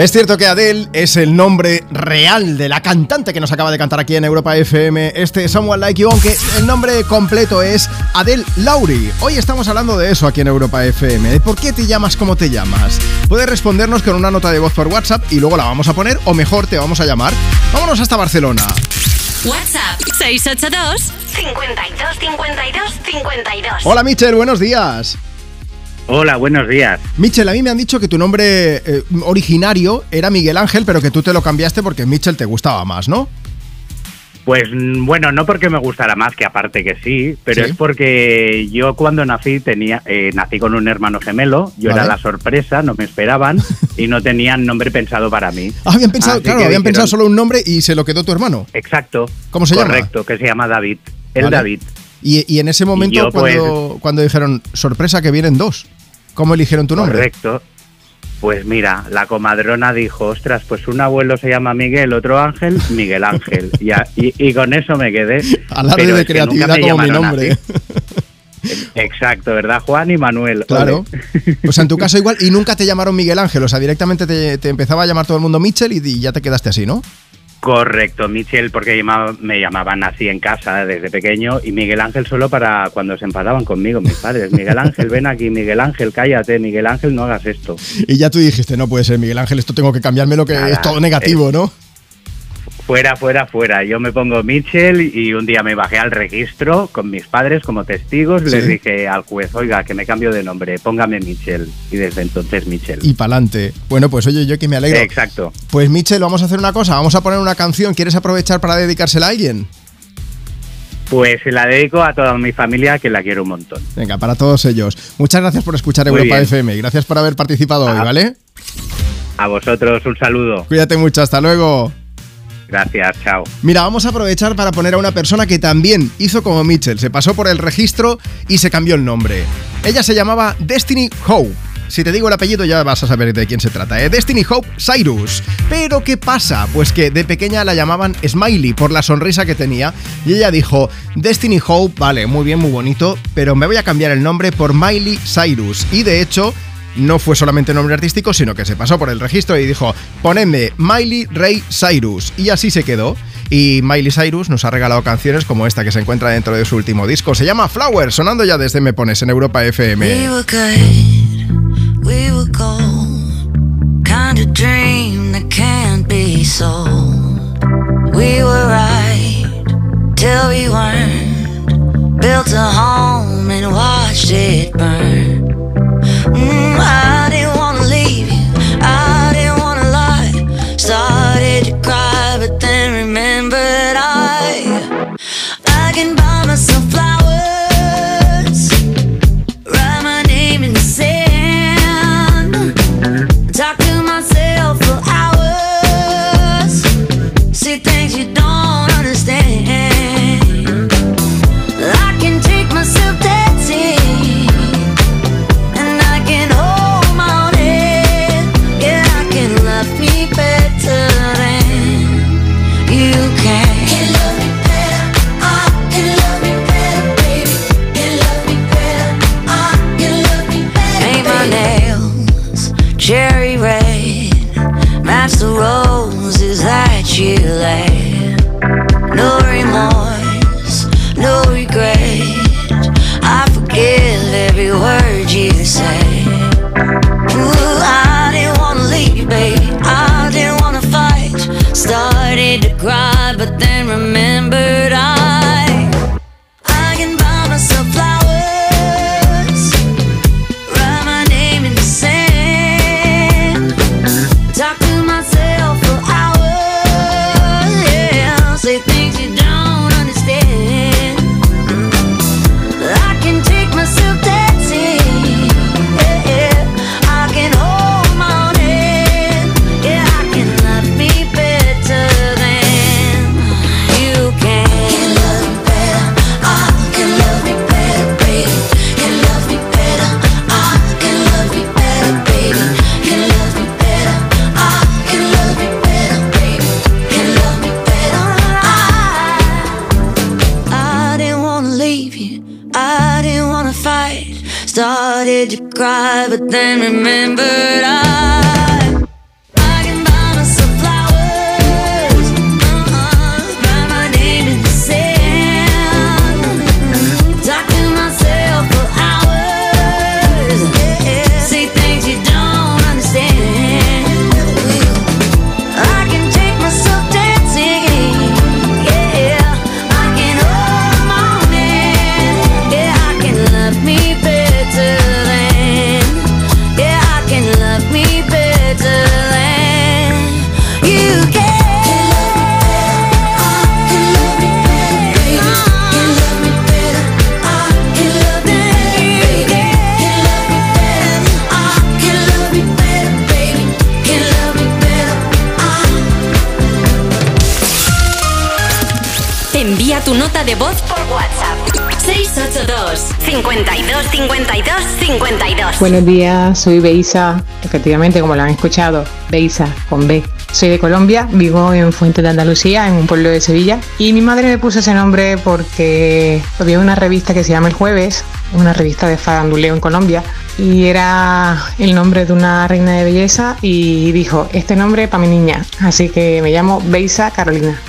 Es cierto que Adele es el nombre real de la cantante que nos acaba de cantar aquí en Europa FM, este Someone Like You, aunque el nombre completo es Adele Laurie. Hoy estamos hablando de eso aquí en Europa FM, de por qué te llamas como te llamas. Puedes respondernos con una nota de voz por WhatsApp y luego la vamos a poner, o mejor, te vamos a llamar. Vámonos hasta Barcelona. WhatsApp 682 52 52 52. Hola Michel, buenos días. Hola, buenos días. Michel, a mí me han dicho que tu nombre eh, originario era Miguel Ángel, pero que tú te lo cambiaste porque Michel te gustaba más, ¿no? Pues bueno, no porque me gustara más, que aparte que sí, pero Sí. es porque yo cuando nací tenía, eh, nací con un hermano gemelo, yo Vale. era la sorpresa, no me esperaban y no tenían nombre pensado para mí. Ah, habían pensado, Así claro, habían dijeron- pensado solo un nombre y se lo quedó tu hermano. Exacto. ¿Cómo se llama? Correcto, que se llama David. El Vale. David. Y, y en ese momento, yo, pues- cuando, dijeron, sorpresa que vienen dos, ¿cómo eligieron tu nombre? Correcto. Pues mira, la comadrona dijo, ostras, pues un abuelo se llama Miguel, otro Ángel, Miguel Ángel. y, a- y- y con eso me quedé. Alarde de creatividad como mi nombre. Exacto, ¿verdad? Juan y Manuel. Claro. Ole. O sea, en tu caso igual, y nunca te llamaron Miguel Ángel, o sea, directamente te, te empezaba a llamar todo el mundo Michel y, y ya te quedaste así, ¿no? Correcto, Michel, porque llamaba- me llamaban así en casa desde pequeño y Miguel Ángel solo para cuando se enfadaban conmigo mis padres. Miguel Ángel, ven aquí, Miguel Ángel, cállate, Miguel Ángel, no hagas esto. Y ya tú dijiste, no puede ser Miguel Ángel, esto tengo que cambiármelo, que Nada, es todo negativo, ¿no? Fuera, fuera, fuera. Yo me pongo Michel y un día me bajé al registro con mis padres como testigos. Les Sí. dije al juez, oiga, que me cambio de nombre, póngame Michel. Y desde entonces Michel. Y pa'lante. Bueno, pues oye, yo que me alegro. Exacto. Pues Michel, vamos a hacer una cosa, vamos a poner una canción. ¿Quieres aprovechar para dedicársela a alguien? Pues se la dedico a toda mi familia que la quiero un montón. Venga, para todos ellos. Muchas gracias por escuchar Muy Europa bien. FM y gracias por haber participado hoy. ¿vale? A vosotros un saludo. Cuídate mucho, hasta luego. Gracias, chao. Mira, vamos a aprovechar para poner a una persona que también hizo como Mitchell, se pasó por el registro y se cambió el nombre. Ella se llamaba Destiny Howe Si te digo el apellido ya vas a saber de quién se trata. ¿eh? Destiny Hope Cyrus. Pero ¿qué pasa? Pues que de pequeña la llamaban Smiley por la sonrisa que tenía. Y ella dijo, Destiny Hope, vale, muy bien, muy bonito, pero me voy a cambiar el nombre por Miley Cyrus. Y de hecho no fue solamente nombre artístico, sino que se pasó por el registro y dijo, ponedme Miley Ray Cyrus. Y así se quedó. Y Miley Cyrus nos ha regalado canciones como esta que se encuentra dentro de su último disco. Se llama Flower, sonando ya desde Me Pones en Europa We FM. were good, we were gold. Kind of dream that can't be sold. We were right till we weren't. Built a home and watched it burn. Mm, I name 52 52 52. Buenos días, soy Beisa, efectivamente como lo han escuchado, Beisa con B. Soy de Colombia, vivo en Fuente de Andalucía, en un pueblo de Sevilla, y mi madre me puso ese nombre porque había una revista que se llama El Jueves, una revista de faranduleo en Colombia, y era el nombre de una reina de belleza y dijo, este nombre para mi niña, así que me llamo Beisa Carolina.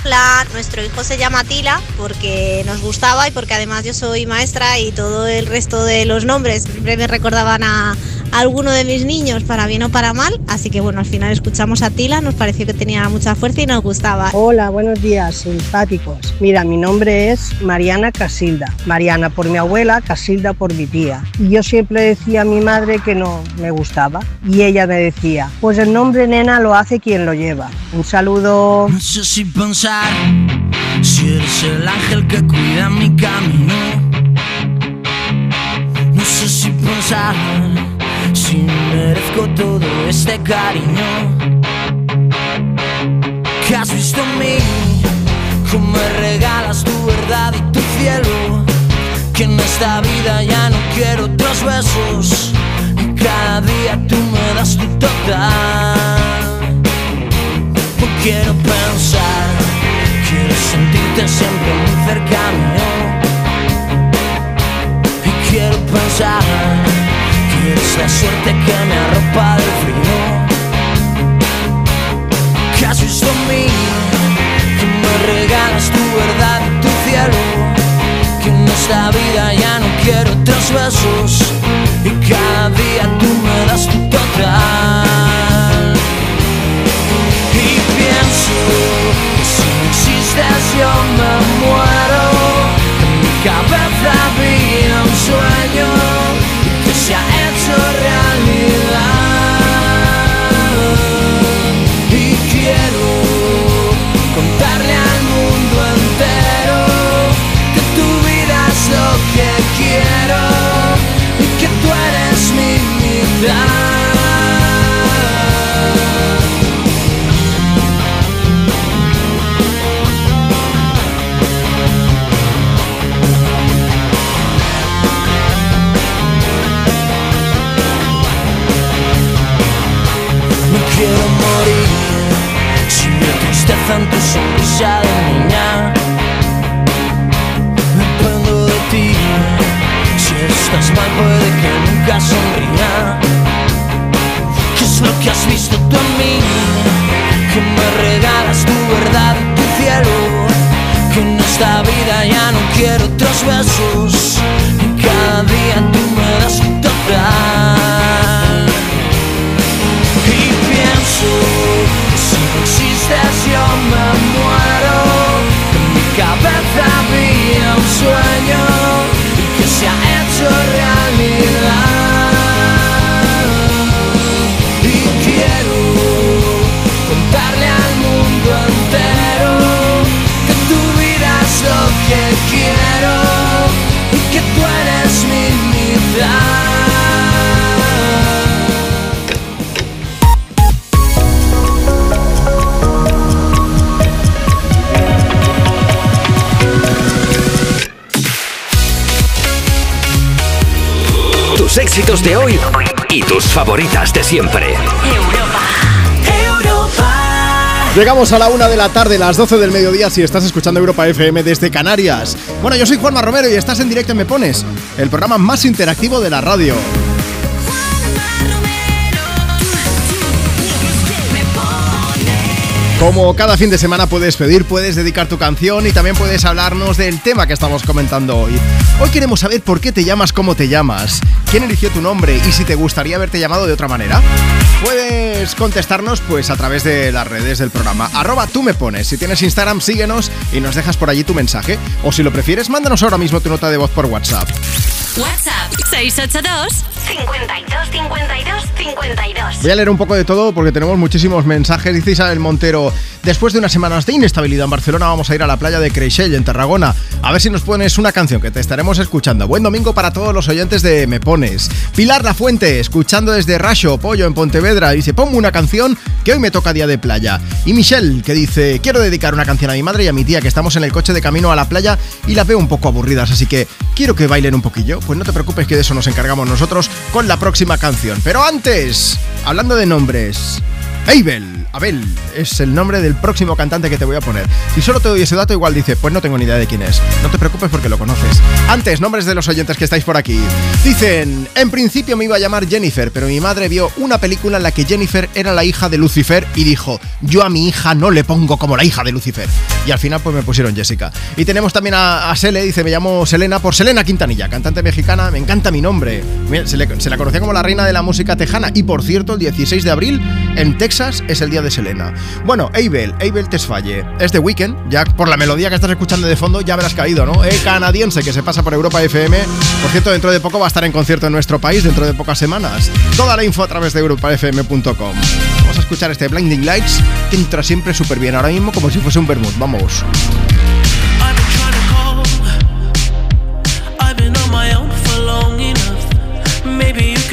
Nuestro hijo se llama Tila porque nos gustaba y porque además yo soy maestra y todo el resto de los nombres siempre me recordaban a, a alguno de mis niños, para bien o para mal. Así que bueno, al final escuchamos a Tila, nos pareció que tenía mucha fuerza y nos gustaba. Hola, buenos días, simpáticos. Mira, mi nombre es Mariana Casilda. Mariana por mi abuela, Casilda por mi tía. Y yo siempre decía a mi madre que no me gustaba. Y ella me decía, pues el nombre nena lo hace quien lo lleva. Un saludo. No sé si pensar si eres el ángel que cuida mi camino. No sé si pensar merezco todo este cariño. Que has visto en mí, cómo me regalas tu verdad y tu cielo. Que en esta vida ya no quiero otros besos. Cada cada día tú me das tu total. No quiero pensar, quiero sentirte siempre muy cercano. Y quiero pensar eres la suerte que me arropa del frío. Visto en mí, que me regalas tu verdad y tu cielo. Que en esta vida ya no quiero otros besos. Y cada día tú me das tu total. Y pienso si no existes yo me muero. En tu sonrisa de niña. Dependo de ti. Si estás mal, puede que nunca sonría. ¿Qué es lo que has visto tú en mí? Que me regalas tu verdad y tu cielo. Que en esta vida ya no quiero otros besos. Y cada día tú me das un total. Yo me muero. En mi cabeza había un sueño Tus éxitos de hoy y tus favoritas de siempre. Llegamos a la una de la tarde, las 12 del mediodía, si estás escuchando Europa FM desde Canarias. Bueno, yo soy Juanma Romero y estás en directo en Me Pones, el programa más interactivo de la radio. Como cada fin de semana puedes pedir, puedes dedicar tu canción y también puedes hablarnos del tema que estamos comentando hoy. Hoy queremos saber por qué te llamas como te llamas, quién eligió tu nombre y si te gustaría haberte llamado de otra manera. Puedes contestarnos pues a través de las redes del programa. Arroba tú me pones. Si tienes Instagram, síguenos y nos dejas por allí tu mensaje. O si lo prefieres, mándanos ahora mismo tu nota de voz por WhatsApp. WhatsApp 682 52 52 52. Voy a leer un poco de todo porque tenemos muchísimos mensajes. Dice Isabel Montero, después de unas semanas de inestabilidad en Barcelona vamos a ir a la playa de Creixell en Tarragona. A ver si nos pones una canción que te estaremos escuchando. Buen domingo para todos los oyentes de Me Pones. Pilar La Fuente, escuchando desde Rayo, Pollo en Pontevedra. Dice, ponme una canción que hoy me toca día de playa. Y Michelle, que dice, quiero dedicar una canción a mi madre y a mi tía que estamos en el coche de camino a la playa y las veo un poco aburridas, así que quiero que bailen un poquillo. Pues no te preocupes que de eso nos encargamos nosotros con la próxima canción. Pero antes, hablando de nombres, Abel. Abel es el nombre del próximo cantante que te voy a poner. Si solo te doy ese dato, igual dice, pues no tengo ni idea de quién es. No te preocupes porque lo conoces. Antes, nombres de los oyentes que estáis por aquí. Dicen, en principio me iba a llamar Jennifer, pero mi madre vio una película en la que Jennifer era la hija de Lucifer y dijo, yo a mi hija no le pongo como la hija de Lucifer. Y al final pues me pusieron Jessica. Y tenemos también a, a Sele, dice, me llamo Selena por Selena Quintanilla, cantante mexicana, me encanta mi nombre. Se, le- se la conocía como la reina de la música tejana y por cierto, el 16 de abril en Texas es el día de Selena. Bueno, Abel, Abel Tesfaye, es de Weekend, ya por la melodía que estás escuchando de fondo ya habrás caído, ¿no? Eh, canadiense que se pasa por Europa FM. Por cierto, dentro de poco va a estar en concierto en nuestro país, dentro de pocas semanas. Toda la info a través de europafm.com. Vamos a escuchar este Blinding Lights que entra siempre súper bien, ahora mismo como si fuese un vermouth. Vamos.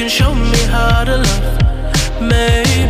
Show me how to love. Maybe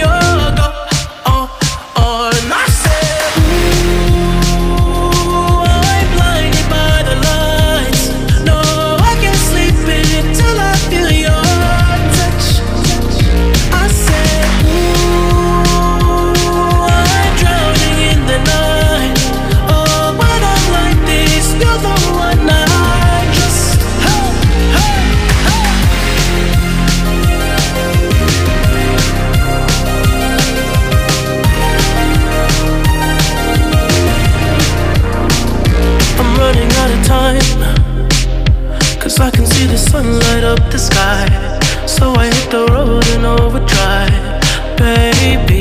Sky. So I hit the road in overdrive, baby.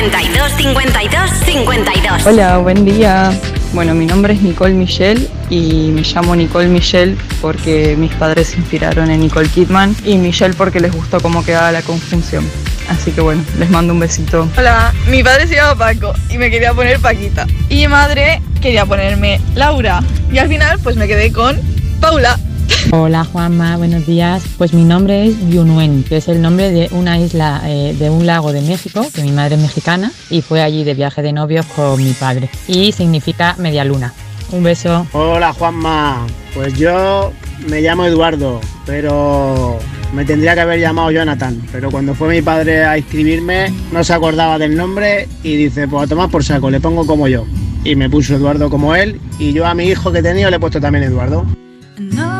52 52 52 Hola, buen día. Bueno, mi nombre es Nicole Michelle y me llamo Nicole Michelle porque mis padres se inspiraron en Nicole Kidman y Michelle porque les gustó cómo quedaba la conjunción. Así que bueno, les mando un besito. Hola, mi padre se llama Paco y me quería poner Paquita. Y mi madre quería ponerme Laura. Y al final pues me quedé con Paula. Hola Juanma, buenos días. Pues mi nombre es Yunuen, que es el nombre de una isla eh, de un lago de México, que mi madre es mexicana y fue allí de viaje de novios con mi padre. Y significa media luna. Un beso. Hola Juanma, pues yo me llamo Eduardo, pero me tendría que haber llamado Jonathan. Pero cuando fue mi padre a inscribirme no se acordaba del nombre y dice, pues a tomar por saco, le pongo como yo. Y me puso Eduardo como él y yo a mi hijo que he tenido le he puesto también Eduardo. An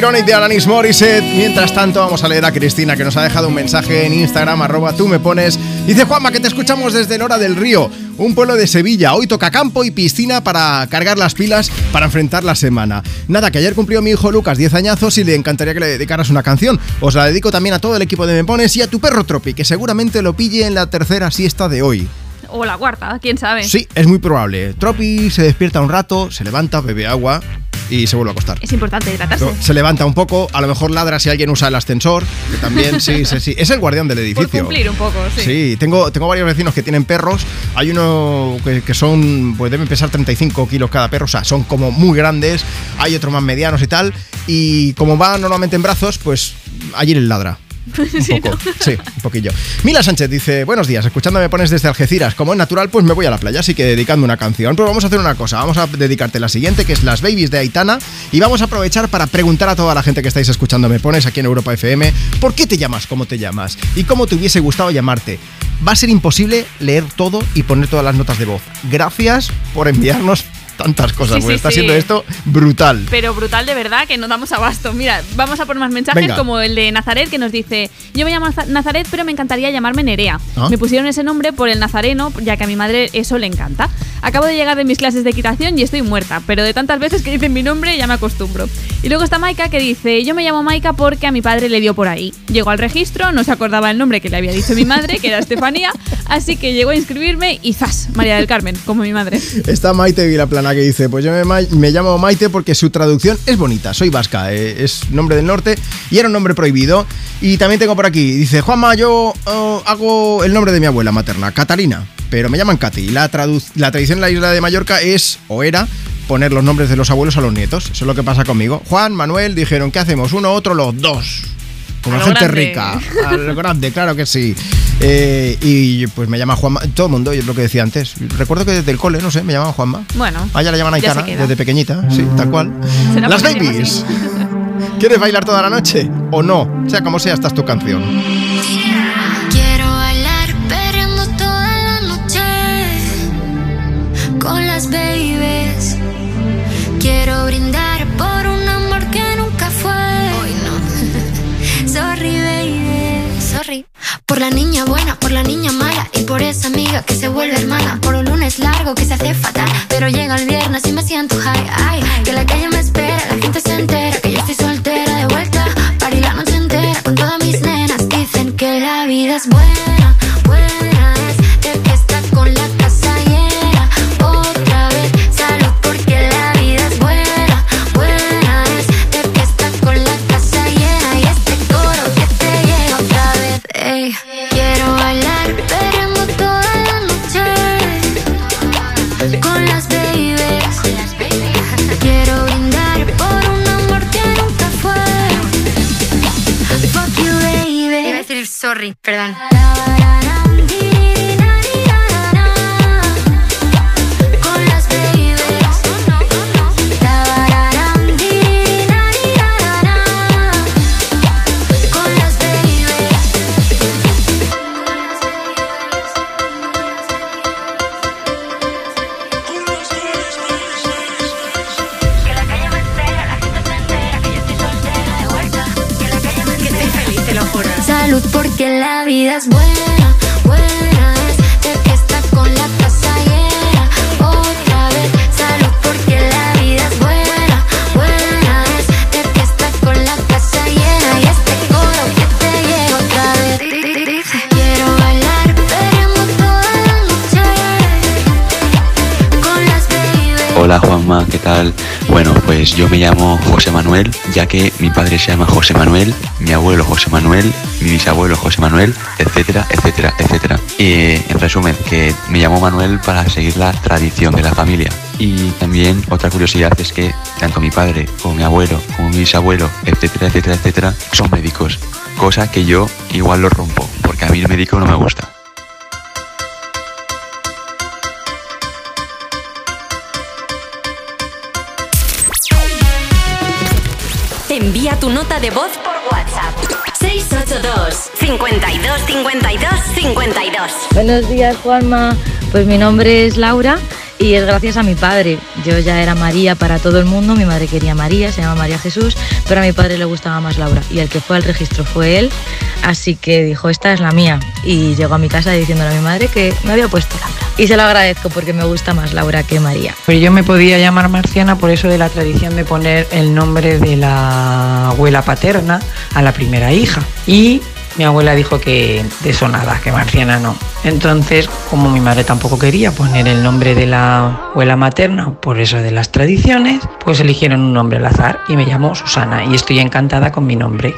Ironic de Alanis Morissette. Mientras tanto, vamos a leer a Cristina que nos ha dejado un mensaje en Instagram, arroba tú me pones. Dice Juanma que te escuchamos desde Lora del Río, un pueblo de Sevilla. Hoy toca campo y piscina para cargar las pilas para enfrentar la semana. Nada, que ayer cumplió mi hijo Lucas 10 añazos y le encantaría que le dedicaras una canción. Os la dedico también a todo el equipo de Me Pones y a tu perro Tropi, que seguramente lo pille en la tercera siesta de hoy. O la cuarta, quién sabe. Sí, es muy probable. Tropi se despierta un rato, se levanta, bebe agua y se vuelve a acostar. Es importante hidratarse. Se levanta un poco, a lo mejor ladra si alguien usa el ascensor, que también, sí, sí, sí. Es el guardián del Por edificio. cumplir un poco, sí. Sí, tengo, tengo varios vecinos que tienen perros. Hay uno que, que son, pues deben pesar 35 kilos cada perro, o sea, son como muy grandes. Hay otros más medianos y tal. Y como va normalmente en brazos, pues allí el ladra. Un poco, sí, un poquillo. Mila Sánchez dice, buenos días, escuchando me pones desde Algeciras. Como es natural, pues me voy a la playa, así que dedicando una canción. Pero vamos a hacer una cosa, vamos a dedicarte la siguiente, que es Las Babies de Aitana. Y vamos a aprovechar para preguntar a toda la gente que estáis escuchando me pones aquí en Europa FM, ¿por qué te llamas como te llamas? ¿Y cómo te hubiese gustado llamarte? Va a ser imposible leer todo y poner todas las notas de voz. Gracias por enviarnos tantas cosas, Sí, porque sí, está sí. siendo esto brutal. Pero brutal de verdad que no damos abasto. Mira, vamos a por más mensajes Venga. como el de Nazaret que nos dice, yo me llamo Naza- Nazaret pero me encantaría llamarme Nerea. Ah. Me pusieron ese nombre por el nazareno ya que a mi madre eso le encanta. Acabo de llegar de mis clases de equitación y estoy muerta, pero de tantas veces que dicen mi nombre ya me acostumbro. Y luego está Maika que dice, yo me llamo Maika porque a mi padre le dio por ahí. Llegó al registro, no se acordaba el nombre que le había dicho mi madre, que era Estefanía, así que llegó a inscribirme y ¡zas! María del Carmen, como mi madre. Está Maite Vilaplana que dice, pues yo me, me llamo Maite porque su traducción es bonita, soy vasca, eh, es nombre del norte y era un nombre prohibido. Y también tengo por aquí, dice, Juanma, yo eh, hago el nombre de mi abuela materna, Catalina, pero me llaman Katy. La, la tradición en la isla de Mallorca es, o era, poner los nombres de los abuelos a los nietos. Eso es lo que pasa conmigo. Juan, Manuel, dijeron, ¿qué hacemos? Uno, otro, los dos. Como A gente grande. rica. A lo grande, claro que sí. Eh, y pues me llama Juanma. Todo el mundo, es lo que decía antes. Recuerdo que desde el cole, no sé, me llamaban Juanma. Bueno. Ya la llaman Aitana, desde pequeñita, sí, tal cual. Las Babies. ¿Quieres bailar toda la noche? ¿O no? Sea como sea, esta es tu canción. Por la niña buena, por la niña mala y por esa amiga que se vuelve hermana. Por un lunes largo que se hace fatal, pero llega el viernes y me siento high. Ay, que la calle me espera, la gente se entera que yo estoy soltera de vuelta. Party la noche entera con todas mis nenas. Dicen que la vida es buena perdón. La vida es buena, buena es de que está con la casa llena. Otra vez, salud porque la vida es buena, buena es de que está con la casa llena. Y este coro que te llega otra vez. Quiero bailar perreando toda la noche con las babies. Hola Juanma, ¿qué tal? Bueno, pues yo me llamo José Manuel, ya que mi padre se llama José Manuel, mi abuelo José Manuel, mi bisabuelo José Manuel, etcétera, etcétera, etcétera. Y en resumen, que me llamo Manuel para seguir la tradición de la familia. Y también otra curiosidad es que tanto mi padre como mi abuelo, como mi bisabuelo, etcétera, etcétera, etcétera, son médicos. Cosa que yo igual lo rompo, porque a mí el médico no me gusta. De voz por WhatsApp. 682 52 52 52. Buenos días, Juanma. Pues mi nombre es Laura y es gracias a mi padre. Yo ya era María para todo el mundo, mi madre quería María, se llama María Jesús, pero a mi padre le gustaba más Laura y el que fue al registro fue él, así que dijo, esta es la mía y llegó a mi casa diciéndole a mi madre que me había puesto Laura. Y se lo agradezco porque me gusta más Laura que María. Pero yo me podía llamar Marciana por eso de la tradición de poner el nombre de la abuela paterna a la primera hija. Y mi abuela dijo que de eso nada, que Marciana no. Entonces, como mi madre tampoco quería poner el nombre de la abuela materna, por eso de las tradiciones, pues eligieron un nombre al azar y me llamo Susana y estoy encantada con mi nombre.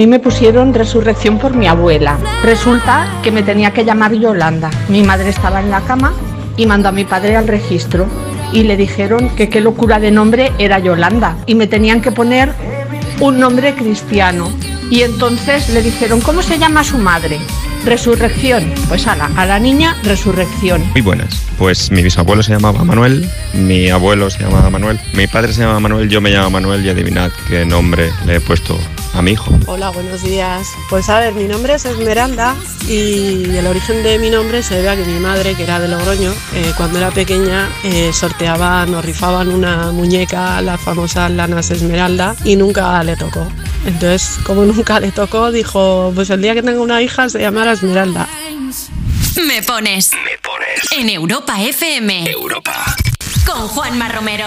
Mí me pusieron resurrección por mi abuela. Resulta que me tenía que llamar Yolanda. Mi madre estaba en la cama y mandó a mi padre al registro y le dijeron que qué locura de nombre era Yolanda y me tenían que poner un nombre cristiano. Y entonces le dijeron, ¿cómo se llama su madre? Resurrección. Pues a la, a la niña, resurrección. Muy buenas. Pues mi bisabuelo se llamaba Manuel, mi abuelo se llamaba Manuel, mi padre se llama Manuel, yo me llamo Manuel y adivinad qué nombre le he puesto a mi hijo. Hola, buenos días. Pues a ver, mi nombre es Esmeralda y el origen de mi nombre se debe a que mi madre, que era de Logroño, eh, cuando era pequeña eh, sorteaban o rifaban una muñeca, las famosas lanas Esmeralda, y nunca le tocó. Entonces, como nunca le tocó, dijo, pues el día que tenga una hija se llamará Esmeralda. Me pones. Me pones. En Europa FM. Europa. Con Juanma Romero.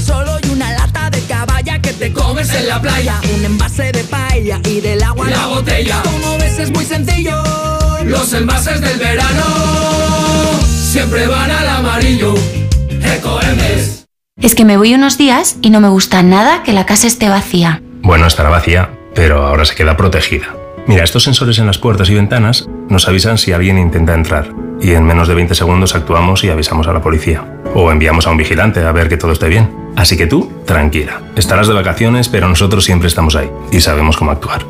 Solo y una lata de caballa que te comes en la playa. Un envase de paella y del agua La botella. Como ves es muy sencillo. Los envases del verano siempre van al amarillo. Ecoembes. Es que me voy unos días y no me gusta nada que la casa esté vacía. Bueno, estará vacía, pero ahora se queda protegida. Mira, estos sensores en las puertas y ventanas nos avisan si alguien intenta entrar y en menos de 20 segundos actuamos y avisamos a la policía. O enviamos a un vigilante a ver que todo esté bien. Así que tú, tranquila. Estarás de vacaciones, pero nosotros siempre estamos ahí y sabemos cómo actuar.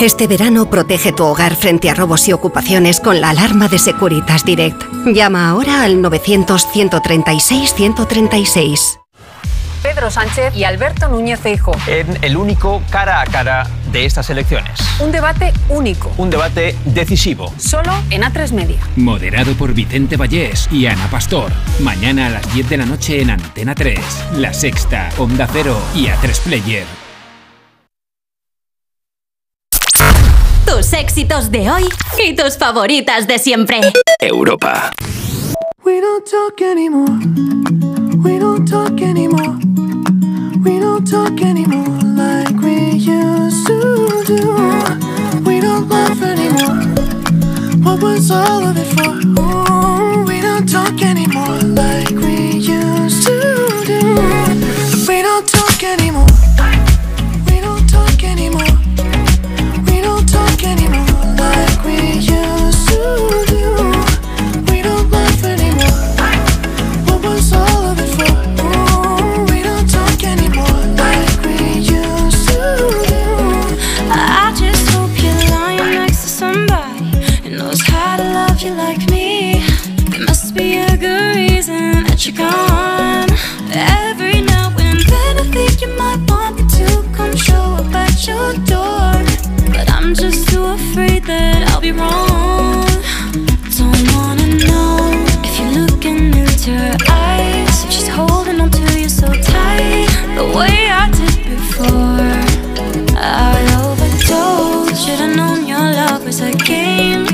Este verano protege tu hogar frente a robos y ocupaciones con la alarma de Securitas Direct. Llama ahora al 900-136-136. Pedro Sánchez y Alberto Núñez Feijo. En el único cara a cara de estas elecciones. Un debate único, Un debate decisivo. solo en A3 Media. Moderado por Vicente Vallés y Ana Pastor. Mañana a las 10 de la noche en Antena 3, La Sexta, Onda Cero y A3 Player. Tus éxitos de hoy y tus favoritas de siempre. Europa. We don't talk anymore. We don't talk anymore. Don't talk anymore like we used to do. We don't laugh anymore. What was all of it for? Ooh, we don't talk anymore like Every now and then I think you might want me to come show up at your door. But I'm just too afraid that I'll be wrong. Don't wanna know if you're looking into her eyes.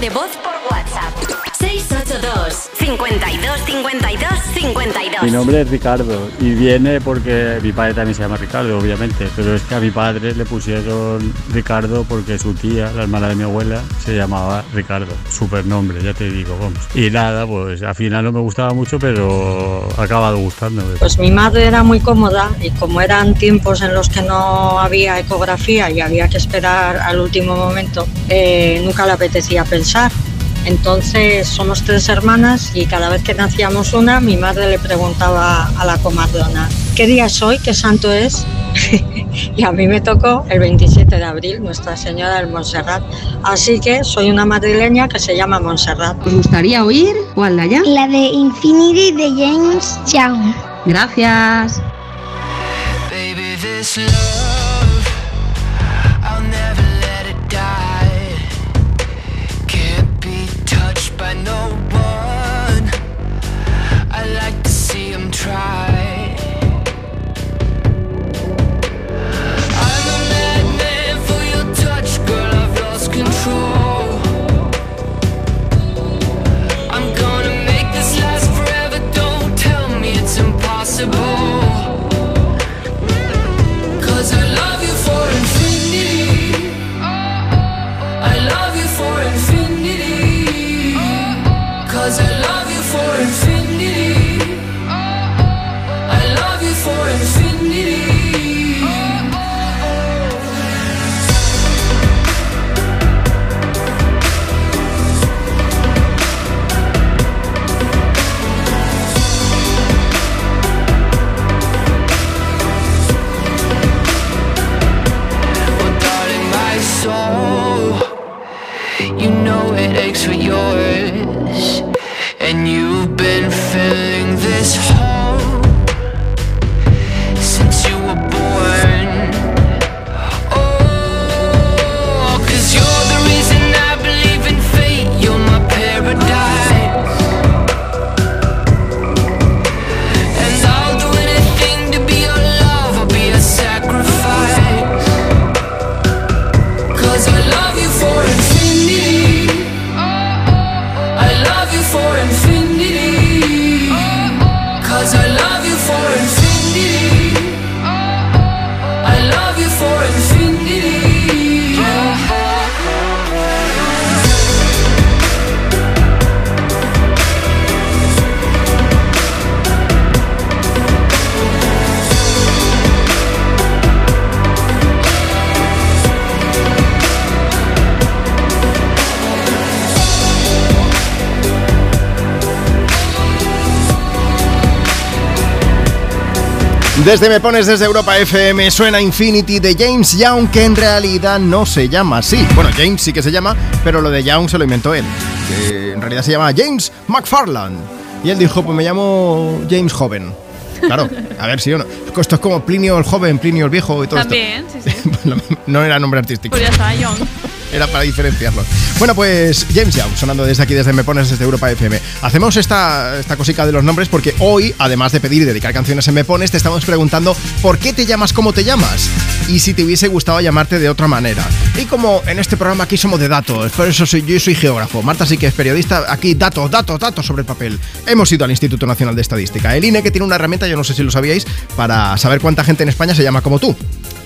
De voz 52. Mi nombre es Ricardo y viene porque mi padre también se llama Ricardo, obviamente, pero es que a mi padre le pusieron Ricardo porque su tía, la hermana de mi abuela, se llamaba Ricardo, super nombre, ya te digo, vamos. Y nada, pues al final no me gustaba mucho, pero ha acabado gustándome. Pues mi madre era muy cómoda y como eran tiempos en los que no había ecografía y había que esperar al último momento, eh, nunca le apetecía pensar. Entonces somos tres hermanas y cada vez que nacíamos una, mi madre le preguntaba a la comadrona, ¿qué día es hoy? ¿Qué santo es? y a mí me tocó el 27 de abril, Nuestra Señora del Montserrat. Así que soy una madrileña que se llama Montserrat. ¿Os gustaría oír cuál de allá? La de Infinity de James Young. Gracias. Baby, this love, impossible. Desde Me Pones desde Europa FM suena Infinity de James Young, que en realidad no se llama así. Bueno, James sí que se llama, pero lo de Young se lo inventó él. Que en realidad se llama James McFarland. Y él dijo, pues me llamo James Joven. Claro, a ver si o no. Esto es como Plinio el joven, Plinio el viejo y todo También, sí, sí. esto. No era nombre artístico. Pues ya está, John. Era para diferenciarlos. Bueno, pues James Young, sonando desde aquí, desde Me Pones, desde Europa FM. Hacemos esta, esta cosica de los nombres porque hoy, además de pedir y dedicar canciones en Me Pones, te estamos preguntando por qué te llamas como te llamas y si te hubiese gustado llamarte de otra manera. Y como en este programa aquí somos de datos, por eso soy, yo soy geógrafo, Marta sí que es periodista, aquí datos, datos, datos sobre el papel. Hemos ido al Instituto Nacional de Estadística, el INE que tiene una herramienta, yo no sé si lo sabíais, para saber cuánta gente en España se llama como tú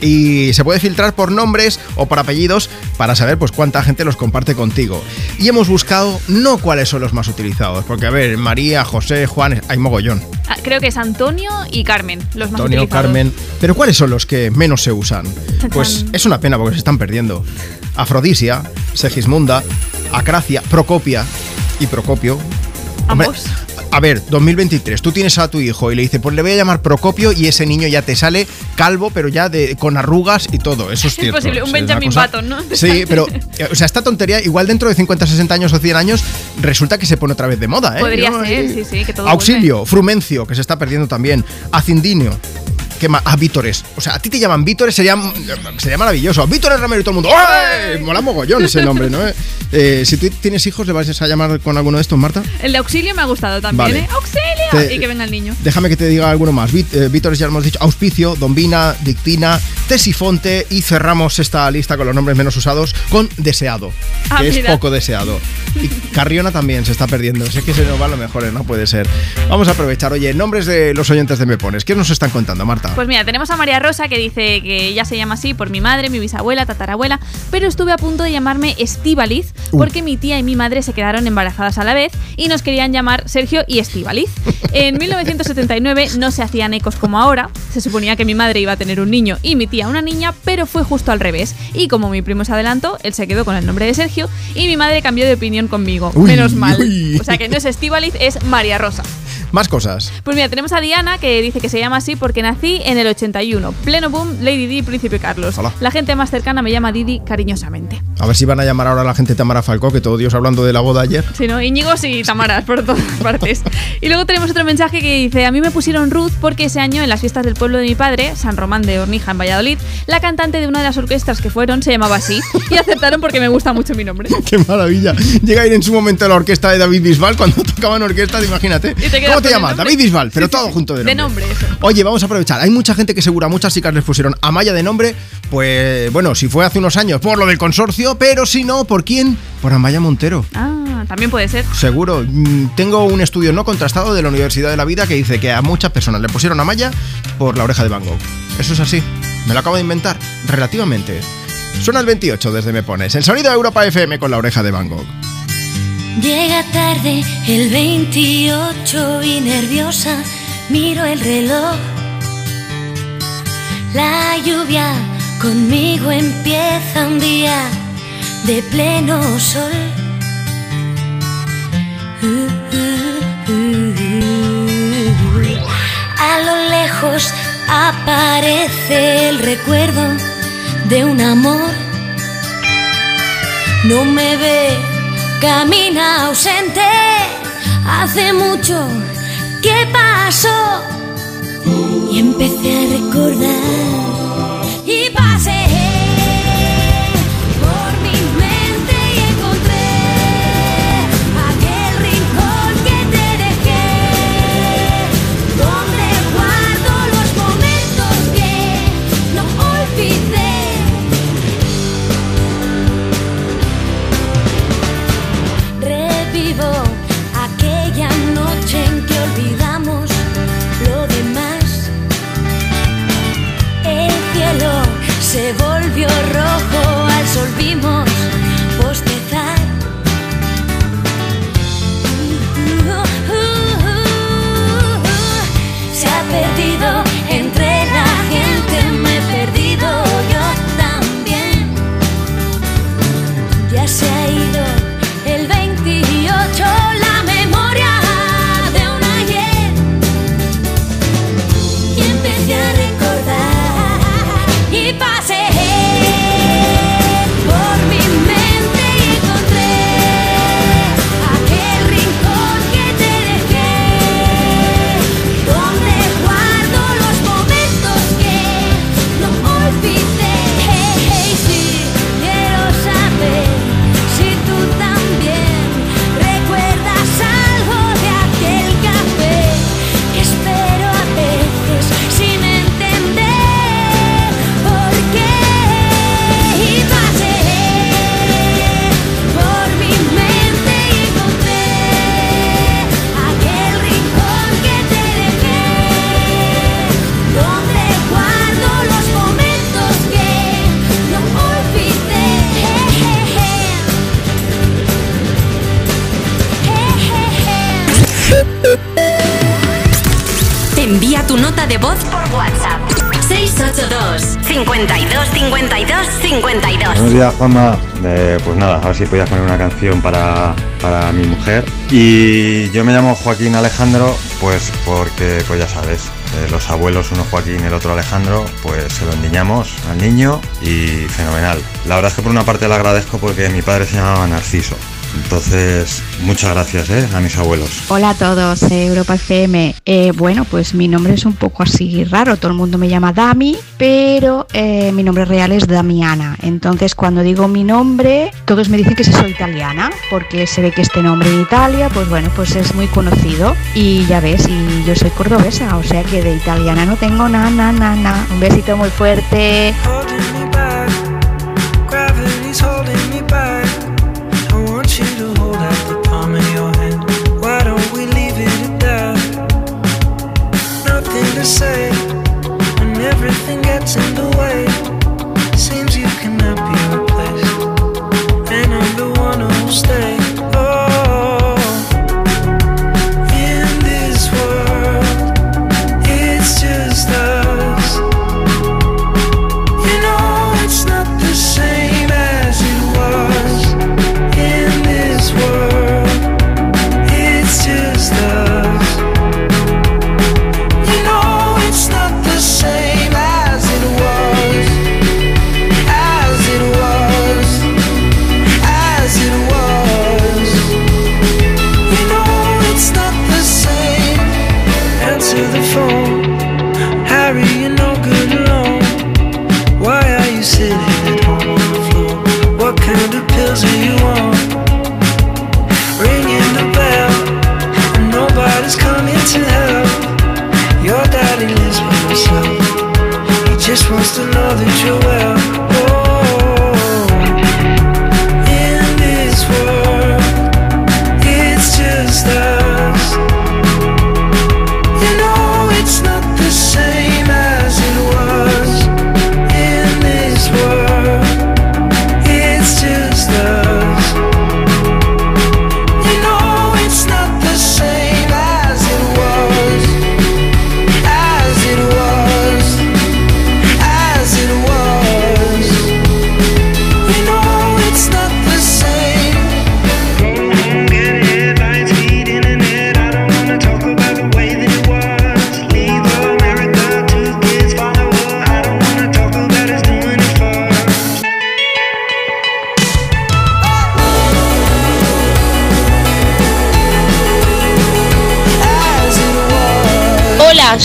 y se puede filtrar por nombres o por apellidos para saber pues cuánta gente los comparte contigo. Y hemos buscado no cuáles son los más utilizados, porque a ver, María, José, Juan, hay mogollón. Ah, creo que es Antonio y Carmen, los más Antonio, utilizados. Carmen, pero ¿cuáles son los que menos se usan? Pues es una pena porque se están perdiendo. Afrodisia, Segismunda, Acracia, Procopia y Procopio. Hombre, Ambos. A ver, 2023, tú tienes a tu hijo y le dices, pues le voy a llamar Procopio y ese niño ya te sale calvo, pero ya de, con arrugas y todo. Eso es Es cierto. posible, un O sea, Benjamin Button, ¿no? Sí, pero, eh, o sea, esta tontería, igual dentro de 50, 60 años o 100 años, resulta que se pone otra vez de moda, ¿eh? Podría ser, eh, sí, sí, que todo Auxilio, Frumencio, que se está perdiendo también. Acindinio. ¿Qué más? Ah, Vítores. O sea, a ti te llaman Vítores, sería, sería maravilloso. Vítores Ramiro y todo el mundo. ¡Ay! Mola mogollón ese nombre, ¿no? Eh, si tú tienes hijos, ¿le vas a llamar con alguno de estos, Marta? El de auxilio me ha gustado también, Vale. ¿eh? ¡Auxilio! Te- Y que venga el niño. Déjame que te diga alguno más. Vít- eh, Vítores ya lo hemos dicho. Auspicio, Dombina, Dictina, Tesifonte y cerramos esta lista con los nombres menos usados con Deseado, Ah, que es poco deseado. Y Carriona también se está perdiendo. Sé que se nos va lo mejor, ¿eh? no puede ser. Vamos a aprovechar. Oye, nombres de los oyentes de Me Pones. ¿Qué nos están contando, Marta? Pues mira, tenemos a María Rosa que dice que ella se llama así por mi madre, mi bisabuela, tatarabuela, pero estuve a punto de llamarme Estíbaliz Uh. porque mi tía y mi madre se quedaron embarazadas a la vez y nos querían llamar Sergio y Estíbaliz. En 1979 no se hacían ecos como ahora, se suponía que mi madre iba a tener un niño y mi tía una niña, pero fue justo al revés. Y como mi primo se adelantó, él se quedó con el nombre de Sergio y mi madre cambió de opinión conmigo. Uy, Menos mal. uy. O sea que no es Estíbaliz, es María Rosa. Más cosas. Pues mira, tenemos a Diana que dice que se llama así porque nací en el 81. Pleno boom, Lady Di, Príncipe Carlos. Hola. La gente más cercana me llama Didi cariñosamente. A ver si van a llamar ahora a la gente Tamara Falcó, que todo Dios hablando de la boda ayer. Sí, ¿no? Íñigos y Tamaras por todas partes. Y luego tenemos otro mensaje que dice: A mí me pusieron Ruth porque ese año en las fiestas del pueblo de mi padre, San Román de Hornija en Valladolid, la cantante de una de las orquestas que fueron se llamaba así. Y aceptaron porque me gusta mucho mi nombre. ¡Qué maravilla! Llega a ir en su momento a la orquesta de David Bisbal cuando tocaban orquesta, imagínate. te ¿Cómo te llamas? David Bisbal, pero Sí, todo sí. junto de De nombre. nombre, eso. Oye, vamos a aprovechar. Hay mucha gente que seguro, a muchas chicas les pusieron Amaya de nombre, pues bueno, si fue hace unos años por lo del consorcio, pero si no, ¿por quién? Por Amaya Montero. Ah, también puede ser. Seguro. Mm, Tengo un estudio no contrastado de la Universidad de la Vida que dice que a muchas personas le pusieron Amaya por la oreja de Van Gogh. Eso es así. Me lo acabo de inventar. Relativamente. Suena el 28 desde Me Pones. El sonido de Europa FM con la oreja de Van Gogh. Llega tarde el 28 y nerviosa miro el reloj. La lluvia conmigo empieza un día de pleno sol. A lo lejos aparece el recuerdo de un amor. No me ve, camina ausente. Hace mucho que pasó y empecé a recordar. Y pasé Juanma. Eh, pues nada, a ver si podías poner una canción para, para mi mujer. Y yo me llamo Joaquín Alejandro, pues porque, pues ya sabes, eh, los abuelos, uno Joaquín y el otro Alejandro, pues se lo endiñamos al niño y fenomenal. La verdad es que por una parte le agradezco porque mi padre se llamaba Narciso. Entonces, muchas gracias eh, a mis abuelos. Hola a todos, Europa FM. Eh, bueno, pues mi nombre es un poco así raro. Todo el mundo me llama Dami, pero eh, mi nombre real es Damiana. Entonces, cuando digo mi nombre, todos me dicen que si soy italiana, porque se ve que este nombre en Italia, pues bueno, pues es muy conocido. Y ya ves, y yo soy cordobesa, o sea que de italiana no tengo nada, nada, nada. Un besito muy fuerte.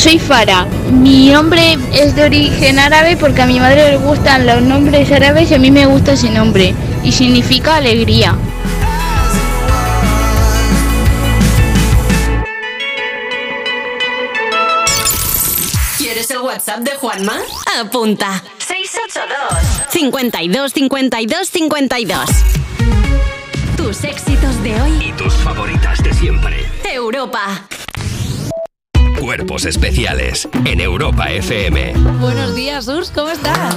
Soy Fara. Mi nombre es de origen árabe porque a mi madre le gustan los nombres árabes y a mí me gusta ese nombre. Y significa alegría. ¿Quieres el WhatsApp de Juanma? Apunta. 682 52 52 52. Tus éxitos de hoy. Y tus favoritas de siempre. Europa. Cuerpos especiales en Europa FM. Buenos días, Urs, ¿cómo estás?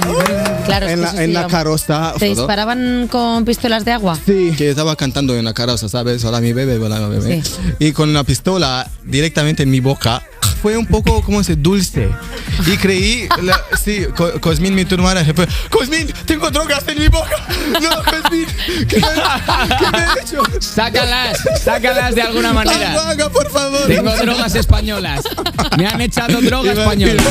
Claro, es En que la, sí, en la carroza. ¿Te disparaban con pistolas de agua? Sí, que estaba cantando en la carroza, ¿sabes? Hola mi bebé, hola mi bebé. Y con la pistola directamente en mi boca. Fue un poco, ¿cómo se dice? Dulce. Y creí, la- sí, Co- Cosmin, mi turmana, se fue, Cosmin, tengo drogas en mi boca. No, Cosmin, ¿qué me, qué me he hecho? Sácalas, sácalas de alguna manera. Haga, haga, por favor. Tengo drogas españolas. Me han echado droga española.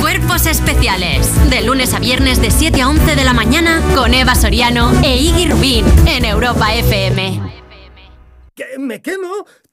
Cuerpos especiales. De lunes a viernes de 7 a 11 de la mañana con Eva Soriano e Iggy Rubín en Europa FM. ¿Qué? ¿Me quemo?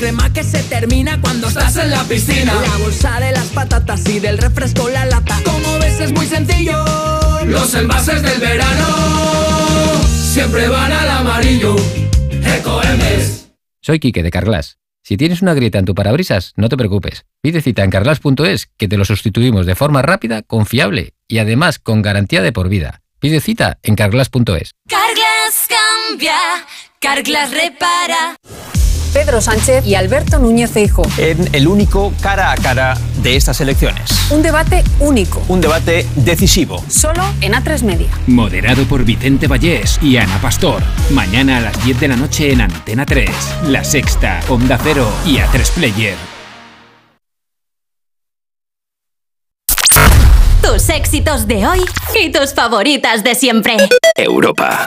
crema que se termina cuando estás en la piscina. La bolsa de las patatas y del refresco la lata. Como ves es muy sencillo. Los envases del verano siempre van al amarillo. Ecoembes. Soy Quique de Carglass. Si tienes una grieta en tu parabrisas, no te preocupes. Pide cita en carglass.es que te lo sustituimos de forma rápida, confiable y además con garantía de por vida. Pide cita en carglass.es. Carglass cambia, Carglass repara. Pedro Sánchez y Alberto Núñez Feijóo. En el único cara a cara de estas elecciones. Un debate único. Un debate decisivo. Solo en A3 Media. Moderado por Vicente Vallés y Ana Pastor. Mañana a las 10 de la noche en Antena 3. La Sexta, Onda Cero y A3 Player. Tus éxitos de hoy y tus favoritas de siempre. Europa.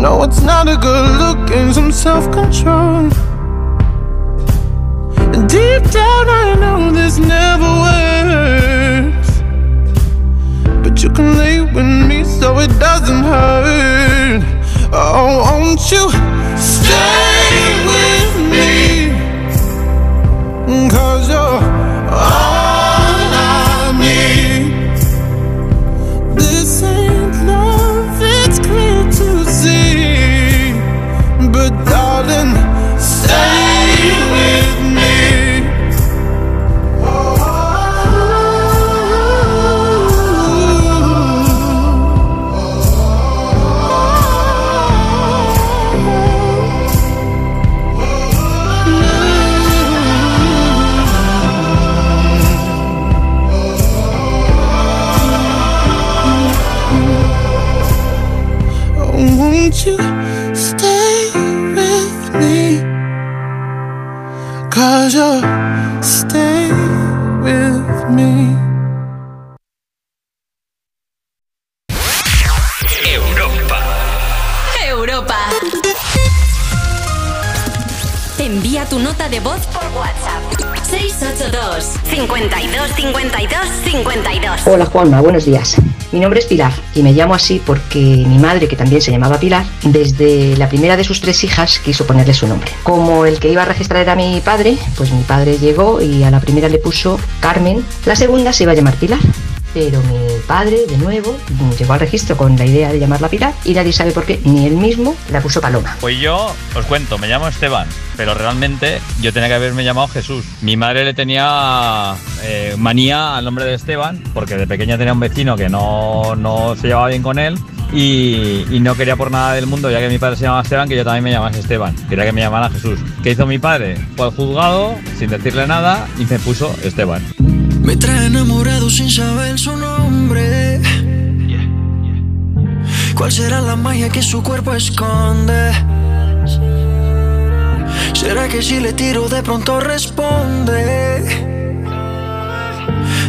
No, it's not a good look and some self control. And deep down, I Juanma, buenos días. Mi nombre es Pilar y me llamo así porque mi madre, que también se llamaba Pilar, desde la primera de sus tres hijas quiso ponerle su nombre. Como el que iba a registrar era mi padre, pues mi padre llegó y a la primera le puso Carmen, la segunda se iba a llamar Pilar. Pero mi padre, de nuevo, llegó al registro con la idea de llamarla Pilar y nadie sabe por qué, ni él mismo la puso Paloma. Pues yo os cuento, me llamo Esteban, pero realmente yo tenía que haberme llamado Jesús. Mi madre le tenía eh, manía al nombre de Esteban, porque de pequeña tenía un vecino que no, no se llevaba bien con él. Y, no quería por nada del mundo, ya que mi padre se llamaba Esteban, que yo también me llamase Esteban. Quería que me llamaran Jesús. ¿Qué hizo mi padre? Fue al juzgado, sin decirle nada, y me puso Esteban. Me trae enamorado sin saber su nombre. ¿Cuál será la magia que su cuerpo esconde? ¿Será que si le tiro de pronto responde?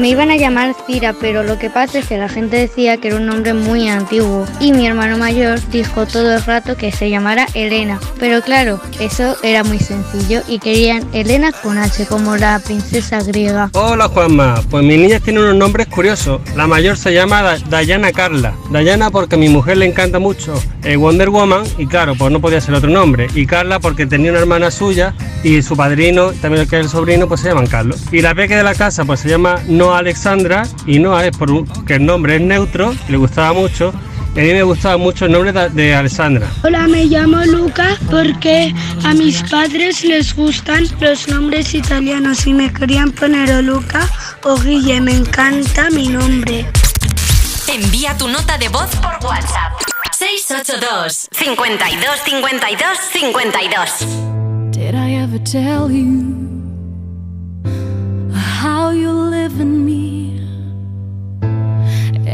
Me iban a llamar Cira, pero lo que pasa es que la gente decía que era un nombre muy antiguo. Y mi hermano mayor dijo todo el rato que se llamara Elena. Pero claro, eso era muy sencillo y querían Elena con H, como la princesa griega. Hola Juanma, pues mis niñas tienen unos nombres curiosos. La mayor se llama Da- Dayana Carla. Dayana porque a mi mujer le encanta mucho eh, Wonder Woman y claro, pues no podía ser otro nombre. Y Carla porque tenía una hermana suya y su padrino, también el que es el sobrino, pues se llaman Carlos. Y la peque de la casa pues se llama Alexandra y Noa es porque el nombre es neutro, le gustaba mucho. A mí me gustaba mucho el nombre de, de Alexandra. Hola, me llamo Luca porque a mis padres les gustan los nombres italianos y me querían poner o Luca o Guille. Me encanta mi nombre. Envía tu nota de voz por WhatsApp. 682 52 52 52 Did I ever tell you how you live?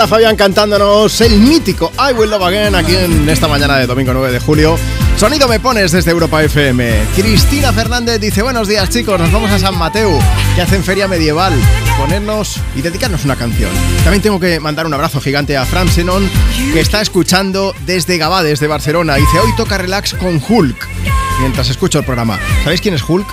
Lara Fabián cantándonos el mítico I Will Love Again aquí en esta mañana de domingo 9 de julio. Sonido me pones desde Europa FM. Cristina Fernández dice: Buenos días, chicos. Nos vamos a San Mateo, que hacen feria medieval. Ponernos y dedicarnos una canción. También tengo que mandar un abrazo gigante a Fran Senon, que está escuchando desde Gabá, desde Barcelona. Dice: Hoy toca relax con Hulk. Mientras escucho el programa. ¿Sabéis quién es Hulk?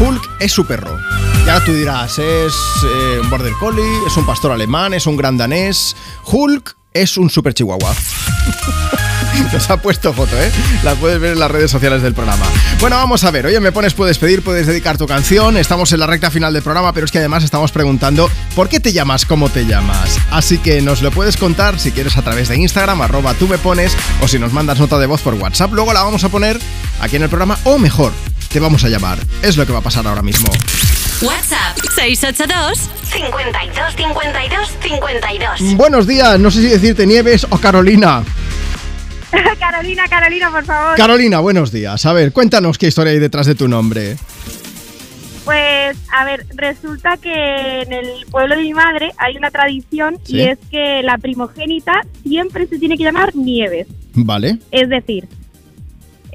Hulk es su perro. Y ahora tú dirás, es eh, un border collie, es un pastor alemán, es un gran danés. Hulk es un super chihuahua. Nos ha puesto foto, ¿eh? La puedes ver en las redes sociales del programa. Bueno, vamos a ver. Oye, me pones, puedes pedir, puedes dedicar tu canción. Estamos en la recta final del programa, pero es que además estamos preguntando ¿por qué te llamas como te llamas? Así que nos lo puedes contar si quieres a través de Instagram, arroba tú me pones, o si nos mandas nota de voz por WhatsApp. Luego la vamos a poner aquí en el programa, o mejor, te vamos a llamar. Es lo que va a pasar ahora mismo. WhatsApp 682 52 52 52. Buenos días, no sé si decirte Nieves o Carolina. Carolina, Carolina, por favor. Carolina, buenos días. A ver, cuéntanos qué historia hay detrás de tu nombre. Pues, a ver, resulta que en el pueblo de mi madre hay una tradición Sí. y es que la primogénita siempre se tiene que llamar Nieves. Vale. Es decir,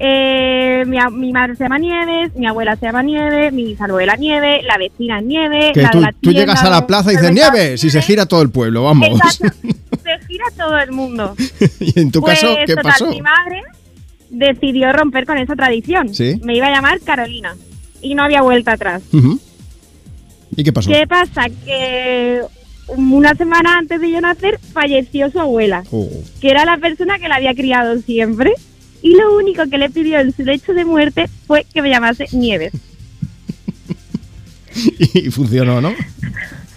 eh, mi, mi madre se llama Nieves, mi abuela se llama Nieves, mi bisabuela Nieve, la vecina Nieve, Que la tú, de la tú tienda, llegas a la plaza y dices. Nieves y se gira todo el pueblo, vamos. Exacto. Se gira todo el mundo. y en tu Pues, caso, ¿qué total, pasó? Mi madre decidió romper con esa tradición. Sí. Me iba a llamar Carolina y no había vuelta atrás. ¿Y qué pasó? ¿Qué pasa? Que una semana antes de yo nacer falleció su abuela, Oh. que era la persona que la había criado siempre. Y lo único que le pidió en su lecho de muerte fue que me llamase Nieves. Y funcionó, ¿no?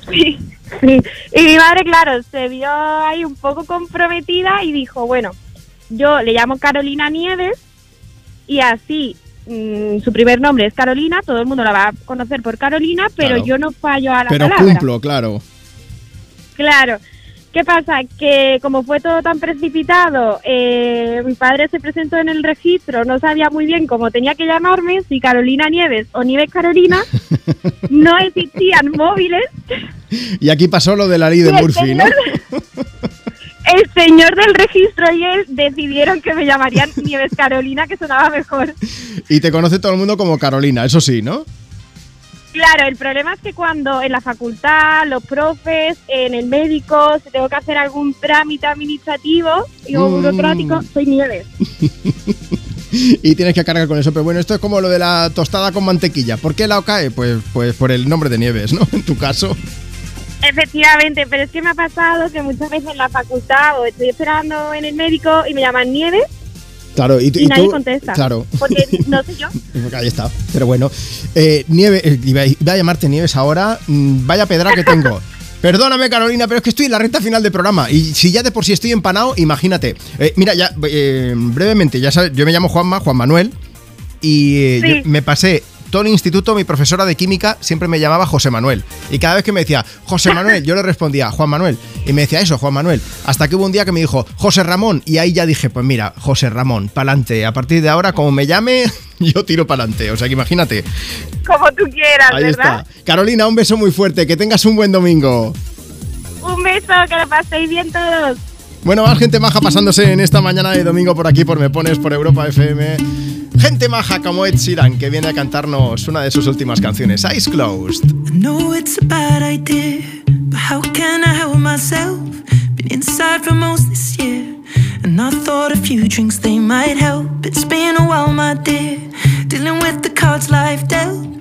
Sí, sí. Y mi madre, claro, se vio ahí un poco comprometida y dijo, bueno, yo le llamo Carolina Nieves y así mm, su primer nombre es Carolina, todo el mundo la va a conocer por Carolina, pero Claro. yo no fallo a la Pero palabra. cumplo, claro. Claro. ¿Qué pasa? Que como fue todo tan precipitado, eh, mi padre se presentó en el registro, no sabía muy bien cómo tenía que llamarme, si Carolina Nieves o Nieves Carolina, no existían móviles. Y aquí pasó lo de la ley de Murphy, ¿no? El señor del registro y él decidieron que me llamarían Nieves Carolina, que sonaba mejor. Y te conoce todo el mundo como Carolina, eso sí, ¿no? Claro, el problema es que cuando en la facultad, los profes, en el médico, si tengo que hacer algún trámite administrativo y o Mm. burocrático, soy Nieves. Y tienes que cargar con eso. Pero bueno, esto es como lo de la tostada con mantequilla. ¿Por qué la cae? Pues, pues por el nombre de Nieves, ¿no? En tu caso. Efectivamente, pero es que me ha pasado que muchas veces en la facultad o estoy esperando en el médico y me llaman Nieves Claro, y, tú- y, y nadie tú- contesta. Claro. Porque no sé yo. Ahí está. Pero bueno. Eh, Nieve, eh, iba, a llamarte Nieves ahora. Mm, Vaya pedra que tengo. Perdóname, Carolina, pero es que estoy en la recta final del programa. Y si ya de por sí estoy empanado, imagínate. Eh, mira, ya eh, brevemente, ya sabes, yo me llamo Juanma, Juan Manuel. Y eh, Sí. yo me pasé todo el instituto, mi profesora de química siempre me llamaba José Manuel. Y cada vez que me decía José Manuel, yo le respondía Juan Manuel. Y me decía eso, Juan Manuel. Hasta que hubo un día que me dijo José Ramón. Y ahí ya dije, pues mira, José Ramón, pa'lante. A partir de ahora, como me llame, yo tiro pa'lante. O sea que imagínate. Como tú quieras, Ahí ¿verdad? está. Carolina, un beso muy fuerte. Que tengas un buen domingo. Un beso, que lo paséis bien todos. Bueno, más gente maja pasándose en esta mañana de domingo por aquí, por Me Pones, por Europa FM. Gente maja como Ed Sheeran, que viene a cantarnos una de sus últimas canciones, Eyes Closed. I know it's a bad idea, but how can I help myself? Been inside for most this year, and I thought a few drinks they might help. It's been a while, my dear, dealing with the cards life dealt.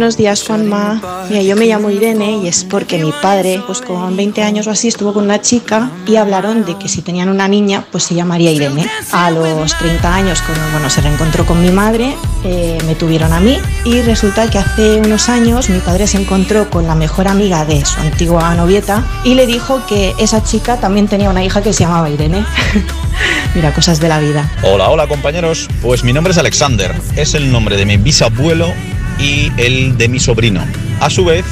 Buenos días, Juanma. Mira, yo me llamo Irene y es porque mi padre, pues con 20 años o así, estuvo con una chica y hablaron de que si tenían una niña, pues se llamaría Irene. A los 30 años, cuando bueno, se reencontró con mi madre, eh, me tuvieron a mí y resulta que hace unos años mi padre se encontró con la mejor amiga de su antigua novieta y le dijo que esa chica también tenía una hija que se llamaba Irene. Mira, cosas de la vida. Hola, hola compañeros. Pues mi nombre es Alexander. Es el nombre de mi bisabuelo y el de mi sobrino. A su vez,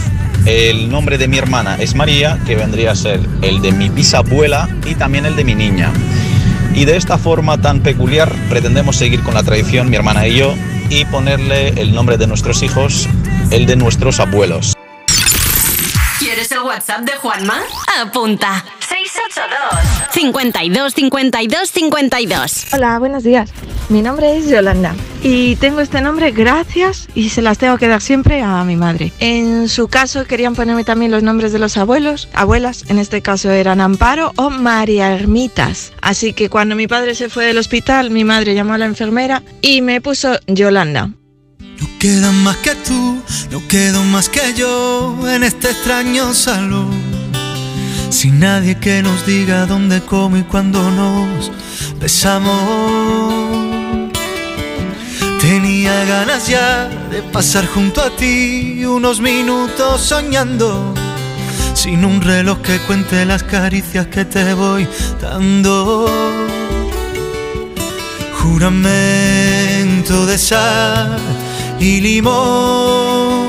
el nombre de mi hermana es María, que vendría a ser el de mi bisabuela y también el de mi niña. Y de esta forma tan peculiar pretendemos seguir con la tradición, mi hermana y yo, y ponerle el nombre de nuestros hijos, el de nuestros abuelos. ¿Quieres el WhatsApp de Juanma? Apunta. 682 52 52 52. Hola, buenos días. Mi nombre es Yolanda y tengo este nombre gracias y se las tengo que dar siempre a mi madre. En su caso querían ponerme también los nombres de los abuelos, abuelas, en este caso eran Amparo o María Ermitas. Así que cuando mi padre se fue del hospital, mi madre llamó a la enfermera y me puso Yolanda. Queda más que tú, no quedo más que yo en este extraño salón. Sin nadie que nos diga dónde, cómo y cuándo nos besamos. Tenía ganas ya de pasar junto a ti unos minutos soñando. Sin un reloj que cuente las caricias que te voy dando. Juramento de sal y limón.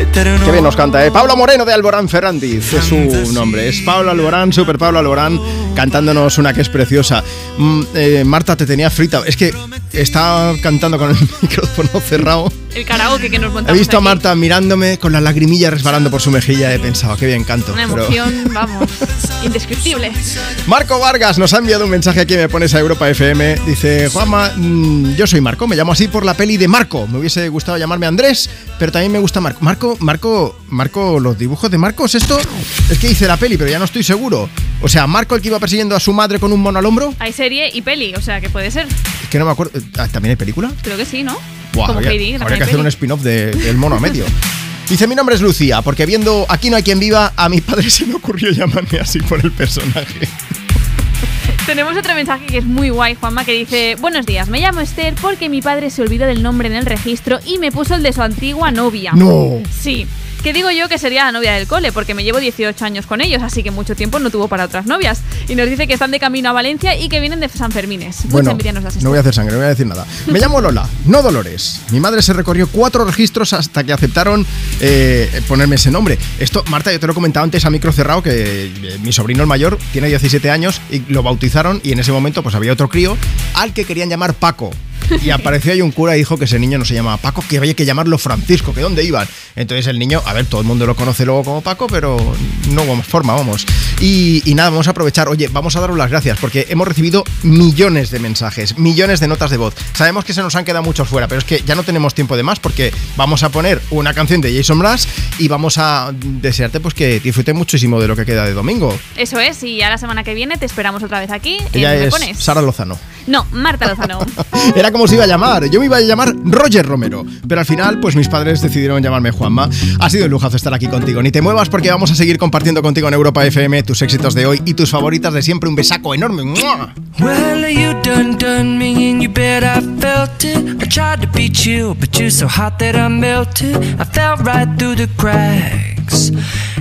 eterno. Qué bien nos canta, ¿eh? Pablo Moreno de Alborán Ferrandiz es su nombre. Es Pablo Alborán, Super Pablo Alborán, cantándonos una que es preciosa. Mm, eh, Marta, te tenía frita. Es que está cantando con el micrófono cerrado. El karaoke que nos He montamos visto a aquí. Marta mirándome con la lagrimilla resbalando por su mejilla. He pensado, qué bien canto. Una pero- emoción, vamos, indescriptible. Marco Vargas nos ha enviado un mensaje aquí, me pones a Europa FM. Dice, Juanma, mm, yo soy Marco, me llamo así por la peli de Marco. Me hubiese gustado llamarme Andrés, pero también me gusta Marco. Marco, Marco, Marco, los dibujos de Marcos, esto es que hice la peli, pero ya no estoy seguro. O sea, Marco el que iba persiguiendo a su madre con un mono al hombro, Hay serie y peli, o sea que puede ser. Que no me acuerdo. Ah, ¿También hay película? Creo que sí, ¿no? Buah, Como habría, Heidi, habría que peli. hacer un spin-off de- del mono a medio. Dice, mi nombre es Lucía, porque viendo Aquí no hay quien viva, a mi padre se me ocurrió llamarme así por el personaje. Tenemos otro mensaje que es muy guay, Juanma, que dice: Buenos días, me llamo Esther porque mi padre se olvidó del nombre en el registro y me puso el de su antigua novia. No. Sí. Que digo yo que sería la novia del cole, porque me llevo 18 años con ellos, así que mucho tiempo no tuvo para otras novias. Y nos dice que están de camino a Valencia y que vienen de San Fermines. Bueno, nos no voy a hacer sangre, no voy a decir nada. Me llamo Lola, no Dolores. Mi madre se recorrió cuatro registros hasta que aceptaron eh, ponerme ese nombre. Esto, Marta, yo te lo he comentado antes a micro cerrado que eh, mi sobrino el mayor tiene 17 años y lo bautizaron y en ese momento pues había otro crío al que querían llamar Paco. Y apareció ahí un cura y dijo que ese niño no se llamaba Paco, que había que llamarlo Francisco, que dónde iban. Entonces el niño, a ver, todo el mundo lo conoce luego como Paco, pero no hubo forma, vamos. Y, y nada, vamos a aprovechar, oye, vamos a daros las gracias porque hemos recibido millones de mensajes, millones de notas de voz. Sabemos que se nos han quedado muchos fuera, pero es que ya no tenemos tiempo de más porque vamos a poner una canción de Jason Mraz y vamos a desearte pues que disfrutes muchísimo de lo que queda de domingo. Eso es, y ya la semana que viene te esperamos otra vez aquí. en Ella ¿Me es pones? Sara Lozano. No, Marta Lozano. Era como se iba a llamar. Yo me iba a llamar Roger Romero. Pero al final, pues mis padres decidieron llamarme Juanma. Ha sido un lujazo estar aquí contigo. Ni te muevas porque vamos a seguir compartiendo contigo en Europa FM tus éxitos de hoy y tus favoritas de siempre. Un besaco enorme. ¡Mua! Well, you done done me, and you bet I felt it. I tried to be chill, but you're so hot that I melted. I fell right through the cracks.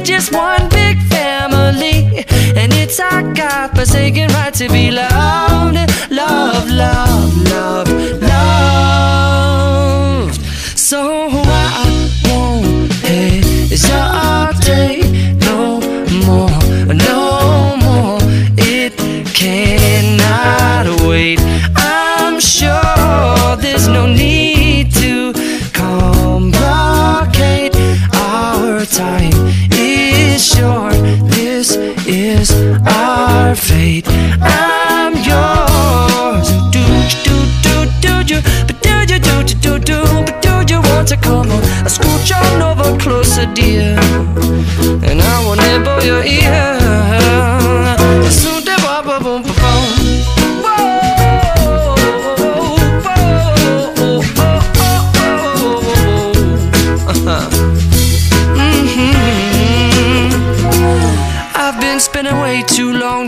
We're just one big family, and it's our God forsaken right to be loved, love, love, love, loved. So short. This is our fate. I'm yours. Do do do do do, do do do do do, but do you want to come on? I on over closer, dear, and I will nibble your ear.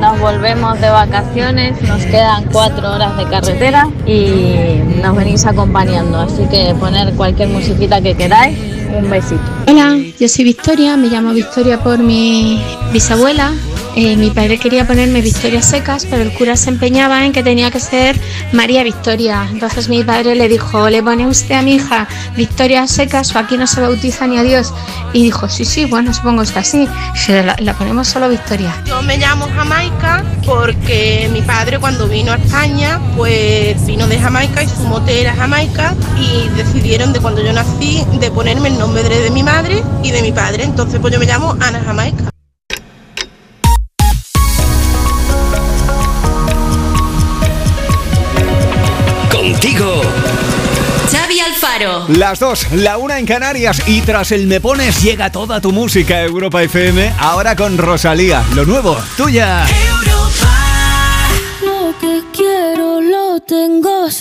Nos volvemos de vacaciones, nos quedan cuatro horas de carretera y nos venís acompañando. Así que poner cualquier musiquita que queráis. Un besito. Hola, yo soy Victoria, me llamo Victoria por mi bisabuela. Eh, mi padre quería ponerme Victoria Secas, pero el cura se empeñaba en que tenía que ser María Victoria. Entonces mi padre le dijo, ¿le pone usted a mi hija Victoria Secas o aquí no se bautiza ni a Dios? Y dijo, sí, sí, bueno, supongo que así. La, la ponemos solo Victoria. Yo me llamo Jamaica porque mi padre cuando vino a España, pues vino de Jamaica y su mote era Jamaica y decidieron de cuando yo nací de ponerme el nombre de mi madre y de mi padre. Entonces pues yo me llamo Ana Jamaica. Contigo. Xavi Alfaro. Las dos, la una en Canarias y tras el Me Pones llega toda tu música a Europa FM, ahora con Rosalía. Lo nuevo, tuya. Lo que quiero lo tengo